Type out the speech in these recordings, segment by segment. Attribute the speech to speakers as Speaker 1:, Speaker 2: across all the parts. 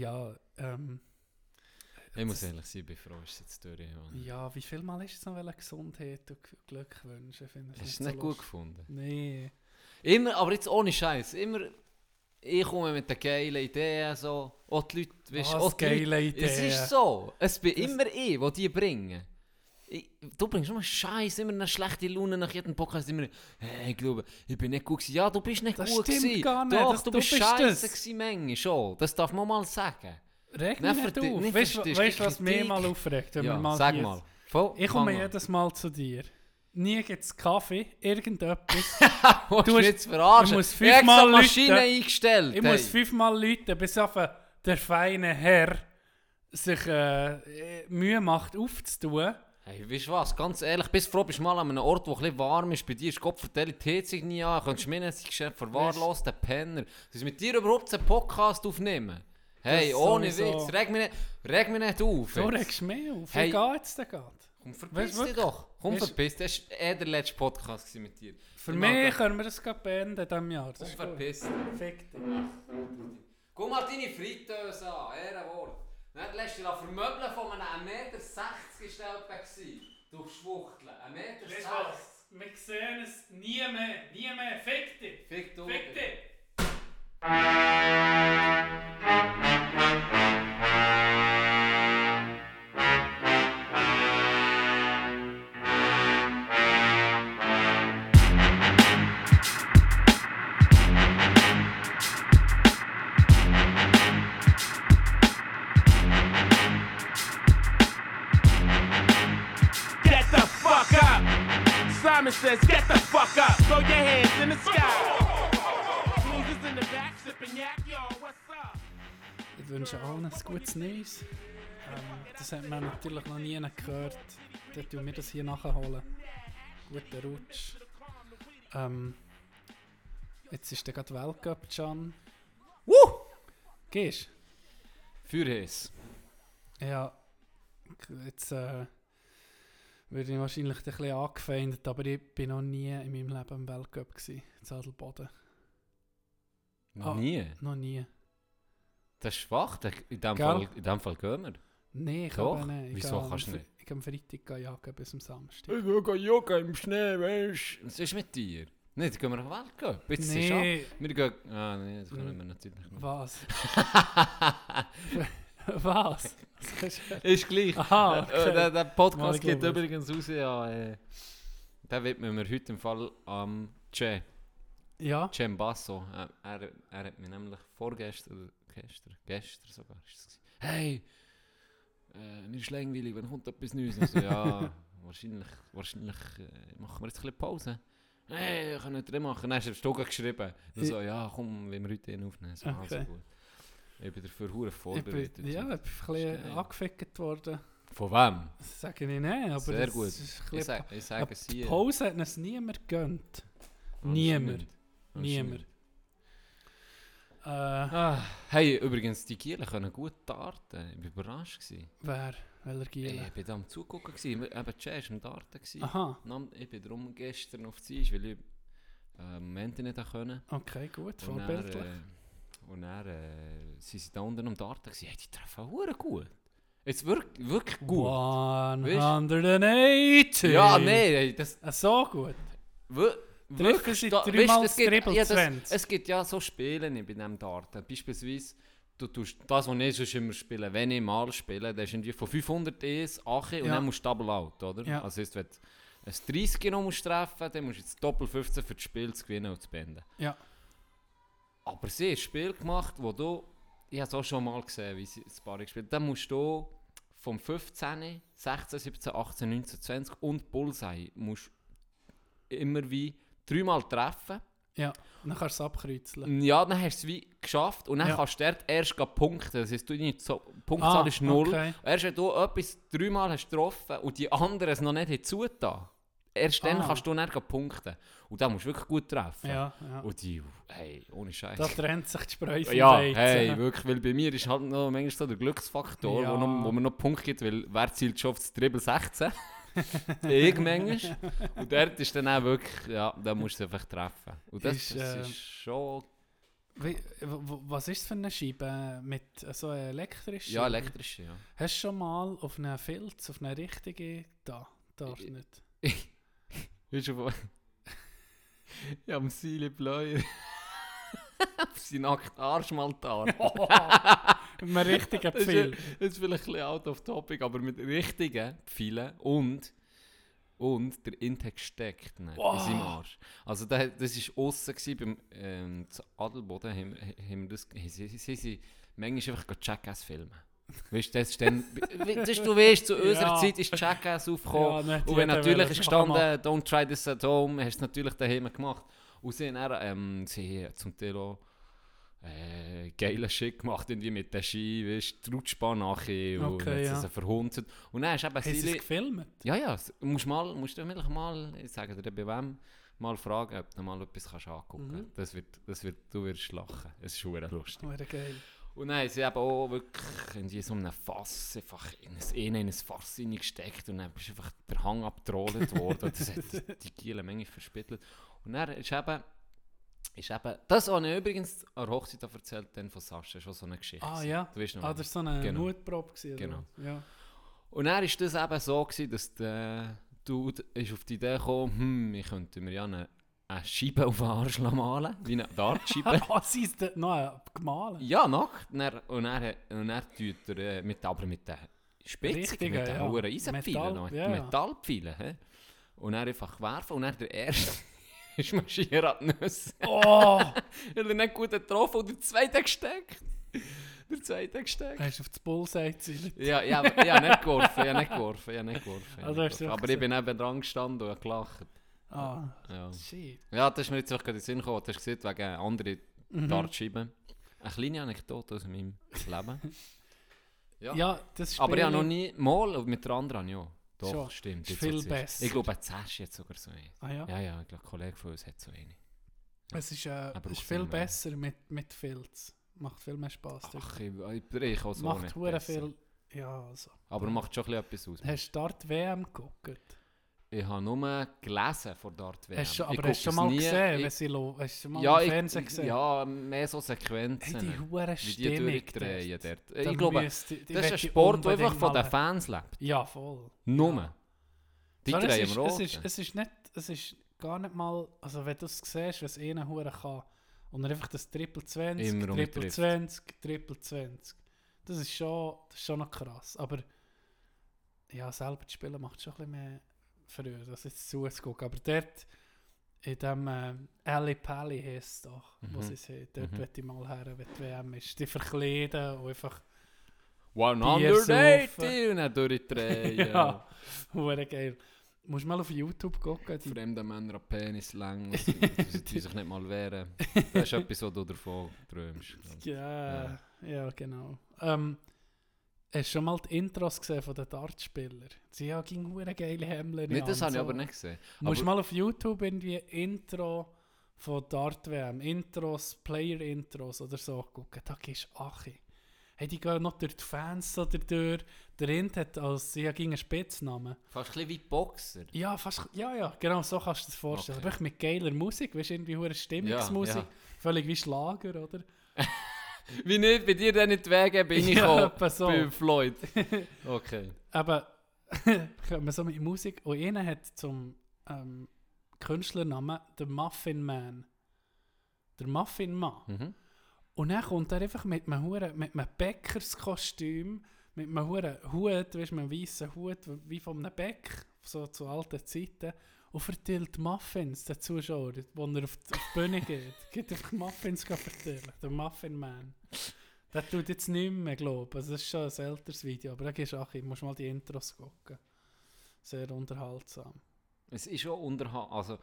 Speaker 1: ja, ähm,
Speaker 2: Ich muss ehrlich sein, ich bin froh, ist es jetzt durch.
Speaker 1: Ja, wie viel Mal ist es noch Gesundheit und Glück wünschen? Ich finde
Speaker 2: Hast du es nicht
Speaker 1: so
Speaker 2: gut
Speaker 1: lustig.
Speaker 2: gefunden?
Speaker 1: Nee.
Speaker 2: Immer, aber jetzt ohne Scheiß. Immer, ich komme mit den geilen Ideen, so. Auch die Leute, weißt,
Speaker 1: Was
Speaker 2: auch die Leute-
Speaker 1: geile Ideen.
Speaker 2: Es ist so. Es bin
Speaker 1: Das-
Speaker 2: immer ich, der die bringen. Ich, du bringst immer Scheiß, immer eine schlechte Laune nach jedem Podcast. Immer, hey, ich glaube, ich bin nicht gut gewesen. Ja, du bist nicht
Speaker 1: Das
Speaker 2: gut
Speaker 1: stimmt
Speaker 2: gewesen.
Speaker 1: gar nicht,
Speaker 2: Doch,
Speaker 1: das-
Speaker 2: du
Speaker 1: du
Speaker 2: bist scheiße gewesen, manchmal schon. Das darf man mal sagen.
Speaker 1: Reg mich nicht auf.
Speaker 2: nicht
Speaker 1: Weißt du, was mich mal aufregt? Wenn wir
Speaker 2: Ja,
Speaker 1: mal
Speaker 2: sag mal. Voll,
Speaker 1: Ich komme jedes Mal zu dir. Nie gibt es Kaffee, irgendetwas.
Speaker 2: Du musst jetzt verarschen.
Speaker 1: ich muss fünfmal
Speaker 2: Maschine eingestellt.
Speaker 1: Ich
Speaker 2: hey.
Speaker 1: muss fünfmal Leute, bis auf der feine Herr sich äh, Mühe macht, aufzutun.
Speaker 2: Hey, weißt du was, ganz ehrlich, bis froh bist du mal an einem Ort, wo ein warm ist, bei dir ist Gott vertellt, die Heizung nie an, könntest du mir nicht Geschäft verwahrlosen, der Penner. Dass mit dir überhaupt einen Podcast aufnehmen. Hey, ohne. Witz, reg mich nicht, reg mich nicht auf.
Speaker 1: So
Speaker 2: jetzt.
Speaker 1: regst du mich auf.
Speaker 2: Hey.
Speaker 1: Wie geht's denn gerade?
Speaker 2: Komm, verpiss
Speaker 1: du
Speaker 2: dich doch. Komm,
Speaker 1: Weißt-
Speaker 2: verpiss dich. Das war eh der letzte Podcast mit dir.
Speaker 1: Für
Speaker 2: Ich
Speaker 1: mich können wir das gerade beenden in diesem Jahr.
Speaker 2: Komm, verpiss dich.
Speaker 1: Fick dich.
Speaker 2: Guck mal deine Fritteuse an, Ehrenwort. Nicht lässt dich vermöbeln von einem 1,60 Meter gestellten gewesen. Du Schwuchtel, 1,60 Meter.
Speaker 1: Du was? Wir sehen es nie mehr. Nie mehr. Fick dich.
Speaker 2: Fick du.
Speaker 1: Fick dich. Wünsche allen ein gutes Neues. Ähm, das hat man natürlich noch nie gehört. Dann tun wir das hier nachholen. Guten Rutsch. Ähm, jetzt ist der gerade Weltcup, Can.
Speaker 2: Woo!
Speaker 1: Gehst
Speaker 2: Für es.
Speaker 1: Ja. Jetzt äh, werde ich wahrscheinlich ein bisschen angefeindet, aber ich bin noch nie in meinem Leben im Weltcup gewesen. In Sadelboden.
Speaker 2: Noch
Speaker 1: Ah.
Speaker 2: nie.
Speaker 1: Noch nie.
Speaker 2: Das ist schwach. In dem,
Speaker 1: Gell?
Speaker 2: Fall, in dem Fall gehen wir.
Speaker 1: Nein, ich
Speaker 2: Doch?
Speaker 1: kann nicht. Ich
Speaker 2: Wieso
Speaker 1: gehe
Speaker 2: kannst du
Speaker 1: am
Speaker 2: nicht?
Speaker 1: Ich am Freitag gehen jagen bis am Samstag.
Speaker 2: Ich will Yoga im Schnee, weißt du. Was ist mit dir? Nein, dann gehen wir nach Weltcup. Jetzt ist es ab.
Speaker 1: Nee,
Speaker 2: Wir gehen... Ah, nein, das können wir natürlich nicht.
Speaker 1: was? was?
Speaker 2: Ist gleich.
Speaker 1: Aha,
Speaker 2: Äh,
Speaker 1: okay.
Speaker 2: Der, der
Speaker 1: Mal
Speaker 2: Podcast geht übrigens raus ja... Äh, den widmen wir heute im Fall am Che.
Speaker 1: Ja,
Speaker 2: Cem Basso. Äh, er, er hat mir nämlich vorgestern, gestern, gestern sogar, ist es gewesen, hey, äh, mir ist langweilig, wenn kommt etwas Neues? Also, ja, wahrscheinlich, wahrscheinlich äh, machen wir jetzt ein bisschen Pause. Hey, können wir drin machen? Dann hast du Stoga geschrieben. Und so, ja, komm, wenn wir heute einen aufnehmen. So, also
Speaker 1: Okay.
Speaker 2: gut. Ich bin dafür hure
Speaker 1: ich
Speaker 2: vorbereitet.
Speaker 1: ja, ich bin ein bisschen angefickt worden.
Speaker 2: Von wem?
Speaker 1: Das sage ich nicht, aber
Speaker 2: Sehr gut.
Speaker 1: ist
Speaker 2: Ich,
Speaker 1: bisschen
Speaker 2: sag, ich sage es hier.
Speaker 1: Pause hat uns niemand.
Speaker 2: Anscheinend.
Speaker 1: Niemand. Niemand. Äh,
Speaker 2: Ah, hey, übrigens, die Gielen können gut darten. Ich war überrascht. Gewesen.
Speaker 1: wer? Welcher
Speaker 2: Hey,
Speaker 1: Giele?
Speaker 2: ich war da am Zugucken. Gewesen. Eben, Jay war am Darten. Gewesen.
Speaker 1: Aha,
Speaker 2: Ich bin darum gestern auf die Eis, weil ich äh, im Moment nicht konnte.
Speaker 1: okay, gut, vorbildlich.
Speaker 2: äh, und dann äh, sind sie da unten am Darten. Gewesen. Hey, die treffen hure gut. Jetzt wirklich, wirklich gut.
Speaker 1: 180!
Speaker 2: Ja, nein, das...
Speaker 1: Ah, so gut.
Speaker 2: Wirklich,
Speaker 1: dreimal das
Speaker 2: es gibt- ja, das-
Speaker 1: 20.
Speaker 2: Es gibt ja so Spiele bei diesem Darten. Beispielsweise, du tust das, was ich sonst immer spiele, wenn ich mal spiele, dann ist irgendwie von 500 Es 8 und
Speaker 1: Ja.
Speaker 2: dann musst du Double Out, oder?
Speaker 1: Ja.
Speaker 2: Also heisst, wenn du ein 30 noch musst treffen dann musst du jetzt Doppel 15 für das Spiel zu gewinnen und zu beenden.
Speaker 1: Ja.
Speaker 2: Aber sie hat ein Spiel gemacht, wo du, ich habe es auch schon mal gesehen, wie sie das Paar gespielt haben, dann musst du vom 15, 16, 17, 18, 19, 20 und Bullseye musst immer wie dreimal treffen.
Speaker 1: Ja, dann kannst du es abkreuzeln.
Speaker 2: Ja, dann hast du es wie geschafft und dann
Speaker 1: Ja.
Speaker 2: kannst du dort erst punkten. Das heisst, du nicht so, Punktzahl
Speaker 1: Ah,
Speaker 2: ist null.
Speaker 1: okay.
Speaker 2: Erst wenn du etwas dreimal hast getroffen und die anderen es noch nicht zugetan, erst dann
Speaker 1: Ah.
Speaker 2: kannst du dann punkten. Und da musst du wirklich gut treffen.
Speaker 1: Ja, ja.
Speaker 2: Und die, hey, ohne Scheiß.
Speaker 1: Da trennt sich die Spreu vom
Speaker 2: Ja, hey, wirklich, weil bei mir ist halt noch manchmal so der Glücksfaktor,
Speaker 1: Ja.
Speaker 2: wo, noch, wo mir noch Punkte gibt, weil wer zielt schon auf das Dribbel 16? Ich manchmal. Und dort ist dann auch wirklich, ja, da musst du einfach treffen. Und das,
Speaker 1: Ist,
Speaker 2: das
Speaker 1: äh,
Speaker 2: ist schon
Speaker 1: Wie, was ist es für eine Scheibe? Mit so elektrisch?
Speaker 2: Ja, elektrische, ja.
Speaker 1: Hast du schon mal auf eine Filz, auf eine richtige da? Da
Speaker 2: Ich-
Speaker 1: nicht.
Speaker 2: Weißt du, wo... ja, am Silly Bleuer. Auf seinen nackten Arschmaltar.
Speaker 1: Mit einem richtigen
Speaker 2: Das ist,
Speaker 1: Pfeil.
Speaker 2: das ist vielleicht ein bisschen out of topic, aber mit richtigen Pfeilen und, und der Intake steckt ne,
Speaker 1: Wow.
Speaker 2: in seinem Arsch. Also da, das war aussen gewesen, beim ähm, Adelboden, haben, haben das, sie, sie, sie manchmal einfach Jackass filmen. Weißt du, das ist dann, ist, du weißt, zu unserer
Speaker 1: Ja.
Speaker 2: Zeit ist Jackass aufgekommen.
Speaker 1: Ja,
Speaker 2: Und wenn natürlich ist gestanden, don't try this at home, hast du es natürlich daheim gemacht. Und sie haben dann, ähm, sie haben zum Teil auch äh, geilen Shit gemacht, irgendwie mit den Ski, weißt du, die Rutschbahn nachher und
Speaker 1: Okay, ja.
Speaker 2: sie verhunzt. Und dann hast du eben
Speaker 1: Haben sie es gefilmt?
Speaker 2: Ja, ja, musst mal, musst du vielleicht mal, ich sage dir bei wem, mal fragen, ob du mal etwas kannst angucken
Speaker 1: Mhm.
Speaker 2: kannst. Das wird, das wird, du wirst lachen. Es ist schon lustig.
Speaker 1: Wäre geil.
Speaker 2: Und dann haben sie eben auch wirklich in so einem Fass einfach in ein, in ein Fass reingesteckt und dann ist einfach der Hang abgetrollt worden. Das hat die Giele Menge verspittelt. Und dann ist eben, ist eben, das habe ich übrigens an der Hochzeit erzählt, dann von Sascha, schon so eine Geschichte.
Speaker 1: Ah ja.
Speaker 2: Du weißt noch,
Speaker 1: Ah, das war so eine
Speaker 2: Genau.
Speaker 1: Mutprobe. gewesen,
Speaker 2: Genau.
Speaker 1: Ja.
Speaker 2: Und dann war das eben so, gewesen, dass der Dude ist auf die Idee gekommen, hm, ich könnte mir ja eine, eine Scheibe auf den Arsch malen, wie eine Dartscheibe.
Speaker 1: Ah, sie ist noch gemalt.
Speaker 2: Ja, nackt. Und dann, und dann, und dann tut er äh, mit, aber mit den Spitzen, mit den
Speaker 1: ja.
Speaker 2: hohen Eisenpfeilen,
Speaker 1: Metall-
Speaker 2: noch,
Speaker 1: ja.
Speaker 2: Metallpfeilen. Und dann einfach werfen und dann der erste ist marschiert an die Nüsse.
Speaker 1: Oh!
Speaker 2: Er hat nicht gut getroffen und der zweite gesteckt. Der zweite gesteckt.
Speaker 1: Hast du auf das Bullseye gezielt?
Speaker 2: Ja, ja, ja, nicht geworfen, ja, nicht geworfen, ja, nicht geworfen.
Speaker 1: Also
Speaker 2: nicht geworfen. Aber ich bin neben dran gestanden und habe gelacht.
Speaker 1: Ah,
Speaker 2: Ja.
Speaker 1: shit.
Speaker 2: ja, das ist mir jetzt auch gerade in den Sinn gekommen. Du hast gesehen, wegen anderen
Speaker 1: Mhm.
Speaker 2: Dartscheiben. Eine kleine Anekdote aus meinem Leben. Ja.
Speaker 1: Ja, das Spiel...
Speaker 2: Aber ich habe noch nie mal mit der anderen ja. Doch,
Speaker 1: Schon.
Speaker 2: stimmt.
Speaker 1: Ist viel besser.
Speaker 2: Ich glaube, du jetzt sogar so eine.
Speaker 1: Ah ja?
Speaker 2: Ja, ja, ich glaube, ein Kollege von uns hat so eine.
Speaker 1: Es ist, äh, ist viel besser mit, mit Filz. Macht viel mehr Spass.
Speaker 2: Ach, ich, ich breche auch so
Speaker 1: macht
Speaker 2: nicht
Speaker 1: viel... Ja, also.
Speaker 2: Aber macht schon ein bisschen etwas aus.
Speaker 1: Hast du dort WM geguckt?
Speaker 2: Ich habe nur gelesen von dort WM.
Speaker 1: Hast du,
Speaker 2: Ich
Speaker 1: aber hast du schon mal
Speaker 2: nie.
Speaker 1: gesehen,
Speaker 2: Ich-
Speaker 1: wenn sie lo Hast du mal
Speaker 2: ja,
Speaker 1: im
Speaker 2: ich-
Speaker 1: Fernsehen gesehen?
Speaker 2: Ja, mehr so Sequenzen.
Speaker 1: Hey, die hure Stimmung dort.
Speaker 2: dort. Ich glaube,
Speaker 1: müsste- die
Speaker 2: das ist ein Sport, der einfach von den Fans lebt.
Speaker 1: Ja, voll.
Speaker 2: Nur.
Speaker 1: Ja.
Speaker 2: Die
Speaker 1: es,
Speaker 2: drehen
Speaker 1: ist,
Speaker 2: im
Speaker 1: es, ist, es ist nicht, es ist gar nicht mal, also wenn du es siehst, was einer hure kann, und er einfach das Triple 20,
Speaker 2: Immer
Speaker 1: Triple
Speaker 2: umtrifft.
Speaker 1: 20, Triple 20, das ist schon, das ist schon noch krass, aber ja, selber zu spielen macht schon ein bisschen mehr Freude, das jetzt zuzugucken, aber dort, in dem äh, Alley Pally heisst es doch,
Speaker 2: Mhm.
Speaker 1: sie sehen, dort
Speaker 2: Mhm.
Speaker 1: will ich mal her, wenn die WM ist, die verkleiden und einfach,
Speaker 2: 180 und dann durchdrehen.
Speaker 1: ja, hure geil. Musst mal auf YouTube gucken, die
Speaker 2: Fremde Männer an Penis lang, die sich nicht mal wehren. Das ist etwas, was du davon träumst.
Speaker 1: Ja, ja, genau. Ähm, hast du schon mal die Intros gesehen von den Dartspielern? Sie haben ging hure geile Hemden.
Speaker 2: Nicht, das habe ich aber nicht gesehen.
Speaker 1: Musst
Speaker 2: aber-
Speaker 1: mal auf YouTube irgendwie Intro von Dart WM, Intros, Player Intros oder so gucken. Da gehst du Achi. Hey, die gehen noch durch die Fans oder durch. Der Int hat als sie ging einen Spitznamen.
Speaker 2: Fast ein bisschen wie Boxer.
Speaker 1: Ja, fast, ja, ja, genau so kannst du dir das vorstellen.
Speaker 2: Okay.
Speaker 1: Aber mit geiler Musik, weißt du, irgendwie hure Stimmungsmusik.
Speaker 2: Ja, ja.
Speaker 1: Völlig wie Schlager, oder?
Speaker 2: Wie nicht, bei dir dann nicht die Wege bin ich
Speaker 1: Ja,
Speaker 2: gekommen.
Speaker 1: etwa so.
Speaker 2: Bei Floyd. Okay.
Speaker 1: Aber kommen wir so mit Musik. Und einer hat zum ähm, Künstlernamen der Muffin Man. Der Muffin Mann.
Speaker 2: Mhm.
Speaker 1: Und dann kommt er einfach mit einem, Hure, mit einem Bäckerskostüm, mit einem Huren Hut, weißt du, einem weißen Hut, wie von einem Bäck, so zu alten Zeiten, und verteilt Muffins den Zuschauern, wo er auf die, auf die Bühne geht. Geht einfach Muffins verteilen, der Muffin Man. Der tut jetzt nicht mehr, glaube ich. Also das ist schon ein älteres Video, aber da gehst du auch, hin, musst mal die Intros gucken. Sehr unterhaltsam.
Speaker 2: Es ist schon unterhalb. Also,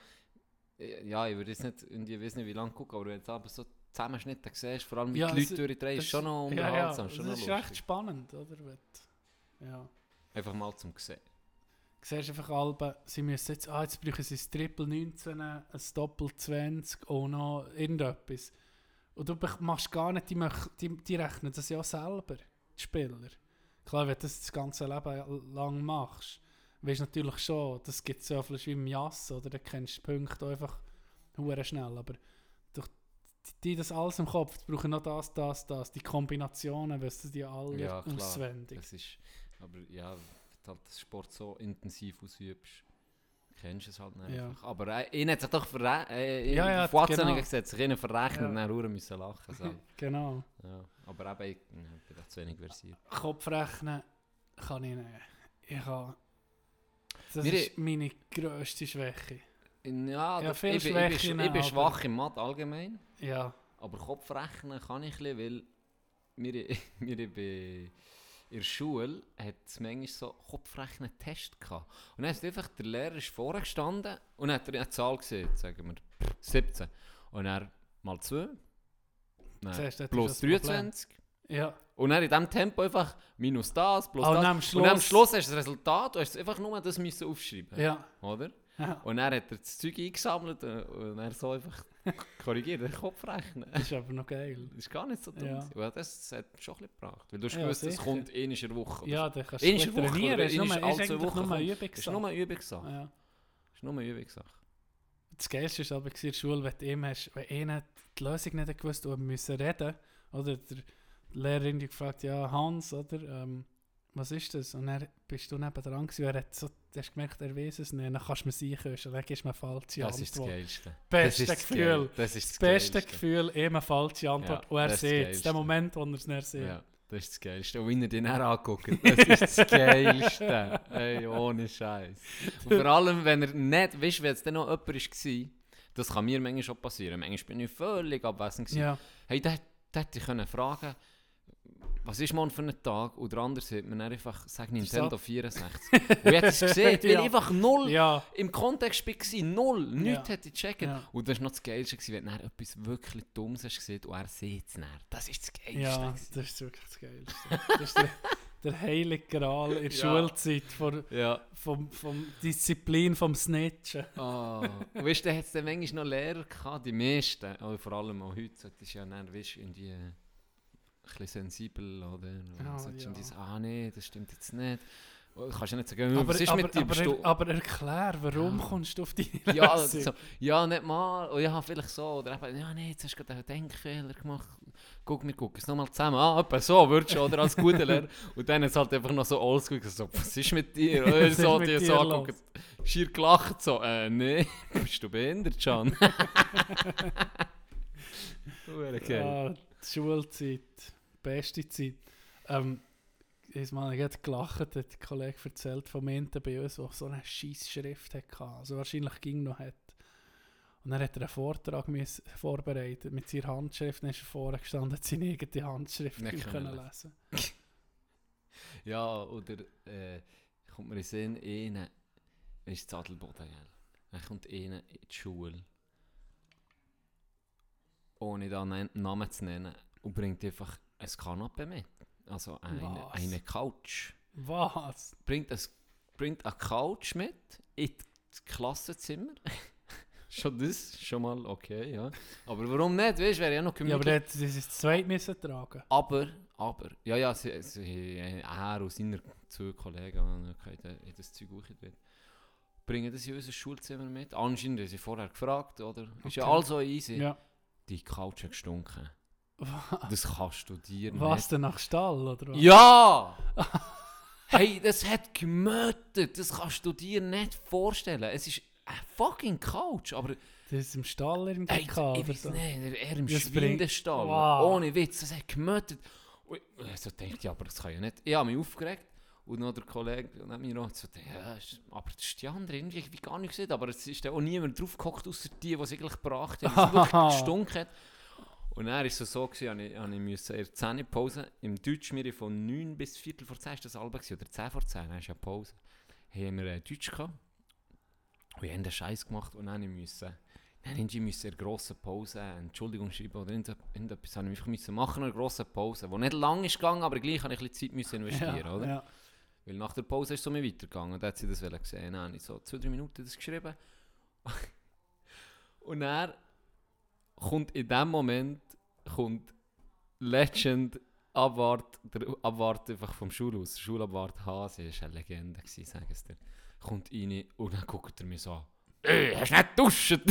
Speaker 2: ja, ich würde jetzt nicht, ich weiß nicht, wie lange gucken, aber wenn du aber so Zusammenschnitte siehst, vor allem wie
Speaker 1: Ja,
Speaker 2: die
Speaker 1: es-
Speaker 2: Leute durchdrehen, ist
Speaker 1: das-
Speaker 2: schon noch
Speaker 1: Ja, ja,
Speaker 2: unterhaltsam.
Speaker 1: das
Speaker 2: schon noch
Speaker 1: ist
Speaker 2: lustig.
Speaker 1: recht spannend, oder? Ja.
Speaker 2: Einfach mal zum sehen.
Speaker 1: Du siehst einfach Alben, sie müssen jetzt, ah, jetzt brauchen sie ein Triple 19, ein Doppel 20 und noch irgendetwas. Und du machst gar nicht, die, die, die rechnen das ja selber, die Spieler. Klar, wenn du das das ganze Leben lang machst, weißt du natürlich schon, das gibt so viel wie im Jass, oder du kennst die Punkte einfach hure schnell, aber durch die, die das alles im Kopf, die brauchen noch das, das, das. Die Kombinationen wissen die alle
Speaker 2: Ja,
Speaker 1: auswendig.
Speaker 2: Das ist, aber ja, du halt den Sport so intensiv ausübst, kennst du es halt nicht
Speaker 1: Ja.
Speaker 2: einfach. Aber äh, ihn hat sich doch verrechnet, äh,
Speaker 1: Ja, ja,
Speaker 2: Watson
Speaker 1: genau.
Speaker 2: gesagt, sich ihnen verrechnet
Speaker 1: Ja.
Speaker 2: und dann müssen lachen. So.
Speaker 1: Genau.
Speaker 2: ja. Aber eben, ich ja, bin echt zu wenig versiert.
Speaker 1: Kopfrechnen kann ich nicht. Ich kann... Das
Speaker 2: Wir-
Speaker 1: ist meine grösste Schwäche.
Speaker 2: Ja,
Speaker 1: Ja, viel
Speaker 2: ich, bin, ich, bin, ich bin schwach im Mathe allgemein,
Speaker 1: Ja.
Speaker 2: aber Kopfrechnen kann ich ein bisschen, weil wir, wir bei in der Schule hat es manchmal so Kopfrechnen-Test gehabt. Und dann ist einfach, der Lehrer ist vorne gestanden und hat eine Zahl gesehen, sagen wir 17. Und er mal 2, dann
Speaker 1: Siehst du, das
Speaker 2: plus
Speaker 1: ist das Problem.
Speaker 2: 23.
Speaker 1: Ja.
Speaker 2: Und dann in diesem Tempo einfach minus das, plus
Speaker 1: und
Speaker 2: das.
Speaker 1: dann am
Speaker 2: Und dann am
Speaker 1: Schluss-
Speaker 2: Schluss hast du das Resultat, du hast einfach nur das müssen aufschreiben
Speaker 1: Ja.
Speaker 2: oder?
Speaker 1: ja.
Speaker 2: Und dann hat er das Zeug eingesammelt äh, und er so einfach korrigiert, den Kopf rechnen.
Speaker 1: Das ist aber noch geil.
Speaker 2: Das ist gar nicht so dumm.
Speaker 1: Ja.
Speaker 2: das hat schon ein bisschen gebracht. Weil du hast
Speaker 1: Ja,
Speaker 2: gewusst, es kommt in einer Woche. oder
Speaker 1: Ja, dann kannst du
Speaker 2: Woche
Speaker 1: trainieren. Es ist, nur,
Speaker 2: einmal
Speaker 1: ist nur eine
Speaker 2: ist nur
Speaker 1: Übungssache.
Speaker 2: eine Übungssache.
Speaker 1: Ja.
Speaker 2: Ist nur eine Übungssache.
Speaker 1: Das Geilste war aber in der Schule, wenn du ihm hast, wenn einer die Lösung nicht gewusst hat und müssen reden, oder der Lehrerin die gefragt, ja Hans, oder, ähm, was ist das? Und dann bist du neben dran gewesen, er hat so, du hast gemerkt, er weiß es nicht, dann kannst du mir sicher, dann gibst du mir falsche
Speaker 2: Das ist das
Speaker 1: Antwort.
Speaker 2: Geilste.
Speaker 1: Beste
Speaker 2: das ist das
Speaker 1: Gefühl.
Speaker 2: Das ist
Speaker 1: Das
Speaker 2: das
Speaker 1: beste
Speaker 2: Geilste.
Speaker 1: Gefühl, ihm eine falsche Antwort,
Speaker 2: Ja,
Speaker 1: und er sieht es, der Moment, wo er es nicht sieht.
Speaker 2: Ja, das ist das Geilste. Und wenn er den dann anguckt, das ist das Geilste. Ey, ohne Scheiß. Und vor allem, wenn er nicht, weißt du, wenn es dann noch jemand war, das kann mir manchmal schon passieren. Manchmal bin ich völlig abwesend. gewesen.
Speaker 1: Ja.
Speaker 2: Hey, da, da hätte ich können fragen was ist morgen für ein Tag? Und der andere sagt mir dann einfach, sag Nintendo 64. Und ich es gesehen, weil
Speaker 1: Ja.
Speaker 2: einfach null
Speaker 1: ja,
Speaker 2: im Kontext war, null, nichts
Speaker 1: Ja.
Speaker 2: hätte ich checken.
Speaker 1: Ja.
Speaker 2: Und das war noch das Geilste, wenn du dann etwas wirklich Dummes hast gesehen und er sieht es dann. Das ist das Geilste.
Speaker 1: ja, das ist wirklich das Geilste. Das ist der, der heilige Gral in der. Schulzeit vor,
Speaker 2: Ja.
Speaker 1: vom, vom Disziplin vom Snitchen.
Speaker 2: Ah, und weißt du, da hat es dann manchmal noch Lehrer gehabt, die meisten, also vor allem auch heute, solltest du ja dann, weißt irgendwie bisschen sensibel, oder? Und
Speaker 1: ja.
Speaker 2: du sagen, ah nee, das stimmt jetzt nicht. Du kannst ja nicht sagen,
Speaker 1: Aber,
Speaker 2: was ist
Speaker 1: aber,
Speaker 2: mit dir?
Speaker 1: aber, er, aber erklär, warum
Speaker 2: Ja.
Speaker 1: kommst du auf die
Speaker 2: ja, so, ja, nicht mal. Und ja, vielleicht so. Oder eben, ja, nee, jetzt hast du gerade einen Denkfehler gemacht. Guck, wir gucken es nochmal zusammen. Ah, etwa so, würdest du, oder? Als guter Lehrer. Und dann ist es halt einfach noch so oldschool. So, was ist mit dir?
Speaker 1: Was ist
Speaker 2: so,
Speaker 1: mit
Speaker 2: die
Speaker 1: dir
Speaker 2: so angucken. Schier gelacht. So, äh, nee, bist du behindert, Can? Geil.
Speaker 1: Ja, die Schulzeit, beste Zeit. Ähm, ich meine, ich habe gelacht, hat der Kollege erzählt von einem bei uns, der so eine scheiß Schrift hatte. Also wahrscheinlich ging noch hat. Und dann hat er einen Vortrag müssen vorbereitet mit seiner Handschrift. Dann ist er vorne gestanden, hat seine eigene Handschrift
Speaker 2: Nicht können
Speaker 1: können lesen.
Speaker 2: Ja, oder äh, kommt mir in den Sinn, einer ist das Adelboden, gell? Dann kommt einer in die Schule, ohne da einen Namen zu nennen, und bringt einfach ein Kanapé mit. Also eine,
Speaker 1: Was?
Speaker 2: eine Couch.
Speaker 1: Was?
Speaker 2: Bringt, ein, bringt eine Couch mit in das Klassenzimmer. schon das, schon mal okay, ja. Aber warum nicht? Weißt du, wäre ja noch
Speaker 1: Ja,
Speaker 2: gemütlich.
Speaker 1: aber der hat das zweit müssen tragen.
Speaker 2: Aber, aber, ja, ja, sie, sie, er und seine zwei Kollegen, in das Zeug hochgedreht bringen das in unser Schulzimmer mit. Anscheinend haben sie vorher gefragt, oder? Ist ja
Speaker 1: Okay.
Speaker 2: also easy.
Speaker 1: Ja.
Speaker 2: Die Couch hat gestunken. Das kannst du dir
Speaker 1: Was denn nach Stall, oder was?
Speaker 2: nicht... Ja! hey, das hat gemötet. Das kannst du dir nicht vorstellen. Es ist eine fucking Couch, aber...
Speaker 1: Das ist im Stall irgendwie
Speaker 2: Ey,
Speaker 1: gehabt,
Speaker 2: ich weiß
Speaker 1: so.
Speaker 2: nicht, er im Schwindestall.
Speaker 1: Wow.
Speaker 2: Ohne Witz, das hat gemötet. Und ich so dachte, ja, aber das kann ja nicht. Ich habe mich aufgeregt. Und noch der Kollege neben mir auch so, ja, aber das ist die andere irgendwie ich hab gar nicht gesehen. Aber es ist auch niemand drauf gehockt, außer die, die es eigentlich gebracht haben, es wirklich gestunken hat. Und dann war es so, gewesen, habe ich, ich musste in der 10 Pause, im Deutsch mir von 9 bis Viertel vor 10 ist das Alba gewesen, oder 10 vor 10, dann ist ja Pause, haben wir äh, Deutsch gehabt. Und wir haben den Scheiß gemacht und dann musste dann musste ich müssen in grossen Pause eine Entschuldigung schreiben oder irgende- irgendetwas habe ich müssen machen in einer grossen Pause, die nicht lang ist gegangen, aber gleich habe ich ein bisschen Zeit müssen investieren,
Speaker 1: ja,
Speaker 2: oder?
Speaker 1: Ja.
Speaker 2: Weil nach der Pause ist es so mir weitergegangen. Da hat sie das gesehen. Dann habe ich so zwei, drei Minuten das geschrieben. Und dann kommt in dem Moment kommt Legend Abwart, der Abwart einfach vom Schulhaus, der Schulabwart Hase, ist eine Legende gewesen, sage ich dir. Kommt rein und dann guckt er mir so an. «Äh, hast du nicht duschen?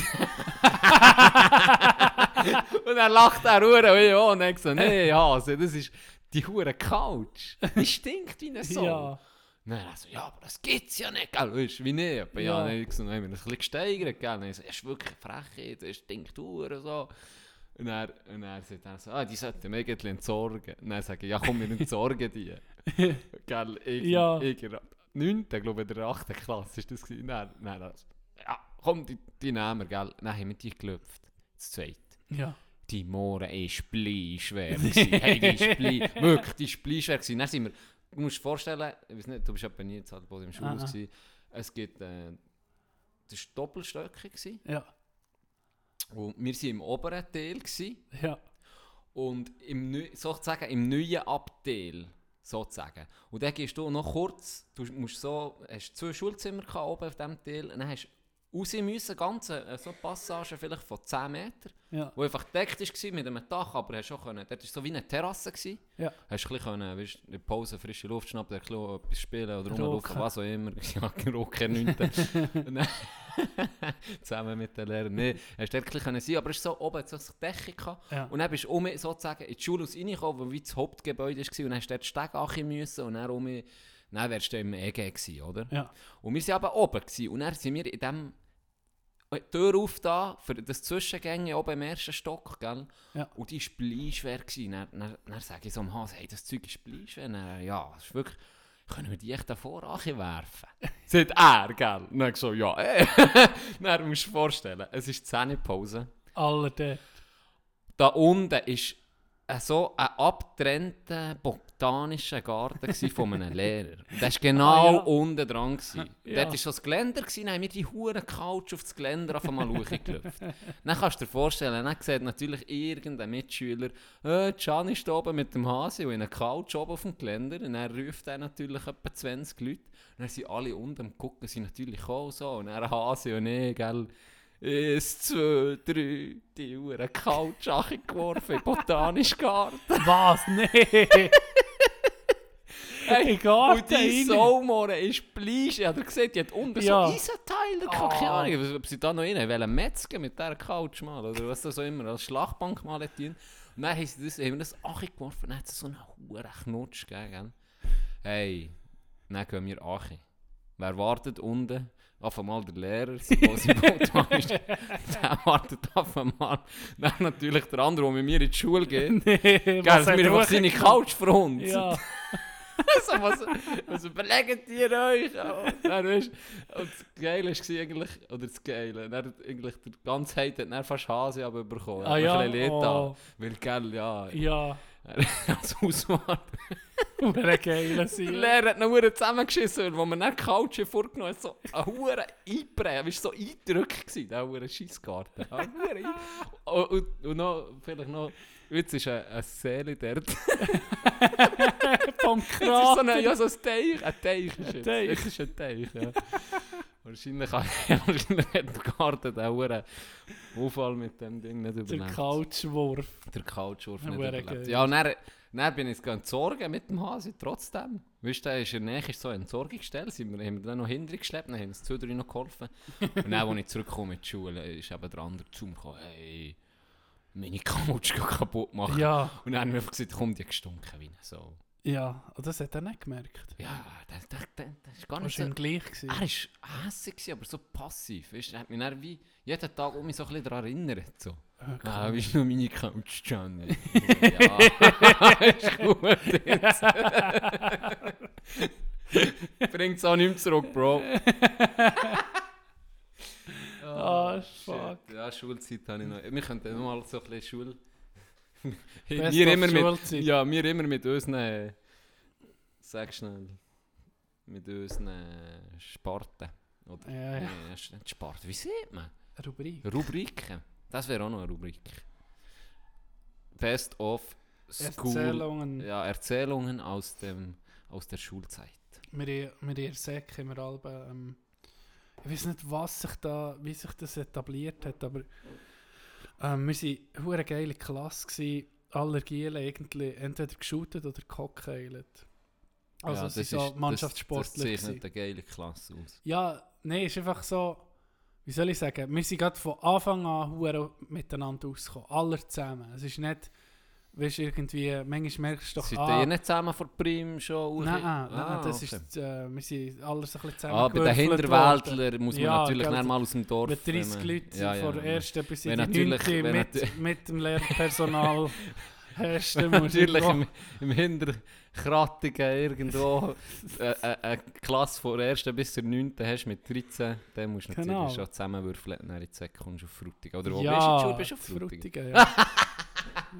Speaker 2: und dann lacht er Hure und ich auch. Und ich so, nee, Hase, das ist die hure Couch. Die stinkt wie eine Sau.
Speaker 1: Ja.
Speaker 2: Nein, also, ja, aber das gibt's ja nicht, gell? Weißt wie nicht? Aber ja,
Speaker 1: Ja.
Speaker 2: dann so, dann haben wir das ein bisschen gesteigert, gell? Und ich so, es ist wirklich frech, es stinkt hure so. Und er, und er sagt er so, ah, die sollten wir irgendwie entsorgen. Und dann sage ich, ja komm, wir entsorgen die. gell, ich,
Speaker 1: Ja.
Speaker 2: ich in der 9., glaube ich, in der 8. Klasse ist das gewesen. Dann, dann, also, ja, komm, die, die nehmen wir, gell? Dann haben wir die gelüpft. Das zweite.
Speaker 1: Ja.
Speaker 2: Die Mohren ist spleischwer. gewesen. hey, die ist spli wirklich, die ist spleischwer. gewesen. Dann sind wir, du musst dir vorstellen, ich weiß nicht, du bist etwa nie in Zadelboden im Schulhaus
Speaker 1: Ah, ah.
Speaker 2: gewesen. Es gibt, äh, das war doppelstöckig.
Speaker 1: Ja.
Speaker 2: Und wir waren im oberen Teil. Gewesen.
Speaker 1: Ja.
Speaker 2: Und im, sozusagen im neuen Abteil. Sozusagen. Und dann gehst du noch kurz, du musst so, hast zwei Schulzimmer gehabt oben auf diesem Teil, und dann hast du raus müssen, ganz äh, so eine Passage vielleicht von 10 Meter,
Speaker 1: Ja.
Speaker 2: wo einfach gedeckt war mit einem Dach, aber hast auch können, dort war so wie eine Terrasse. Gewesen.
Speaker 1: Ja.
Speaker 2: Hast ein können, weißt, in der Pause frische Luft schnappen, ein bisschen etwas spielen oder rumlaufen, was auch immer. Ja, Rocker 9. Und dann- Zusammen mit den Lehrern. Nee, hast dort ein können sein, aber es so, oben hat so eine Decke.
Speaker 1: Ja.
Speaker 2: Und dann bist du um, sozusagen in die Schulhaus reingekommen, wo wie das Hauptgebäude war, und dann hast dort die ankommen müssen und dann um, dann wärst du im EG gewesen, oder?
Speaker 1: Ja.
Speaker 2: Und wir waren aber oben gewesen, und dann sind wir in dem die Tür auf da, für das Zwischengänge oben im ersten Stock, gell?
Speaker 1: Ja.
Speaker 2: Und die war bleischwer. Dann, dann, dann sage ich so am Hase, hey, das Zeug ist bleischwer. Dann, ja, das ist wirklich... Können wir die echt davor werfen? Sagt er, gell? Dann ich so, ja, eh. dann musst du dir vorstellen, es ist Zähnepause.
Speaker 1: Alle dort.
Speaker 2: Da unten ist äh, so ein abgetrennter botanischer Garten von einem Lehrer. Der war genau
Speaker 1: Ah, ja.
Speaker 2: unten dran.
Speaker 1: Ja.
Speaker 2: Dort war so das Geländer, dann haben wir die hure Couch auf das Geländer auf einmal hochgeklopft. Dann kannst du dir vorstellen, dann sieht natürlich irgendein Mitschüler, äh, Can ist da oben mit dem Hase und in einer Couch oben auf dem Geländer. Und dann ruft er natürlich etwa 20 Leute. Und dann sind alle unten am gucken, sind natürlich auch so. Und dann Hase und ich, gell, Eins, zwei, drei, die Uhren Couch geworfen im Botanischen Garten.
Speaker 1: Was? Nee!
Speaker 2: Hey,
Speaker 1: Garten
Speaker 2: und die. Saumore ist Bleisch. Ja, ihr gesehen, die hat unten
Speaker 1: Ja.
Speaker 2: so Eisenteile. Keine
Speaker 1: Ah.
Speaker 2: Ahnung, ob sie da noch rein wollen metzgen mit dieser Couch mal. Oder was das so immer als Schlachtbank mal hat. Und dann haben sie das, haben wir das angeworfen und dann hat es so einen hohen Knutsch gegeben. Hey, dann gehen wir an. Wer wartet unten? Auf einmal der Lehrer, sie botanisch Der wartet auf einmal. Dann natürlich der andere, der mit mir in die Schule geht.
Speaker 1: nee,
Speaker 2: Gell, wir
Speaker 1: er
Speaker 2: einfach seine
Speaker 1: hochgenommen?
Speaker 2: Couch verhunzt.
Speaker 1: Ja.
Speaker 2: so, was, was überlegt ihr euch? Dann, weißt, und das Geile war eigentlich, oder das Geile, dann eigentlich der ganze Hate hat fast Hase aber bekommen.
Speaker 1: Ah
Speaker 2: mir
Speaker 1: ja?
Speaker 2: ein bisschen.
Speaker 1: Oh.
Speaker 2: Weil, gell, ja,
Speaker 1: Ja.
Speaker 2: als Auswahl.
Speaker 1: Hure geil sein.
Speaker 2: Lehrer hat noch Huren zusammengeschissen, wo man dann Couch vorgenommen hat, so ein Huren einprägen, war so eindrückt gewesen, der Huren Scheissgarten. Ein Huren ein- und, und, und noch, vielleicht noch, jetzt ist eine, eine Seele dort.
Speaker 1: Vom
Speaker 2: Es ist so
Speaker 1: Krater.
Speaker 2: ein, ja, so ein Teich. Ein Teich ist
Speaker 1: Ein
Speaker 2: es.
Speaker 1: Teich.
Speaker 2: Es ist ein Teich, ja. Wahrscheinlich, wahrscheinlich hat der Garten den Unfall mit dem Ding nicht
Speaker 1: Der
Speaker 2: überlebt.
Speaker 1: Couchwurf.
Speaker 2: Der Couchwurf
Speaker 1: Ja,
Speaker 2: nicht
Speaker 1: hure
Speaker 2: überlebt. Ja, und dann, dann bin ich jetzt sorgen mit dem Hase, trotzdem. Weißt du, der ist in der Nähe ist so eine Entsorgungsstelle, sind wir, haben wir dann noch hinterher geschleppt, dann haben uns zwei, drei noch geholfen. und dann, als ich zurückkomme in die Schule, ist eben der andere zu mir gekommen, hey, meine Couch kaputt machen.
Speaker 1: Ja.
Speaker 2: Und dann haben wir einfach gesagt, komm, die gestunken wie so.
Speaker 1: Ja. Und das hat er nicht gemerkt.
Speaker 2: Ja, der, der, der, der ist gar nicht
Speaker 1: es
Speaker 2: so...
Speaker 1: ihm gleich gewesen?
Speaker 2: Er war hässlich, aber so passiv. Weißt, er hat mich dann wie jeden Tag um mich so ein bisschen daran erinnert. So.
Speaker 1: Ah,
Speaker 2: Ah,
Speaker 1: cool.
Speaker 2: wie ist noch meine Couch, Gianni? ja, ist gut jetzt. Bringt's auch nicht mehr zurück, Bro.
Speaker 1: Ah,
Speaker 2: shit.
Speaker 1: fuck.
Speaker 2: Ja, Schulzeit habe ich noch. Wir könnten noch mal so ein bisschen Schul... Wir immer mit, ja, wir immer mit unseren... äh, Sag schnell. Mit unseren äh, Sparten. Oder?
Speaker 1: Ja, ja.
Speaker 2: Nee, das ist nicht Sparte. Wie sieht man?
Speaker 1: Rubrik.
Speaker 2: Rubriken. Das wäre auch noch eine Rubrik. Best of School.
Speaker 1: Erzählungen.
Speaker 2: Ja, Erzählungen aus, dem, aus der Schulzeit.
Speaker 1: Wir, wir in haben wir alle, ähm, ich weiß nicht, was sich da, wie sich das etabliert hat, aber ähm, wir waren eine geile Klasse, gewesen, alle irgendwie entweder geshootet oder gehockkeilt. Also
Speaker 2: ja,
Speaker 1: es sind so Mannschaftssportler.
Speaker 2: Das, das zeichnet eine geile Klasse aus.
Speaker 1: Ja, nein, ist einfach so, wie soll ich sagen, wir sind gerade von Anfang an miteinander ausgekommen. Alle zusammen. Es ist nicht, weißt du, irgendwie, manchmal merkst du doch,
Speaker 2: Seid
Speaker 1: ah,
Speaker 2: ihr nicht zusammen vor Prim schon?
Speaker 1: Nein,
Speaker 2: Ah,
Speaker 1: nein, das
Speaker 2: okay.
Speaker 1: ist, äh, wir sind alles ein bisschen zusammen
Speaker 2: Ah, bei den Hinterwäldlern muss man
Speaker 1: Ja,
Speaker 2: natürlich nicht mal aus dem Dorf.
Speaker 1: Mit 30
Speaker 2: wenn man-
Speaker 1: Leuten
Speaker 2: Ja, ja, ja.
Speaker 1: der ersten bis in die
Speaker 2: natürlich-
Speaker 1: 9.
Speaker 2: wenn
Speaker 1: mit, mit dem Lehrpersonal hast, dann du
Speaker 2: Natürlich im, im Hinterkrattigen irgendwo äh, äh, eine Klasse von der 1. bis zur 9. hast mit 13, dann musst du natürlich
Speaker 1: Genau.
Speaker 2: schon zusammenwürfeln, dann in die du auf Frutigen. Oder wo
Speaker 1: ja,
Speaker 2: bist du? Schule? Bist du auf? Frutigen,
Speaker 1: ja.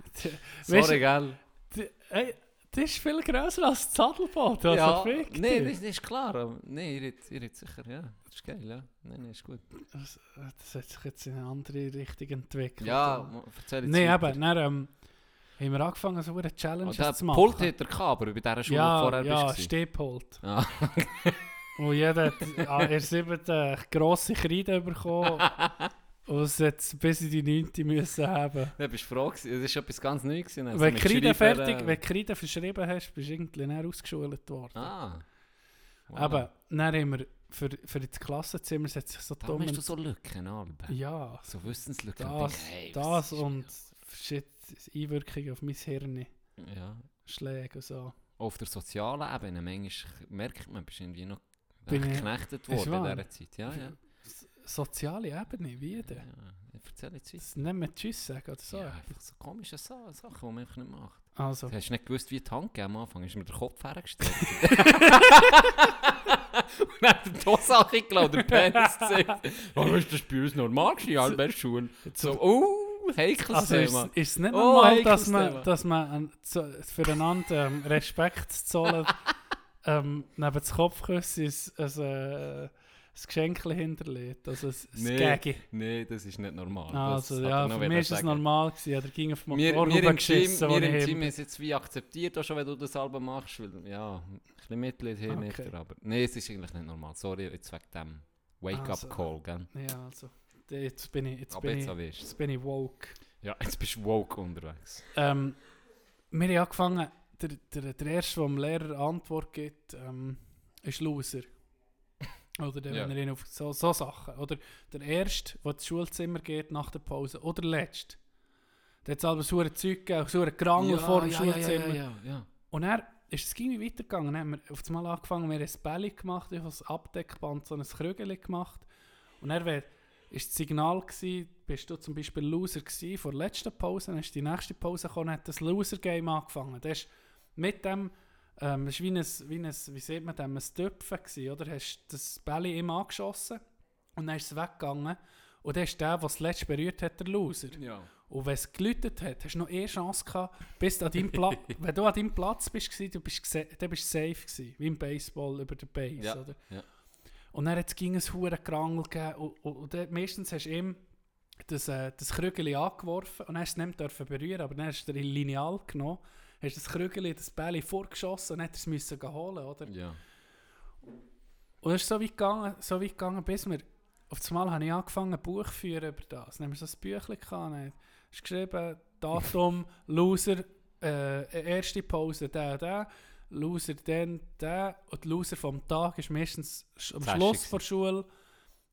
Speaker 2: Sorry,
Speaker 1: Weißt du-
Speaker 2: gell?
Speaker 1: Die- Ey, das ist viel grösser als das Sadelboot. Also
Speaker 2: ja,
Speaker 1: fick
Speaker 2: nee,
Speaker 1: dich.
Speaker 2: das ist klar. Nee, ihr redet- ihr redet sicher, ja. Das ist geil, ja. Nein, nein, ist gut.
Speaker 1: Das, das hat sich jetzt in eine andere Richtung entwickelt.
Speaker 2: Ja, erzähl jetzt
Speaker 1: Nein,
Speaker 2: weiter.
Speaker 1: eben, dann ähm, haben wir angefangen, so eine Challenge
Speaker 2: Oh,
Speaker 1: zu machen.
Speaker 2: Pult hat er gehabt, aber bei dieser Schule, du
Speaker 1: ja,
Speaker 2: vorher
Speaker 1: ja,
Speaker 2: bist.
Speaker 1: Stehpult.
Speaker 2: Ah.
Speaker 1: Wo jeder hat an der siebten grosse Kreide bekommen und es jetzt bis in die neunte müssen haben.
Speaker 2: Ja, bist du froh gewesen? Das war etwas ganz Neues. also
Speaker 1: wenn du fertig,
Speaker 2: äh,
Speaker 1: wenn Kreide verschrieben hast, bist du irgendwie näher ausgeschult worden.
Speaker 2: Ah.
Speaker 1: Aber dann haben wir für, für das Klassenzimmer hat sich so
Speaker 2: Darum
Speaker 1: dumm...
Speaker 2: hast du so Lücken, Alben.
Speaker 1: ja,
Speaker 2: So Wissenslücken.
Speaker 1: das,
Speaker 2: denke, hey,
Speaker 1: das und shit, Einwirkungen auf mein Hirn,
Speaker 2: Ja.
Speaker 1: Schläge und so.
Speaker 2: Auf der sozialen Ebene, manchmal merkt man, bist irgendwie noch
Speaker 1: Bin
Speaker 2: geknechtet worden in dieser Zeit. Ja, ja.
Speaker 1: Soziale Ebene, wie denn?
Speaker 2: ja. Ich erzähle jetzt.
Speaker 1: Das nicht mehr Tschüss sagen oder so.
Speaker 2: Ja, einfach so komische Sa Sachen, die man einfach nicht macht.
Speaker 1: Also,
Speaker 2: Du hast nicht gewusst, wie die Hand geht am Anfang. Ist mir der Kopf hergestellt. Und dann hat er die Hose angelassen, der Penis gezeigt. Warum ist das bei uns normal gewesen, in der Schule? So, oh, heikles
Speaker 1: also ist,
Speaker 2: Thema.
Speaker 1: ist es nicht
Speaker 2: Oh,
Speaker 1: normal, dass man,
Speaker 2: Thema.
Speaker 1: dass man an- zu, füreinander ähm, Respekt zu zollen, ähm, neben das Kopfküssen ein, ein, äh, ein Geschenk hinterlegt, also ein,
Speaker 2: Nee,
Speaker 1: Gägi.
Speaker 2: Nein, das ist nicht normal.
Speaker 1: Also
Speaker 2: das
Speaker 1: ja, für mich ist es normal gewesen, ja, der ging auf Motor
Speaker 2: wir im
Speaker 1: geschissen,
Speaker 2: wir im Team es jetzt wie akzeptiert, auch schon wenn du das Album machst. Weil, ja, ein bisschen Mitleid hin,
Speaker 1: Okay.
Speaker 2: nicht, aber nein, es ist eigentlich nicht normal. Sorry, jetzt wegen dem
Speaker 1: Also,
Speaker 2: Wake-up-Call, gell?
Speaker 1: Ja, also, jetzt bin ich, jetzt
Speaker 2: Aber
Speaker 1: bin
Speaker 2: jetzt
Speaker 1: ich, jetzt bin ich woke.
Speaker 2: Ja, jetzt bist du woke unterwegs.
Speaker 1: Ähm, wir haben angefangen, der, der, der Erste, der dem Lehrer Antwort gibt, ähm, ist Loser. Oder der,
Speaker 2: Ja.
Speaker 1: wenn er ihn auf so, so Sachen. Oder der Erste, der ins Schulzimmer geht nach der Pause. Oder der Letzte. Der hat es so ein Zeug gegeben, so ein Gerangel vor dem Schulzimmer.
Speaker 2: Ja, ja, ja.
Speaker 1: Und er ist es irgendwie weitergegangen. Dann haben wir auf einmal angefangen, wir haben ein Bälle gemacht, ich habe das Abdeckband, so ein Krügel gemacht. Und er war das Signal, gewesen, bist du zum Beispiel Loser gewesen, vor der letzten Pause, dann ist die nächste Pause gekommen, hat das Loser-Game angefangen. Das ist mit dem, ähm, das war wie ein, wie ein, wie sieht man dem, ein Töpfen gewesen, oder? Hast das Bälle ihm angeschossen und dann ist es weggegangen. Und dann ist der, der es letzte berührt hat, der Loser.
Speaker 2: ja.
Speaker 1: Und wenn es geläutet hat, hast du noch eine Chance gehabt, bis du an deinem Platz, wenn du an deinem Platz bist, du bist, dann bist du safe gewesen, wie im Baseball über der Base,
Speaker 2: Ja,
Speaker 1: oder?
Speaker 2: ja.
Speaker 1: Und dann hat es ging ein hure Krangel gegeben und, und, und dann, meistens hast du ihm das, äh, das Krügeli angeworfen und dann hast du es nicht berühren, aber dann hast du den Lineal genommen, hast das Krügeli, das Bälle vorgeschossen und er es müssen holen, oder?
Speaker 2: ja.
Speaker 1: Und es ist so weit gegangen, so weit gegangen bis wir, auf einmal habe ich angefangen, ein Buch zu führen über das. Dann haben wir so ein Büchlein gehabt, ist geschrieben, Datum, Loser, äh, erste Pause, der, der, Loser, dann, der, und der Loser vom Tag ist meistens am Schluss der Schule,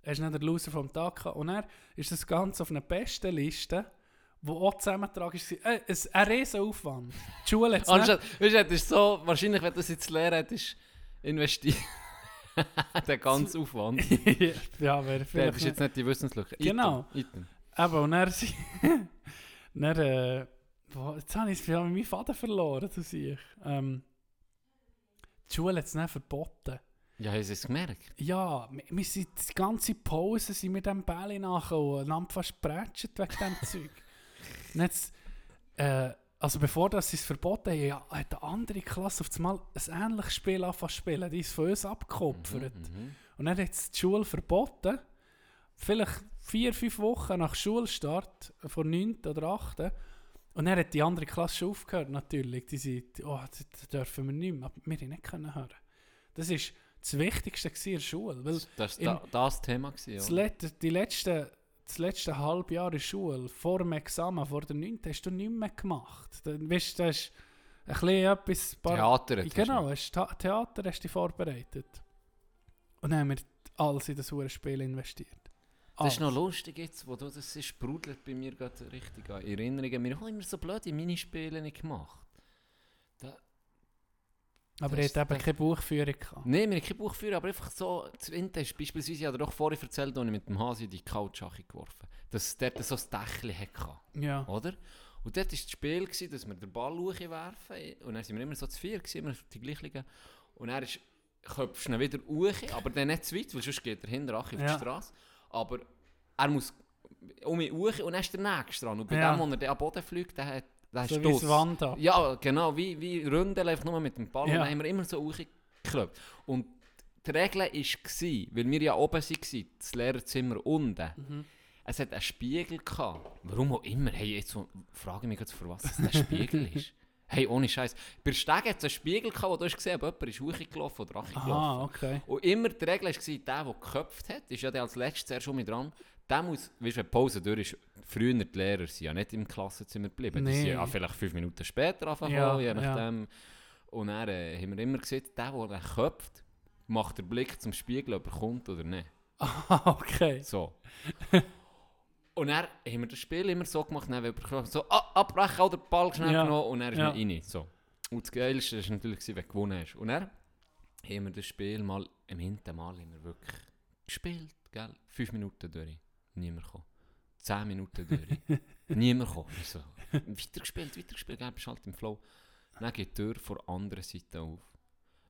Speaker 1: hast du dann den Loser vom Tag gehabt. Und dann ist das Ganze auf einer besten Liste, wo auch zusammentragen ist, äh, es- ein riesen Aufwand. Die Schule hat
Speaker 2: Anstatt, weißt du, das ist so, wahrscheinlich, wenn du das jetzt lernen hättest, investieren. Der ganze Aufwand.
Speaker 1: ja, wäre vielleicht
Speaker 2: ist jetzt nicht die Wissenslücke.
Speaker 1: Genau.
Speaker 2: Item.
Speaker 1: Aber und sie- dann äh, boah, jetzt habe ich ich meinen Vater verloren, das sehe ich. Ähm, die Schule hat es dann verboten.
Speaker 2: Ja, hast du es gemerkt?
Speaker 1: Ja, wir, wir sind die ganze Pause sind mit dem Bälle nachher und haben fast geprätscht wegen dem Zeug. Und jetzt, äh, also bevor das sie es verboten haben, ja, hat eine andere Klasse auf einmal ein ähnliches Spiel angefangen zu spielen. Die ist von uns abgekupfert.
Speaker 2: Mhm.
Speaker 1: Und dann hat es die Schule verboten. Vielleicht vier, fünf Wochen nach Schulstart, von 9. oder 8. Und dann hat die andere Klasse schon aufgehört, natürlich. Die sind, oh, das, dürfen wir nicht mehr. Aber wir nicht können hören. Das war das Wichtigste in der Schule. Weil
Speaker 2: Das war da, das Thema. Gewesen,
Speaker 1: das, let, die letzte, das letzte halbe Jahr in der Schule, vor dem Examen, vor der 9. hast du nichts mehr gemacht. Dann, weißt, du, das ist ein bisschen etwas... paar-
Speaker 2: Theater. hat
Speaker 1: Genau, hast Ta Theater hast du dich vorbereitet. Und dann haben wir alles in das Spiel investiert.
Speaker 2: Das ist noch lustig jetzt, wo du das ist, sprudelt bei mir gerade richtig an Erinnerungen. Wir haben immer so blöde Minispiele nicht gemacht.
Speaker 1: Aber er hat eben keine Buchführung gehabt.
Speaker 2: Nein, wir haben kein Buch führen, aber einfach so, Winter ist beispielsweise, ich habe dir doch vorhin erzählt, als ich mit dem Hasi die Couchschache geworfen dass es dort so ein Dächchen hatte,
Speaker 1: Ja.
Speaker 2: oder? Und dort war das Spiel, gewesen, dass wir den Ball werfen und dann sind wir immer so zu vier, gewesen, immer die gleichen. Und er ist, köpfst ihn wieder hoch, aber dann nicht zu weit, weil sonst geht er hinter auf
Speaker 1: Ja.
Speaker 2: die Straße. Aber er muss um mich hoch und dann ist der Nächste dran. Und bei
Speaker 1: Ja.
Speaker 2: dem, wo er dann am Boden fliegt, der hat der
Speaker 1: So wie das. Wanda.
Speaker 2: Ja, genau, wie, wie Ründel, einfach nur mit dem Ball.
Speaker 1: Ja.
Speaker 2: Und dann haben wir immer so hochgeklopft. Und die Regel war, weil wir ja oben waren, das Lehrerzimmer unten,
Speaker 1: Mhm.
Speaker 2: es hat einen Spiegel gehabt. Warum auch immer. Hey, jetzt frage ich mich jetzt, für was es ein Spiegel ist. Hey, ohne Scheiß. Bei der Stege hat es einen Spiegel gehabt, wo du hast gesehen ob jemand ist hochgelaufen oder runtergelaufen.
Speaker 1: Aha, okay.
Speaker 2: Und immer die Regel war, der, der geköpft hat, ist ja der als letztes zuerst schon mit dran, der muss, weißt du, wenn die Pause durch ist, früher die Lehrer sind ja nicht im Klassenzimmer geblieben. Die sind
Speaker 1: Nee.
Speaker 2: ja vielleicht fünf Minuten später angefangen,
Speaker 1: Ja,
Speaker 2: je
Speaker 1: ja.
Speaker 2: nachdem. Und dann äh, haben wir immer gesehen, der, der den köpft, macht den Blick zum Spiegel, ob er kommt oder nicht.
Speaker 1: Aha, okay.
Speaker 2: So. und dann haben wir das Spiel immer so gemacht, dann haben wir so ah, abbrechen oder den Ball schnell
Speaker 1: Ja.
Speaker 2: genommen und dann ist
Speaker 1: Ja.
Speaker 2: rein. So. Und das Geilste war natürlich, wenn du gewonnen hast. Und dann haben wir das Spiel mal im hinten Mal wirklich gespielt. Gell? Fünf Minuten durch. Niemand gekommen. Zehn Minuten durch. Niemand gekommen. Ich so, weitergespielt, weitergespielt, gell? bist halt im Flow. Dann geht die Tür von der anderen Seite auf.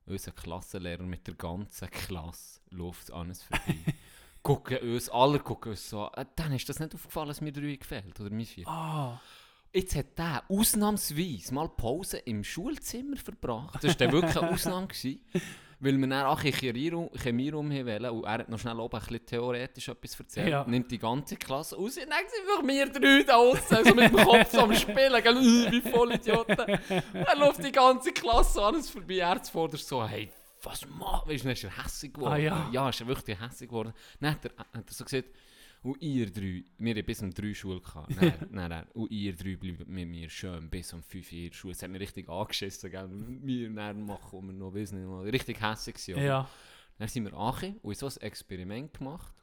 Speaker 2: Unser Klassenlehrer mit der ganzen Klasse läuft an uns vorbei. gucken uns, alle gucken uns so an. Äh, Dann ist das nicht aufgefallen, dass mir drei gefällt oder mir vier.
Speaker 1: Ah,
Speaker 2: Jetzt hat der ausnahmsweise mal Pause im Schulzimmer verbracht. Das war wirklich eine Ausnahme. Gewesen, weil wir dann auch haben wollen und er hat noch schnell oben ein bisschen theoretisch etwas erzählt.
Speaker 1: Ja.
Speaker 2: Nimmt die ganze Klasse raus und dann sind wir drei da außen, so mit dem Kopf am Spielen, gell, wie voll Idioten. Dann läuft die ganze Klasse an uns vorbei, er zuvorderst so, hey, was machst du? Dann ist er hässig geworden.
Speaker 1: Ah, ja.
Speaker 2: ja, ist er wirklich hässig geworden. Dann hat er, hat er so gesagt, und ihr drei, wir hatten bis um drei Schule gehabt. Nein, nein, nein. Und ihr drei bleibt mit mir schön bis um fünf der Schule. Das hat mich richtig angeschissen, gell. Und Wir dann machen, was wir noch wissen, nicht mal. richtig hässlich gewesen.
Speaker 1: ja.
Speaker 2: Dann sind wir angekommen und so ein Experiment gemacht.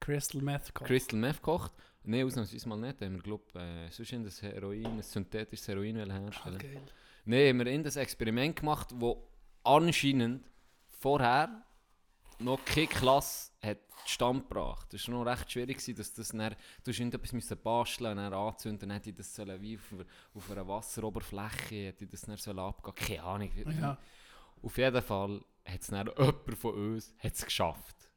Speaker 1: Crystal Meth gehabt.
Speaker 2: Crystal Meth gekocht. Nein, ausnahmsweise mal nicht. Da haben wir, glaub, äh, sonst in das Heroin, ein synthetisches Heroin
Speaker 1: Ah,
Speaker 2: herstellen.
Speaker 1: geil.
Speaker 2: Nein, haben wir in das Experiment gemacht, wo anscheinend vorher noch keine Klasse hat Stand gebracht. Das war noch recht schwierig, dass das dann, du irgendetwas müssen basteln und anzünden, dann hätte ich das sollen wie auf, auf einer Wasseroberfläche, hätte ich das dann sollen abgehen, keine Ahnung.
Speaker 1: Ja.
Speaker 2: Auf jeden Fall hat es dann jemand von uns hat's geschafft.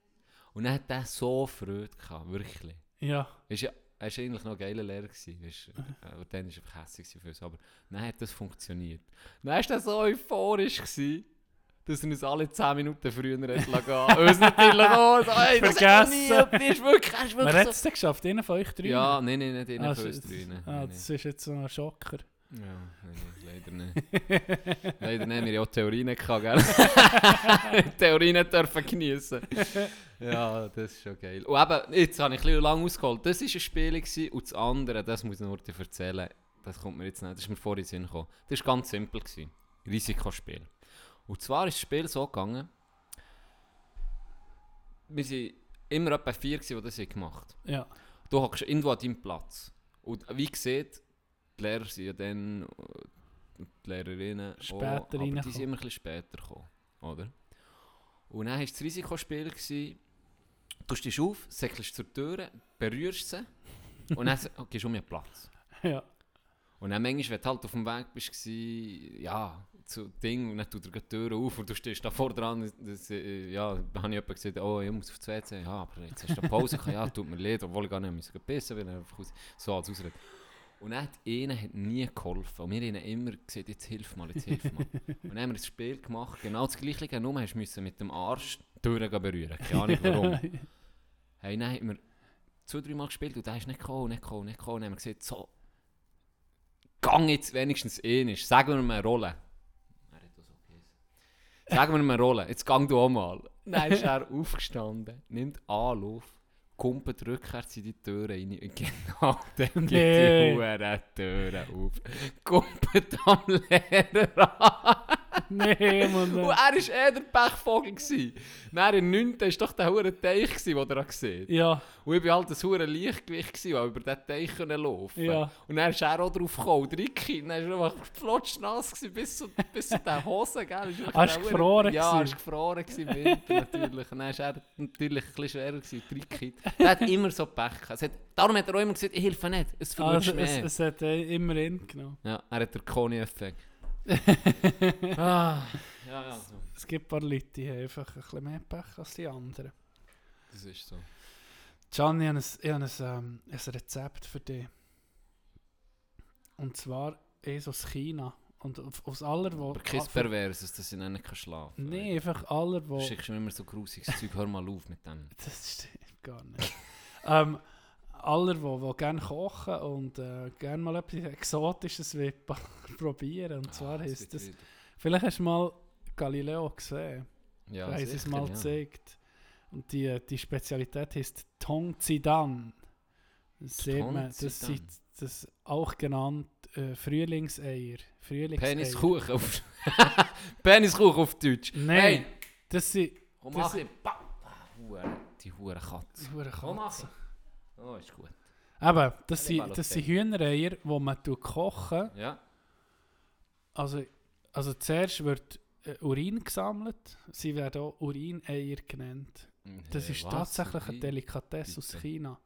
Speaker 2: Und dann hat der so Freude gehabt, wirklich.
Speaker 1: Ja.
Speaker 2: Ist ja, er war eigentlich noch ein geiler Lehrer. Gewesen, weißt, aber dann war er einfach hässlich für uns. Aber dann hat das funktioniert. Dann war er so euphorisch, gewesen, dass er uns alle 10 Minuten früher hat lassen gehen. uns natürlich auch. So, hey, das
Speaker 1: Vergessen.
Speaker 2: er ist wirklich, ist
Speaker 1: Wer hat
Speaker 2: wirklich
Speaker 1: es geschafft? Einer von euch drei?
Speaker 2: so. Ja, nein, nein, nicht einer
Speaker 1: Ah,
Speaker 2: von uns drei.
Speaker 1: Ah, das ist jetzt so ein Schocker.
Speaker 2: Ja, nein, leider nicht. leider nicht, wir haben ja auch Theorien gehabt, gell? Theorien dürfen geniessen. Ja, das ist schon geil. Und eben, jetzt habe ich ein bisschen lang ausgeholt. Das war ein Spiel gewesen, und das andere, das muss ich nur dir erzählen, das kommt mir jetzt nicht, das ist mir vorhin Sinn gekommen. Das war ganz simpel. Gewesen. Risikospiel. Und zwar ist das Spiel so gegangen, wir waren immer etwa vier, gewesen, die das gemacht haben.
Speaker 1: Ja.
Speaker 2: Du hockst irgendwo an deinem Platz. Und wie gesagt, die Lehrer sind ja dann, die Lehrerinnen
Speaker 1: Später
Speaker 2: auch, aber die sind immer ein bisschen später gekommen, oder? Und dann war das Risikospiel, gewesen, du stehst auf, säckelst zur Tür, berührst sie und dann gehst du um den Platz.
Speaker 1: Ja.
Speaker 2: Und dann manchmal, wenn du halt auf dem Weg bist, ja, zu Ding, und dann tut er die Tür auf und du stehst da vor dran, das, äh, ja, da habe ich jemanden gesagt, oh, ich muss aufs WC, ja, aber jetzt hast du eine Pause gehabt, ja, tut mir leid, obwohl ich gar nicht pissen weil er einfach aus, so als Ausrede. Und dann hat einer hat nie geholfen. Und wir haben immer gesagt, jetzt hilf mal, jetzt hilf mal. und dann haben wir das Spiel gemacht, genau das gleiche, nur hast du mit dem Arsch die Tür berühren. Keine Ahnung warum. hey, dann haben wir zwei, drei Mal gespielt und der ist nicht gekommen, nicht gekommen, nicht gekommen. Und dann haben wir gesagt, so, gang jetzt wenigstens ähnlich. Sagen wir mal eine Rolle. Sagen wir mal eine Rolle. Jetzt gang du auch mal. Dann ist er aufgestanden, nimmt Anlauf, kumpelt rückwärts in die Tür rein und genau dann geht
Speaker 1: Nee.
Speaker 2: die Hure Tür auf. Kumpelt am Lehrer an.
Speaker 1: Nee, Mann.
Speaker 2: Und er war eh der Pechvogel. gewesen. Dann in 9. war doch der hure Teich, gewesen, den er gesehen
Speaker 1: Ja,
Speaker 2: Und ich war halt ein hure Leichtgewicht, gewesen, weil über diesen Teich laufen
Speaker 1: Ja.
Speaker 2: Und dann ist er auch drauf gekommen, Ricky. Dann war er flotschnass gewesen, bis zu, bis zu den Hosen, gell? Wirklich
Speaker 1: Ah,
Speaker 2: hure-
Speaker 1: gefroren
Speaker 2: Ja, er ist gefroren gewesen im Winter natürlich. Und dann war er natürlich ein bisschen schwerer gewesen, Ricky. Der hat immer so Pech gehabt. Es darum hat er auch immer gesagt, ich helfe nicht, es verlutscht
Speaker 1: also, es,
Speaker 2: mehr.
Speaker 1: es hat äh, immer in genommen.
Speaker 2: Ja, er hat den Koni-Effekt. ah, ja, ja, so.
Speaker 1: Es gibt ein paar Leute, die haben einfach ein bisschen mehr Pech als die anderen.
Speaker 2: das ist so.
Speaker 1: Gianni, ich habe ein, ich habe ein, ähm, ein Rezept für dich. Und zwar ist aus China. Und aus aller, wo...
Speaker 2: Aber kein
Speaker 1: ah,
Speaker 2: Perverses, dass ich nicht schlafen kann.
Speaker 1: Nee, einfach aller, wo...
Speaker 2: Du schickst mir immer so grusiges Zeug, hör mal auf mit dem.
Speaker 1: Das stimmt gar nicht. ähm, aller, die, die gerne kochen und äh, gerne mal etwas Exotisches probieren. Und zwar
Speaker 2: Ah,
Speaker 1: das...
Speaker 2: wieder-
Speaker 1: Vielleicht hast du mal Galileo gesehen.
Speaker 2: Ja,
Speaker 1: da haben sie es mal
Speaker 2: ja.
Speaker 1: gezeigt. Und die, die Spezialität heißt Tong Zidan. Das sieht
Speaker 2: Tong
Speaker 1: man, das sind das auch genannt äh, Frühlingseier. Frühlingseier.
Speaker 2: Peniskuchen auf... Peniskuchen auf Deutsch.
Speaker 1: Nein,
Speaker 2: Hey,
Speaker 1: das sind
Speaker 2: komm,
Speaker 1: das
Speaker 2: mach ich. Pa- Ah, Hure, die hure Katze. Oh, ist gut.
Speaker 1: Eben, das sind, das sind Hühnereier, die man kochen.
Speaker 2: Ja.
Speaker 1: Also, also zuerst wird äh, Urin gesammelt. Sie werden auch Urineier genannt. Das
Speaker 2: Äh,
Speaker 1: ist
Speaker 2: was?
Speaker 1: tatsächlich eine? Delikatesse aus
Speaker 2: Bitte?
Speaker 1: China.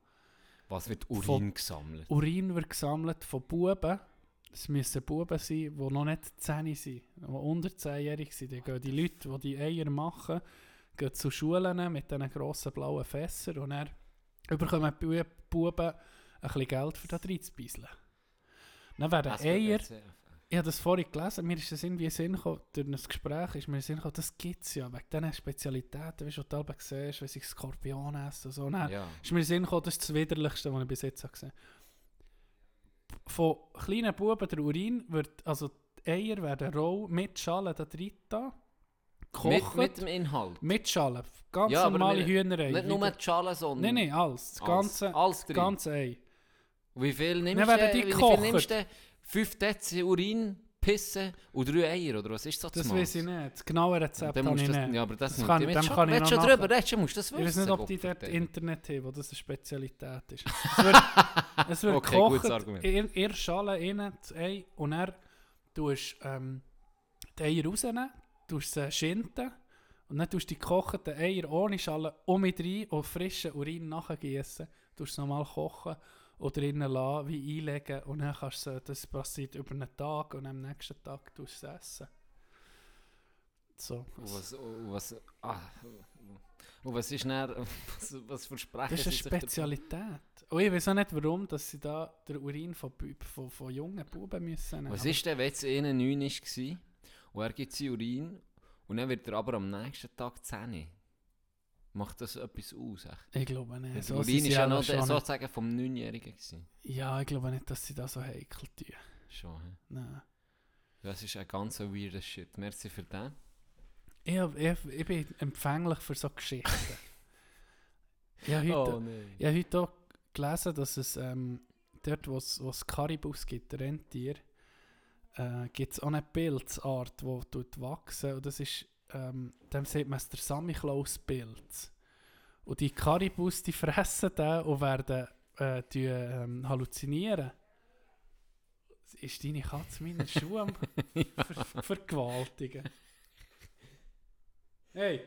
Speaker 2: Was wird Urin
Speaker 1: Von-
Speaker 2: gesammelt?
Speaker 1: Urin wird gesammelt von Buben. Es müssen Buben sein, die noch nicht 10 sind, die unter 10-jährig sind. Dann gehen die Leute, die die Eier machen, gehen zu Schulen mit diesen grossen blauen Fässern und dann bekommen die Bu- Buben ein bisschen Geld, für das reinzubeiseln. Dann werden Eier, ich habe das vorhin gelesen, mir ist das irgendwie Sinn gekommen, durch ein Gespräch ist mir Sinn gekommen, das gibt es ja, wegen diesen Spezialitäten, wie du du selber siehst, wenn sie Skorpion essen und so. Dann
Speaker 2: Ja.
Speaker 1: ist mir Sinn gekommen, das ist das Widerlichste, was ich bis jetzt habe gesehen Von kleinen Buben der Urin wird, also die Eier werden roh mit Schalen da drin da, gekocht,
Speaker 2: mit dem Inhalt.
Speaker 1: mit Schalen, ganz
Speaker 2: Ja,
Speaker 1: normale Hühnerei.
Speaker 2: Nicht nur die Schale, sondern...
Speaker 1: der- Nein, nein, alles, das ganze,
Speaker 2: Alles
Speaker 1: das
Speaker 2: drin.
Speaker 1: ganze Ei.
Speaker 2: Wie viel nimmst du? Wie viel nimmst du? 5 Dezi Urin, Pisse und 3 Eier, oder was ist
Speaker 1: Das
Speaker 2: Maß?
Speaker 1: weiß ich nicht, das genaue Rezept habe ich
Speaker 2: das,
Speaker 1: nicht.
Speaker 2: ja, aber das,
Speaker 1: Das kann-
Speaker 2: mit
Speaker 1: dem
Speaker 2: schon,
Speaker 1: kann ich
Speaker 2: schon drüber redest, musst das wissen.
Speaker 1: Ich weiß nicht, ob die dort. Internet haben, wo das eine Spezialität ist. Es wird, es wird
Speaker 2: Okay, gutes
Speaker 1: gekocht,
Speaker 2: Argument.
Speaker 1: in, in Schale rein, das Ei, und dann tust du ähm, die Eier rausnehmen, tust sie schinden, und dann tust du die gekochten Eier ohne Schale um mit rein und frischen Urin nachgießen, tust sie nochmal kochen oder drinnen lassen, wie einlegen, und dann kannst du, das passiert über einen Tag, und am nächsten Tag tust du es essen. So.
Speaker 2: Und was, und was, ah, und was ist dann, was, was versprechen
Speaker 1: Das ist eine? Spezialität. Und ich weiß auch nicht, warum dass sie da den Urin von, von, von jungen Buben müssen.
Speaker 2: Was ist denn, wenn jetzt einer 9 war und er gibt sein Urin und dann wird er aber am nächsten Tag 10? Macht das etwas aus? Echt?
Speaker 1: Ich glaube nicht. So
Speaker 2: Urin
Speaker 1: sie
Speaker 2: ja noch sozusagen vom 9-Jährigen. gewesen.
Speaker 1: Ja, ich glaube nicht, dass sie das so heikel tun.
Speaker 2: Schon, hä?
Speaker 1: Nein.
Speaker 2: Das ist ein ganz weirder Shit. Merci für den.
Speaker 1: Ich, ich, ich bin empfänglich für so Geschichten. ich habe heute,
Speaker 2: nein.
Speaker 1: ich habe heute auch gelesen, dass es ähm, dort, wo es Karibus gibt, Rentier, äh, gibt es auch eine Pilzart, die wachsen. Und das ist, ähm, dem sieht man es der Samichlaus-Pilz. Und die Karibus, die fressen den und werden äh, die, ähm, halluzinieren. Ist deine Katze meine Schuhe am ver vergewaltigen? Hey!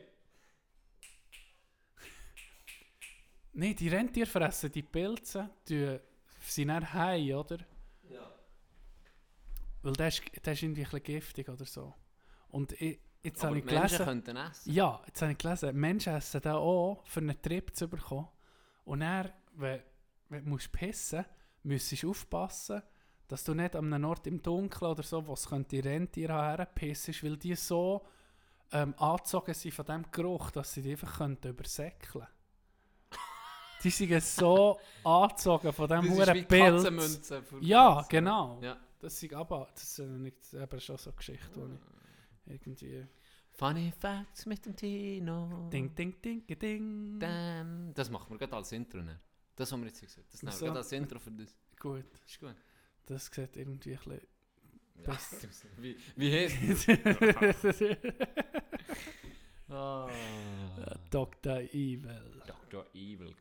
Speaker 1: Nein, die Rentiere fressen die Pilze, die sind dann heim, oder? Weil der ist, der ist irgendwie ein bisschen giftig oder so. Und ich, jetzt
Speaker 2: Aber
Speaker 1: habe
Speaker 2: die
Speaker 1: ich
Speaker 2: Menschen
Speaker 1: gelesen...
Speaker 2: könnten essen.
Speaker 1: Ja, jetzt habe ich gelesen, Menschen essen da auch, für einen Trip zu bekommen. Und dann, wenn, wenn du musst pissen musst du aufpassen, dass du nicht an einem Ort im Dunkeln oder so, wo es könnte Rentiere haben, herpissest, weil die so ähm, angezogen sind von dem Geruch, dass sie die einfach könnten übersäckeln Die sind so angezogen von Pilz.
Speaker 2: Katzenmünzen für
Speaker 1: Ja, genau.
Speaker 2: Ja.
Speaker 1: Das ist aber, das ist nicht, eben schon so eine Geschichte, wo ich irgendwie...
Speaker 2: Funny Facts mit dem Tino.
Speaker 1: Ding, ding, ding, ding.
Speaker 2: Damn. Das machen wir gerade als Intro. Ne? Das haben wir jetzt gesagt. Das nehmen wir gerade als Intro für das.
Speaker 1: Gut.
Speaker 2: Ist gut.
Speaker 1: Das sieht irgendwie ein bisschen Das-
Speaker 2: wie, wie heißt Ah.
Speaker 1: Dr. Evil.
Speaker 2: Dr. Evil.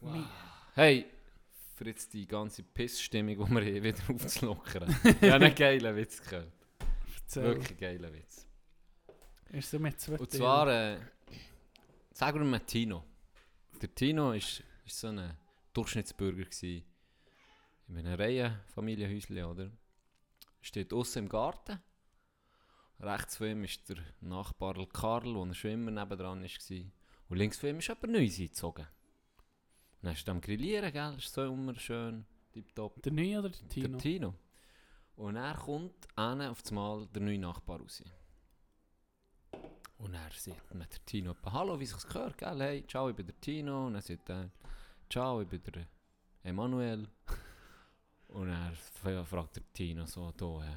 Speaker 2: Wow. Hey, für jetzt die ganze Pissstimmung, die wir haben, wieder aufzulockern. ja, einen geilen Witz gehört.
Speaker 1: Erzähl.
Speaker 2: Wirklich geilen Witz.
Speaker 1: Ist so mit zwei
Speaker 2: Und zwar, äh, sagen wir mal Tino. Der Tino ist, ist so ein Durchschnittsbürger gewesen. In einem Reihenfamilienhäuschen, oder? Steht außen im Garten. Rechts von ihm ist der Nachbar Karl, der ein Schwimmer nebendran war. Und links von ihm ist jemand Neues eingezogen. Dann ist am Grillieren, gell? Ist so immer schön, tipptopp.
Speaker 1: Der Neue oder der Tino?
Speaker 2: Der Tino. Und er kommt einer auf das Mal der neue Nachbar raus. Und er sagt mit der Tino Hallo, wie sich's gehört, gell? Hey, ciao, ich bin der Tino. Und er sagt er, Ciao, ich bin der Emanuel. Und er fragt der Tino so, du, äh,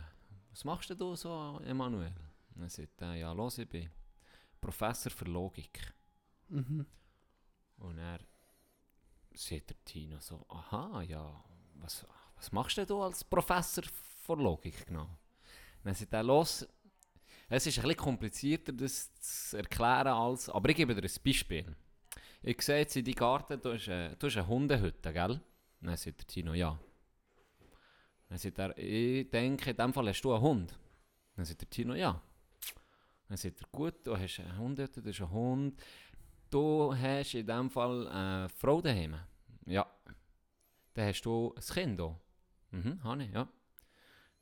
Speaker 2: was machst du so, Emanuel? Und er sagt er, ja, los, ich bin Professor für Logik.
Speaker 1: Mhm.
Speaker 2: Und er sieht der Tino so, aha, ja, was, was machst denn du als Professor für Logik genau? Dann sagt er, los, es ist bisschen komplizierter, das zu erklären als, aber ich gebe dir ein Beispiel. Ich sehe jetzt in deinem Garten, du hast, äh, du hast eine Hundehütte, gell? Dann sagt der Tino, ja. Dann sagt er, ich denke, in dem Fall hast du einen Hund. Dann sagt der Tino, ja. Dann sagt er, gut, du hast eine Hundehütte, du hast einen Hund. Du hast in dem Fall eine Frau daheim. Ja. Dann hast du ein Kind auch. Mhm, habe ich, ja.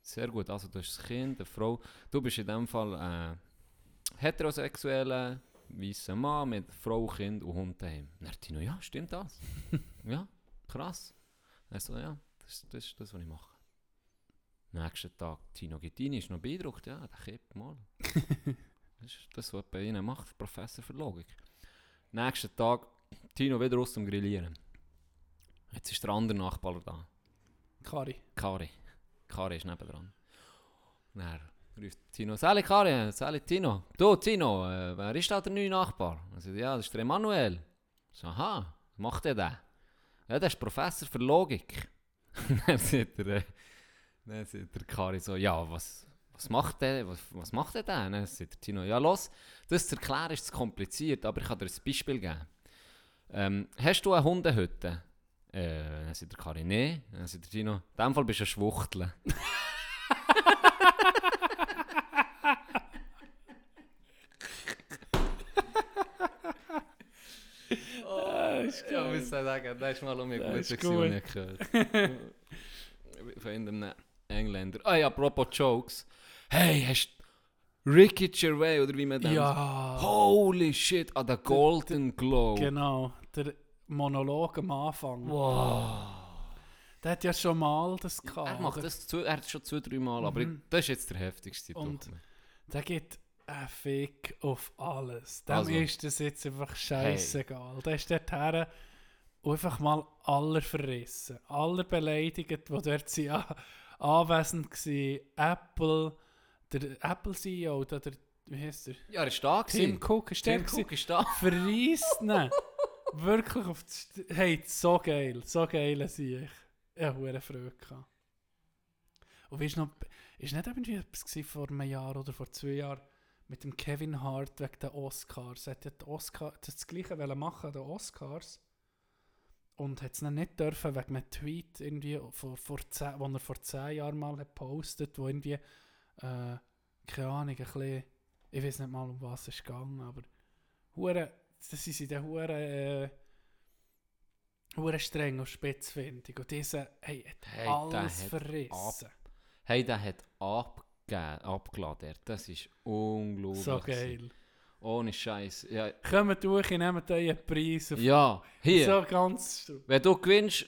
Speaker 2: Sehr gut, also du hast ein Kind, eine Frau. Du bist in dem Fall ein heterosexueller, weißer Mann mit Frau, Kind und Hund daheim. Dann hat Tino, ja, stimmt das? ja, krass. Er so, ja, das, das ist das, was ich mache. Nächsten Tag, Tino Gittini ist noch beeindruckt, ja, der kippt mal. das ist das, was bei ihnen macht, Professor für Logik. Nächsten Tag, Tino wieder aus zum Grillieren. Jetzt ist der andere Nachbar da.
Speaker 1: Kari.
Speaker 2: Kari. Kari ist nebendran. Und er ruft Tino, Sali Kari, Sali Tino. Du Tino, äh, wer ist da der neue Nachbar? Er sagt, ja, das ist der Emanuel. So, aha, was macht der da? Ja, der ist Professor für Logik. dann sagt der, äh, dann sagt der Kari so, ja, was, was macht der, was, was macht der da? Dann sagt der Tino, ja los, das zu erklären ist zu kompliziert, aber ich kann dir ein Beispiel geben. Ähm, hast du eine Hundehütte? Äh, dann sagt der Kari, nee. Dann sagt der Tino, in dem Fall bist du ein Schwuchtel. Ja,
Speaker 1: geil.
Speaker 2: muss ich sagen, das ist mal um mich gut
Speaker 1: gut.
Speaker 2: ich gehört. Von einem Engländer. Ah ja, apropos Jokes. Hey, hast du Ricky Gervais oder wie man den...
Speaker 1: Ja,
Speaker 2: Holy shit, an der Golden Globe.
Speaker 1: genau. Der Monolog am Anfang.
Speaker 2: Wow.
Speaker 1: Der hat ja schon mal das gehabt.
Speaker 2: Er macht das zu, er hat schon zwei, drei Mal, aber
Speaker 1: Mhm.
Speaker 2: das ist jetzt der heftigste.
Speaker 1: Und-. Der gibt einen Fick auf alles. Dem
Speaker 2: Also.
Speaker 1: ist das jetzt einfach scheißegal. Der ist dort her und einfach mal aller verrissen. Aller beleidigt, die dort sind, an- anwesend waren. Apple, der Apple CEO, der, der wie heißt der?
Speaker 2: Ja, er ist da
Speaker 1: Tim
Speaker 2: gewesen.
Speaker 1: Cook ist
Speaker 2: Tim. Cook ist da.
Speaker 1: Verreist ihn. Wirklich auf die St Hey, so geil. So geil sehe ich. Ich hatte eine Freude. gehabt. Und weißt du noch, ist nicht irgendwie etwas vor einem Jahr oder vor zwei Jahren mit dem Kevin Hart wegen den Oscars? Er hat ja die Oscar, das Gleiche machen, den Oscars. Und hat es nicht dürfen wegen einem Tweet, irgendwie, vor, vor zehn, den er vor zehn Jahren mal hat gepostet, wo irgendwie, äh, keine Ahnung, ein bisschen, ich weiß nicht mal, um was es gegangen, aber hure, das sind sie dann hure, äh, streng auf Spitzfindung. Und dieser, hey, hat
Speaker 2: Hey, der
Speaker 1: alles
Speaker 2: hat
Speaker 1: verrissen.
Speaker 2: Hey, der hat abgegeben, abgeladen. Das ist unglaublich.
Speaker 1: So
Speaker 2: gewesen.
Speaker 1: geil.
Speaker 2: Ohne Scheiß. Ja,
Speaker 1: Kommt durch, ich nehme euren Preis auf.
Speaker 2: ja hier.
Speaker 1: So ganz
Speaker 2: Wenn du gewinnst,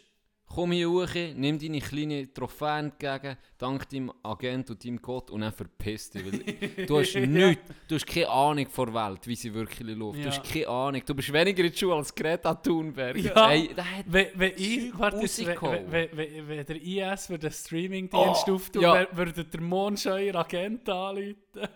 Speaker 2: komm hier hoch, nimm deine kleine Trophäe entgegen, dank deinem Agent und deinem Gott und dann verpiss dich. Weil du hast nichts, du hast keine Ahnung von der Welt, wie sie wirklich läuft.
Speaker 1: Ja.
Speaker 2: Du hast keine Ahnung. Du bist weniger in der Schule als Greta Thunberg.
Speaker 1: Ja.
Speaker 2: Hey, hat
Speaker 1: Wenn, wenn, ich, warte, jetzt, wenn,
Speaker 2: rausgehauen.
Speaker 1: wenn, wenn, wenn der IS würde den Streamingdienst
Speaker 2: Oh,
Speaker 1: auftun,
Speaker 2: ja.
Speaker 1: wür- würde der Mond schon ihren Agent anrufen.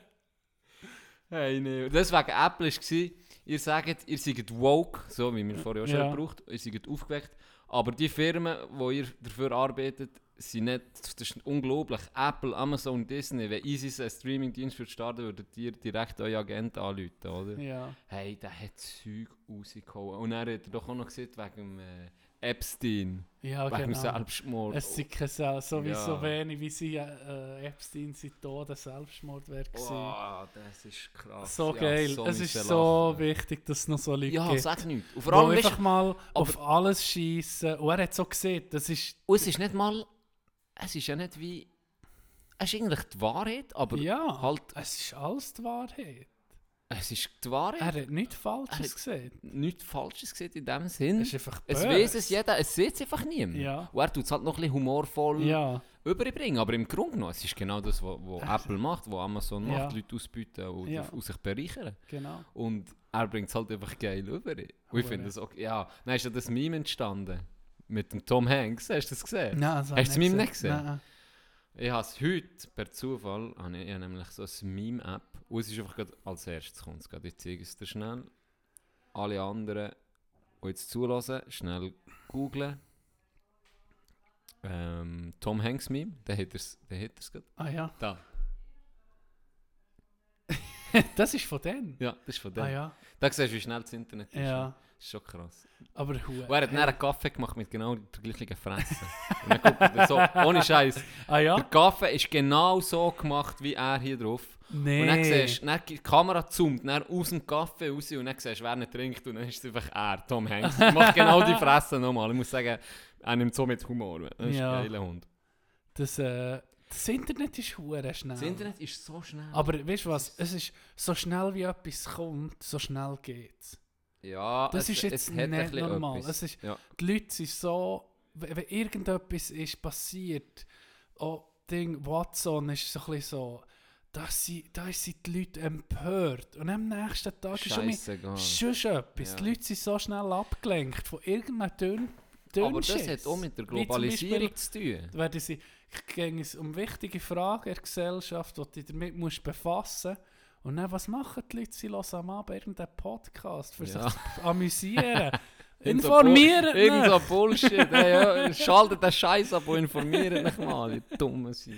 Speaker 2: Hey, nee. Das wegen Apple war, ihr sagt, ihr seid woke, so wie wir vorher auch schon
Speaker 1: Ja.
Speaker 2: gebraucht, ihr seid aufgeweckt, aber die Firmen, wo ihr dafür arbeitet, sind nicht, das ist unglaublich. Apple, Amazon, Disney, wenn ISIS einen Streamingdienst für starten, würden die direkt euren Agent anrufen, oder?
Speaker 1: Ja.
Speaker 2: Hey, der hat Zeug rausgehauen. Und er hat er doch auch noch gesehen, wegen dem äh, Epstein,
Speaker 1: Ja,
Speaker 2: wegen
Speaker 1: genau.
Speaker 2: Selbstmord.
Speaker 1: Es sind keine Sel- sowieso
Speaker 2: Ja.
Speaker 1: wenig, wie sie äh, Epstein sein Tod ein Selbstmordwerk war.
Speaker 2: oh, das ist krass.
Speaker 1: So
Speaker 2: Ja,
Speaker 1: geil.
Speaker 2: so
Speaker 1: es ist so
Speaker 2: lachen.
Speaker 1: wichtig, dass es noch so Leute
Speaker 2: Ja,
Speaker 1: gibt.
Speaker 2: sag nicht. Und vor allem,
Speaker 1: einfach mal auf alles schießen. Und er hat so gesehen, das ist.
Speaker 2: Und es ist nicht mal. Es ist ja nicht wie. Es ist eigentlich die Wahrheit, aber
Speaker 1: ja,
Speaker 2: halt.
Speaker 1: es ist alles die Wahrheit.
Speaker 2: Es ist die Wahrheit.
Speaker 1: Er hat nichts Falsches gesehen.
Speaker 2: Nichts Falsches gesehen in dem Sinn.
Speaker 1: Es ist einfach
Speaker 2: Es weiß es jeder, es sieht es einfach niemand.
Speaker 1: Ja.
Speaker 2: Und er tut es halt noch ein bisschen humorvoll
Speaker 1: Ja,
Speaker 2: überbringen. Aber im Grunde genommen, es ist genau das, was Apple macht, was Amazon
Speaker 1: Ja.
Speaker 2: macht, Leute ausbieten und,
Speaker 1: Ja.
Speaker 2: und sich bereichern.
Speaker 1: genau.
Speaker 2: Und er bringt es halt einfach geil über. Und ich finde das okay. Ja, dann ist ja das Meme entstanden. Mit dem Tom Hanks, hast du das gesehen?
Speaker 1: Nein, das
Speaker 2: Hast du das Meme nicht gesehen?
Speaker 1: Nein.
Speaker 2: Ich habe es heute per Zufall, habe ich, ich habe nämlich so eine Meme-App, und es ist einfach gerade als erstes kommt es gerade. Ich zeige es dir schnell. Alle anderen, die jetzt zulassen, schnell googlen. Ähm, Tom Hanks Meme, der hat es gerade.
Speaker 1: Ah ja.
Speaker 2: Da.
Speaker 1: das ist von denen.
Speaker 2: Ja, das ist von dem.
Speaker 1: Ah ja.
Speaker 2: Da siehst du, wie schnell das Internet ist.
Speaker 1: Ja.
Speaker 2: Das ist schon krass.
Speaker 1: Aber hu-
Speaker 2: er hat dann einen Kaffee gemacht mit genau der gleichen Fresse. Und dann guckt er so, ohne Scheiß.
Speaker 1: Ah
Speaker 2: Der
Speaker 1: ja?
Speaker 2: Kaffee ist genau so gemacht wie er hier drauf.
Speaker 1: Nee.
Speaker 2: Und dann siehst du, die Kamera zoomt dann aus dem Kaffee raus und dann siehst du, wer nicht trinkt und dann ist es einfach er, Tom Hanks. Er macht genau die Fresse nochmal. Ich muss sagen, er nimmt so mit Humor. Das ist
Speaker 1: Ja.
Speaker 2: ein geiler Hund.
Speaker 1: das, äh, das Internet ist hure schnell.
Speaker 2: Das Internet ist so schnell.
Speaker 1: Aber weißt du was? Es ist so schnell wie etwas kommt, so schnell geht's.
Speaker 2: Ja,
Speaker 1: Das
Speaker 2: es,
Speaker 1: ist jetzt
Speaker 2: es
Speaker 1: nicht normal.
Speaker 2: etwas.
Speaker 1: Es ist,
Speaker 2: Ja.
Speaker 1: Die Leute sind so, wenn wenn irgendetwas ist passiert, oh, Ding, Watson ist so ein bisschen so, da sind, da sind die Leute empört. Und am nächsten Tag ist schon, schon etwas.
Speaker 2: Ja.
Speaker 1: Die Leute sind so schnell abgelenkt von irgendeinem Dünn, Dünn
Speaker 2: Aber das hat auch mit der Globalisierung
Speaker 1: Beispiel-
Speaker 2: zu tun.
Speaker 1: werden sie ging es um wichtige Fragen in der Gesellschaft, die du damit musst befassen Und dann, was machen die Leute? Sie hören am Abend irgendeinen Podcast, für
Speaker 2: Ja.
Speaker 1: sich zu amüsieren. Informieren
Speaker 2: Irgend so. Bullshit. ja, ja. Schaltet den Scheiß ab und informiert mich mal, ihr dummen Sier.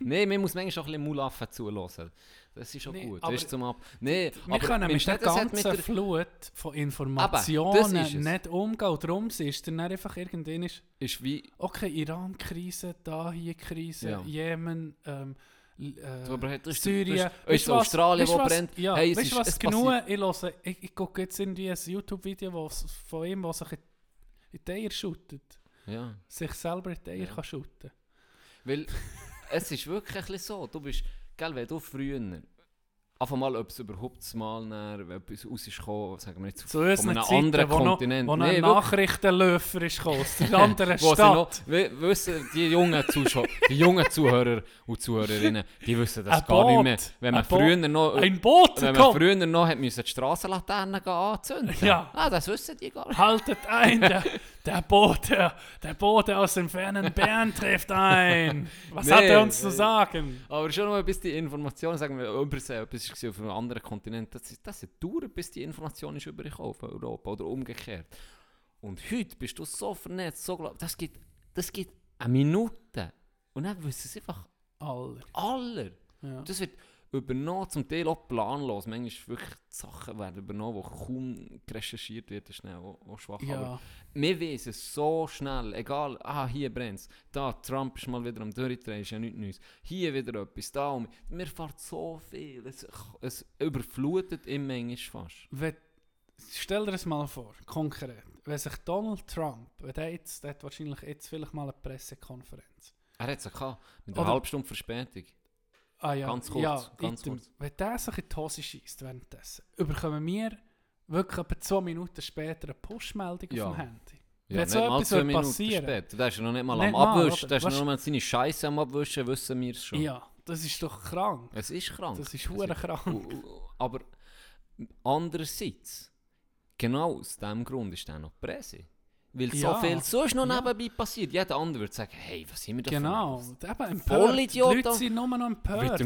Speaker 2: Nein, man muss manchmal auch ein bisschen Mulaffen zulassen. Das ist schon
Speaker 1: Nee,
Speaker 2: gut.
Speaker 1: aber-
Speaker 2: du, zum Ab nee,
Speaker 1: Wir können
Speaker 2: mein
Speaker 1: mit der ganzen
Speaker 2: mit
Speaker 1: Flut von
Speaker 2: ist
Speaker 1: Informationen
Speaker 2: es.
Speaker 1: nicht umgehen. Und darum ist dann einfach irgendwann ist,
Speaker 2: ist wie
Speaker 1: okay, Iran-Krise, da hier Krise,
Speaker 2: Ja.
Speaker 1: Jemen, ähm, äh, Syrien.
Speaker 2: ist-? Australien, wo brennt.
Speaker 1: Ja,
Speaker 2: Hey,
Speaker 1: weißt du was genug? Ich, höre, ich, ich gucke jetzt irgendwie ein YouTube-Video von ihm, der sich in in die Eier shootet.
Speaker 2: ja.
Speaker 1: Sich selber in die Eier
Speaker 2: Ja.
Speaker 1: kann shooten.
Speaker 2: Weil es ist wirklich ein bisschen so. Du bist, gell, wenn du früher einfach mal, ob es überhaupt mal wenn etwas raus ist gekommen, sagen wir jetzt
Speaker 1: Zu
Speaker 2: von einem
Speaker 1: Zeiten,
Speaker 2: anderen
Speaker 1: wo noch,
Speaker 2: Kontinent.
Speaker 1: wo noch
Speaker 2: Nee,
Speaker 1: ein
Speaker 2: wirklich.
Speaker 1: Nachrichtenlöfer ist gekommen, aus der anderen
Speaker 2: Wo noch,
Speaker 1: Stadt.
Speaker 2: wi- wissen, die jungen, Zuschauer, die jungen Zuhörer und Zuhörerinnen, die wissen das
Speaker 1: Ein
Speaker 2: gar nicht
Speaker 1: Boot.
Speaker 2: mehr. Wenn man früher noch,
Speaker 1: Ein Boot
Speaker 2: wenn man früher noch hat müssen die Strassenlaternen anzünden.
Speaker 1: Ja.
Speaker 2: Ah, das wissen die gar nicht.
Speaker 1: Haltet ein, der, der Bote, der Bote aus dem fernen Bern trifft ein. Was
Speaker 2: Nee,
Speaker 1: hat er uns zu
Speaker 2: nee.
Speaker 1: sagen?
Speaker 2: Aber schon mal bis die Information, sagen wir, übersee, etwas auf einem anderen Kontinent, das, ist- das hat gedauert, bis die Information ist übergekommen auf Europa oder umgekehrt. Und heute bist du so vernetzt, so glaub, das gibt, das gibt eine Minute. Und dann wissen es einfach
Speaker 1: Aller.
Speaker 2: alle.
Speaker 1: Ja.
Speaker 2: Das wird übernommen, zum Teil auch planlos. Manchmal wirklich Sachen werden übernommen, die kaum recherchiert werden, schnell, auch, auch schwach. Aber
Speaker 1: ja.
Speaker 2: wir wissen so schnell, egal, ah, hier brennt es, da, Trump ist mal wieder am Durchdrehen, ist ja nichts Neues. Hier wieder etwas, da, und mir fährt so viel, es, es überflutet im manchmal fast.
Speaker 1: Wenn, stell dir das mal vor, konkret. Wenn sich Donald Trump, wenn der jetzt, der hat wahrscheinlich jetzt vielleicht mal eine Pressekonferenz.
Speaker 2: Er hat es auch gehabt, mit einer halben Stunde Verspätung.
Speaker 1: Ah ja,
Speaker 2: Ganz kurz,
Speaker 1: ja,
Speaker 2: ganz
Speaker 1: item.
Speaker 2: kurz.
Speaker 1: Wenn der sich in die Hose schießt währenddessen, überkommen wir wirklich etwa zwei Minuten später eine Push-Meldung
Speaker 2: Ja.
Speaker 1: auf dem Handy.
Speaker 2: Ja,
Speaker 1: Wenn
Speaker 2: nicht
Speaker 1: so etwas
Speaker 2: zwei Minuten
Speaker 1: passieren.
Speaker 2: später. Der ist noch nicht mal
Speaker 1: Nicht
Speaker 2: am Abwischen, der ist noch mal seine Scheiße am Abwischen, wissen wir es schon.
Speaker 1: Ja, das ist doch krank.
Speaker 2: Es ist krank.
Speaker 1: Das ist hure krank.
Speaker 2: Aber andererseits, genau aus diesem Grund ist er noch Presse. Weil so
Speaker 1: Ja.
Speaker 2: viel sonst noch
Speaker 1: Ja.
Speaker 2: nebenbei passiert. Jeder andere würde sagen, hey, was sind wir da
Speaker 1: Genau, eben empört.
Speaker 2: Vollidiot,
Speaker 1: Die Leute sind nur noch empört.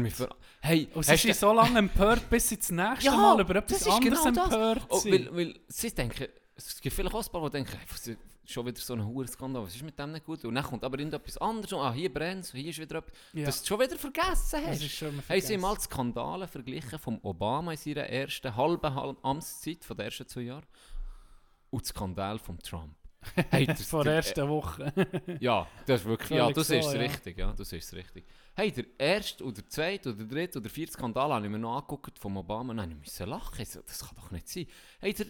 Speaker 2: hey,
Speaker 1: Und sie
Speaker 2: hast
Speaker 1: sind
Speaker 2: du-
Speaker 1: so lange empört, bis sie das nächste
Speaker 2: Ja,
Speaker 1: Mal über etwas
Speaker 2: das ist
Speaker 1: anderes
Speaker 2: genau das.
Speaker 1: empört
Speaker 2: oh,
Speaker 1: sind.
Speaker 2: weil, weil sie denken, es gibt vielleicht auch ein paar, die denken, hey, schon wieder so ein hoher Skandal, was ist mit dem nicht gut? Und dann kommt aber irgendetwas anderes, und, ah, hier brennt hier ist wieder etwas,
Speaker 1: Ja.
Speaker 2: dass du schon wieder vergessen
Speaker 1: das
Speaker 2: hast.
Speaker 1: ist schon mal
Speaker 2: Hey, sie haben
Speaker 1: vergessen.
Speaker 2: mal Skandale verglichen vom Obama in seiner ersten halben Hal- Amtszeit, von den ersten zwei Jahren, und die Skandal vom Trump. Hey, das-
Speaker 1: Vor
Speaker 2: der-
Speaker 1: ersten Woche.
Speaker 2: Ja, das ist wirklich, ja, das ist richtig, ja, das ist richtig. Hey, der erste oder zweite oder dritte oder vierte Skandal habe ich mir noch angeguckt vom Obama und dann musste ich müssen lachen. So, Das kann doch nicht sein. Hey, der,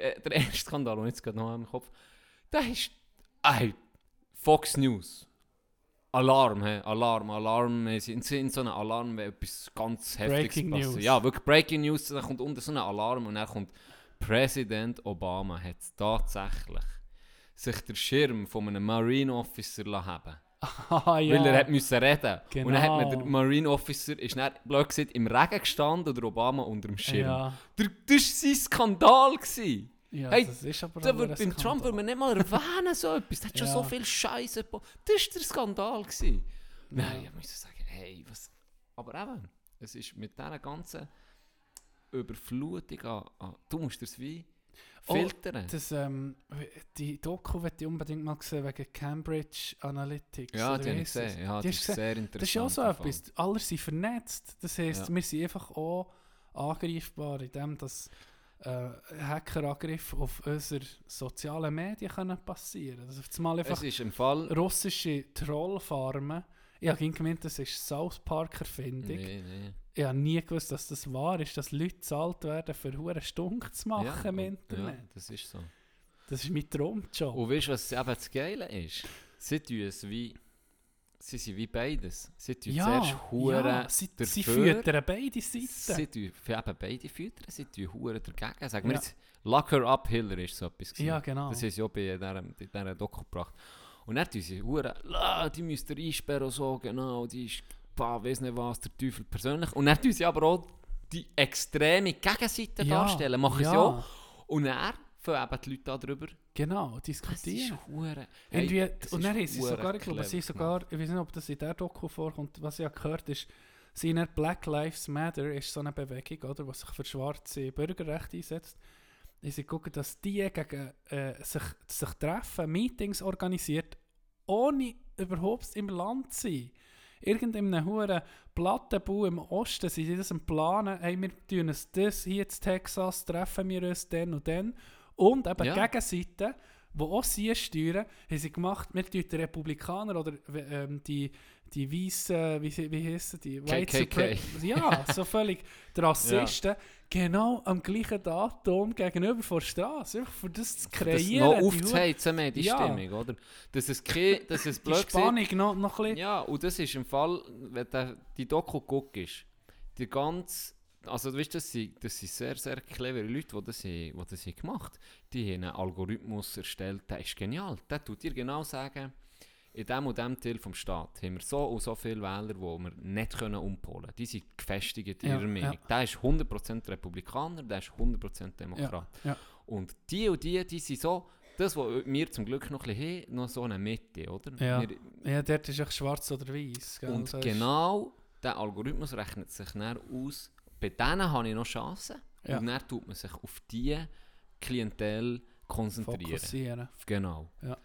Speaker 2: äh, der erste Skandal, den ich jetzt gerade noch im Kopf der ist, hey, Fox News. Alarm, hey, Alarm, Alarm. Wir sind in so einem Alarm, wenn etwas ganz Heftiges
Speaker 1: Breaking
Speaker 2: passiert.
Speaker 1: News.
Speaker 2: Ja, wirklich Breaking News, da kommt unten so ein Alarm und dann kommt Präsident Obama hat tatsächlich sich der Schirm von einem Marine Officer haben
Speaker 1: ah, ja.
Speaker 2: Weil er hat müssen reden. Und dann hat man
Speaker 1: Genau.
Speaker 2: der Marine Officer, ist dann, blöd gesagt, im Regen gestanden oder Obama unter dem Schirm.
Speaker 1: Ja,
Speaker 2: Der, das war sein Skandal. Gewesen.
Speaker 1: ja
Speaker 2: Hey,
Speaker 1: das ist aber
Speaker 2: Da wird, beim Trump würde man nicht mal erwähnen, so etwas. Der hat schon
Speaker 1: Ja.
Speaker 2: so viel Scheiße. Das war der Skandal. Gewesen.
Speaker 1: Ja.
Speaker 2: Nein, ich muss sagen, hey, was. Aber eben, es ist mit dieser ganzen Überflutung an. an du musst das wie
Speaker 1: Oh,
Speaker 2: filtern.
Speaker 1: Das, ähm, die Doku möchte ich unbedingt mal sehen wegen Cambridge Analytics.
Speaker 2: ja, die habe ich gesehen. Ja,
Speaker 1: Die
Speaker 2: das ist
Speaker 1: du
Speaker 2: sehr interessant.
Speaker 1: Das ist auch so etwas. Alle sind vernetzt. Das heisst,
Speaker 2: Ja.
Speaker 1: wir sind einfach auch angreifbar, indem dass äh, Hackerangriffe auf unsere sozialen Medien können passieren können. Auf einmal einfach
Speaker 2: Es ist im Fall.
Speaker 1: russische Trollfarmen. Ich habe gemeint, das ist South Park Erfindung.
Speaker 2: Nee, nee.
Speaker 1: Ich habe nie gewusst, dass das wahr ist, dass Leute bezahlt werden, für hure Stunk zu machen
Speaker 2: ja,
Speaker 1: im Internet.
Speaker 2: Ja, das ist so.
Speaker 1: Das ist mein Traumjob.
Speaker 2: Und weißt du, was eben das Geile ist? Sie tun es wie. Sie sind wie beides. Sie tun zuerst Huren.
Speaker 1: ja, sie, sie füttern beide Seiten.
Speaker 2: Sie tun für eben beide füttern, sie tun Huren dagegen. Sagen wir
Speaker 1: Ja.
Speaker 2: jetzt, Lock her up, Hiller ist so etwas. gewesen.
Speaker 1: Ja, genau.
Speaker 2: Das sie auch bei dieser, dieser Doku gebracht. Und dann tun sie Huren, «La, die müsst ihr einsperren und so, genau, die ist, bah, weiss nicht was, der Teufel persönlich. Und dann tun sie aber auch die extreme Gegenseite
Speaker 1: Ja,
Speaker 2: darstellen, machen
Speaker 1: ja.
Speaker 2: sie auch. Und dann fangen eben die Leute darüber,
Speaker 1: Genau,
Speaker 2: das
Speaker 1: diskutieren.
Speaker 2: ist Huren.
Speaker 1: Irgendwie,
Speaker 2: es
Speaker 1: und
Speaker 2: ist
Speaker 1: dann haben sie sogar, ich glaube, sie sogar, ich weiß nicht, ob das in der Doku vorkommt, was ich habe gehört ist, sie Black Lives Matter, ist so eine Bewegung, oder, die sich für schwarze Bürgerrechte einsetzt. Und sie gucken, dass die gegen, äh, sich, sich treffen, Meetings organisiert, ohne überhaupt im Land zu sein. Irgendeinem hohen Plattenbau im Osten sind sie das am Planen, hey, wir tun es das hier in Texas, treffen wir uns dann und dann. Und eben
Speaker 2: Ja.
Speaker 1: Gegenseite, die auch sie steuern, haben sie gemacht, wir tun die Republikaner oder ähm, die, die weißen, wie, wie heissen die?
Speaker 2: KKK.
Speaker 1: Ja, so völlig die Rassisten, genau am gleichen Datum gegenüber vor der Straße, einfach für das zu
Speaker 2: Das
Speaker 1: kreieren.
Speaker 2: noch
Speaker 1: die
Speaker 2: aufzuheizen mehr, die
Speaker 1: Ja.
Speaker 2: Stimmung, oder? Dass es, dass es
Speaker 1: Die
Speaker 2: blöd gesagt-
Speaker 1: Spannung noch, noch ein bisschen.
Speaker 2: Ja, und das ist im Fall, wenn du die Doku guckst, die ganze, also du weißt, das sind, das sind sehr, sehr clevere Leute, die das, haben- die das haben gemacht haben. Die haben einen Algorithmus erstellt, der ist genial. Der tut dir genau sagen, in dem und dem Teil vom Staat haben wir so und so viele Wähler, die wir nicht können umpolen können. Die sind gefestigt in
Speaker 1: Ja,
Speaker 2: ihrer Meinung.
Speaker 1: ja.
Speaker 2: Der ist 100% Republikaner, der ist 100% Demokrat.
Speaker 1: Ja.
Speaker 2: Und die und die, die sind so, das, was wir zum Glück noch ein bisschen haben, noch so eine Mitte, oder?
Speaker 1: Ja.
Speaker 2: Wir,
Speaker 1: Ja, dort ist echt schwarz oder weiß.
Speaker 2: und
Speaker 1: Das
Speaker 2: genau der Algorithmus rechnet sich dann aus, bei denen habe ich noch Chancen. Und dann tut man sich auf die Klientel konzentrieren.
Speaker 1: Fokussieren.
Speaker 2: Genau.
Speaker 1: Ja.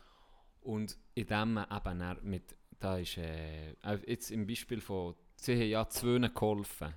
Speaker 2: Und indem man eben mit, da ist, äh, jetzt im Beispiel von, sie haben ja zwei geholfen,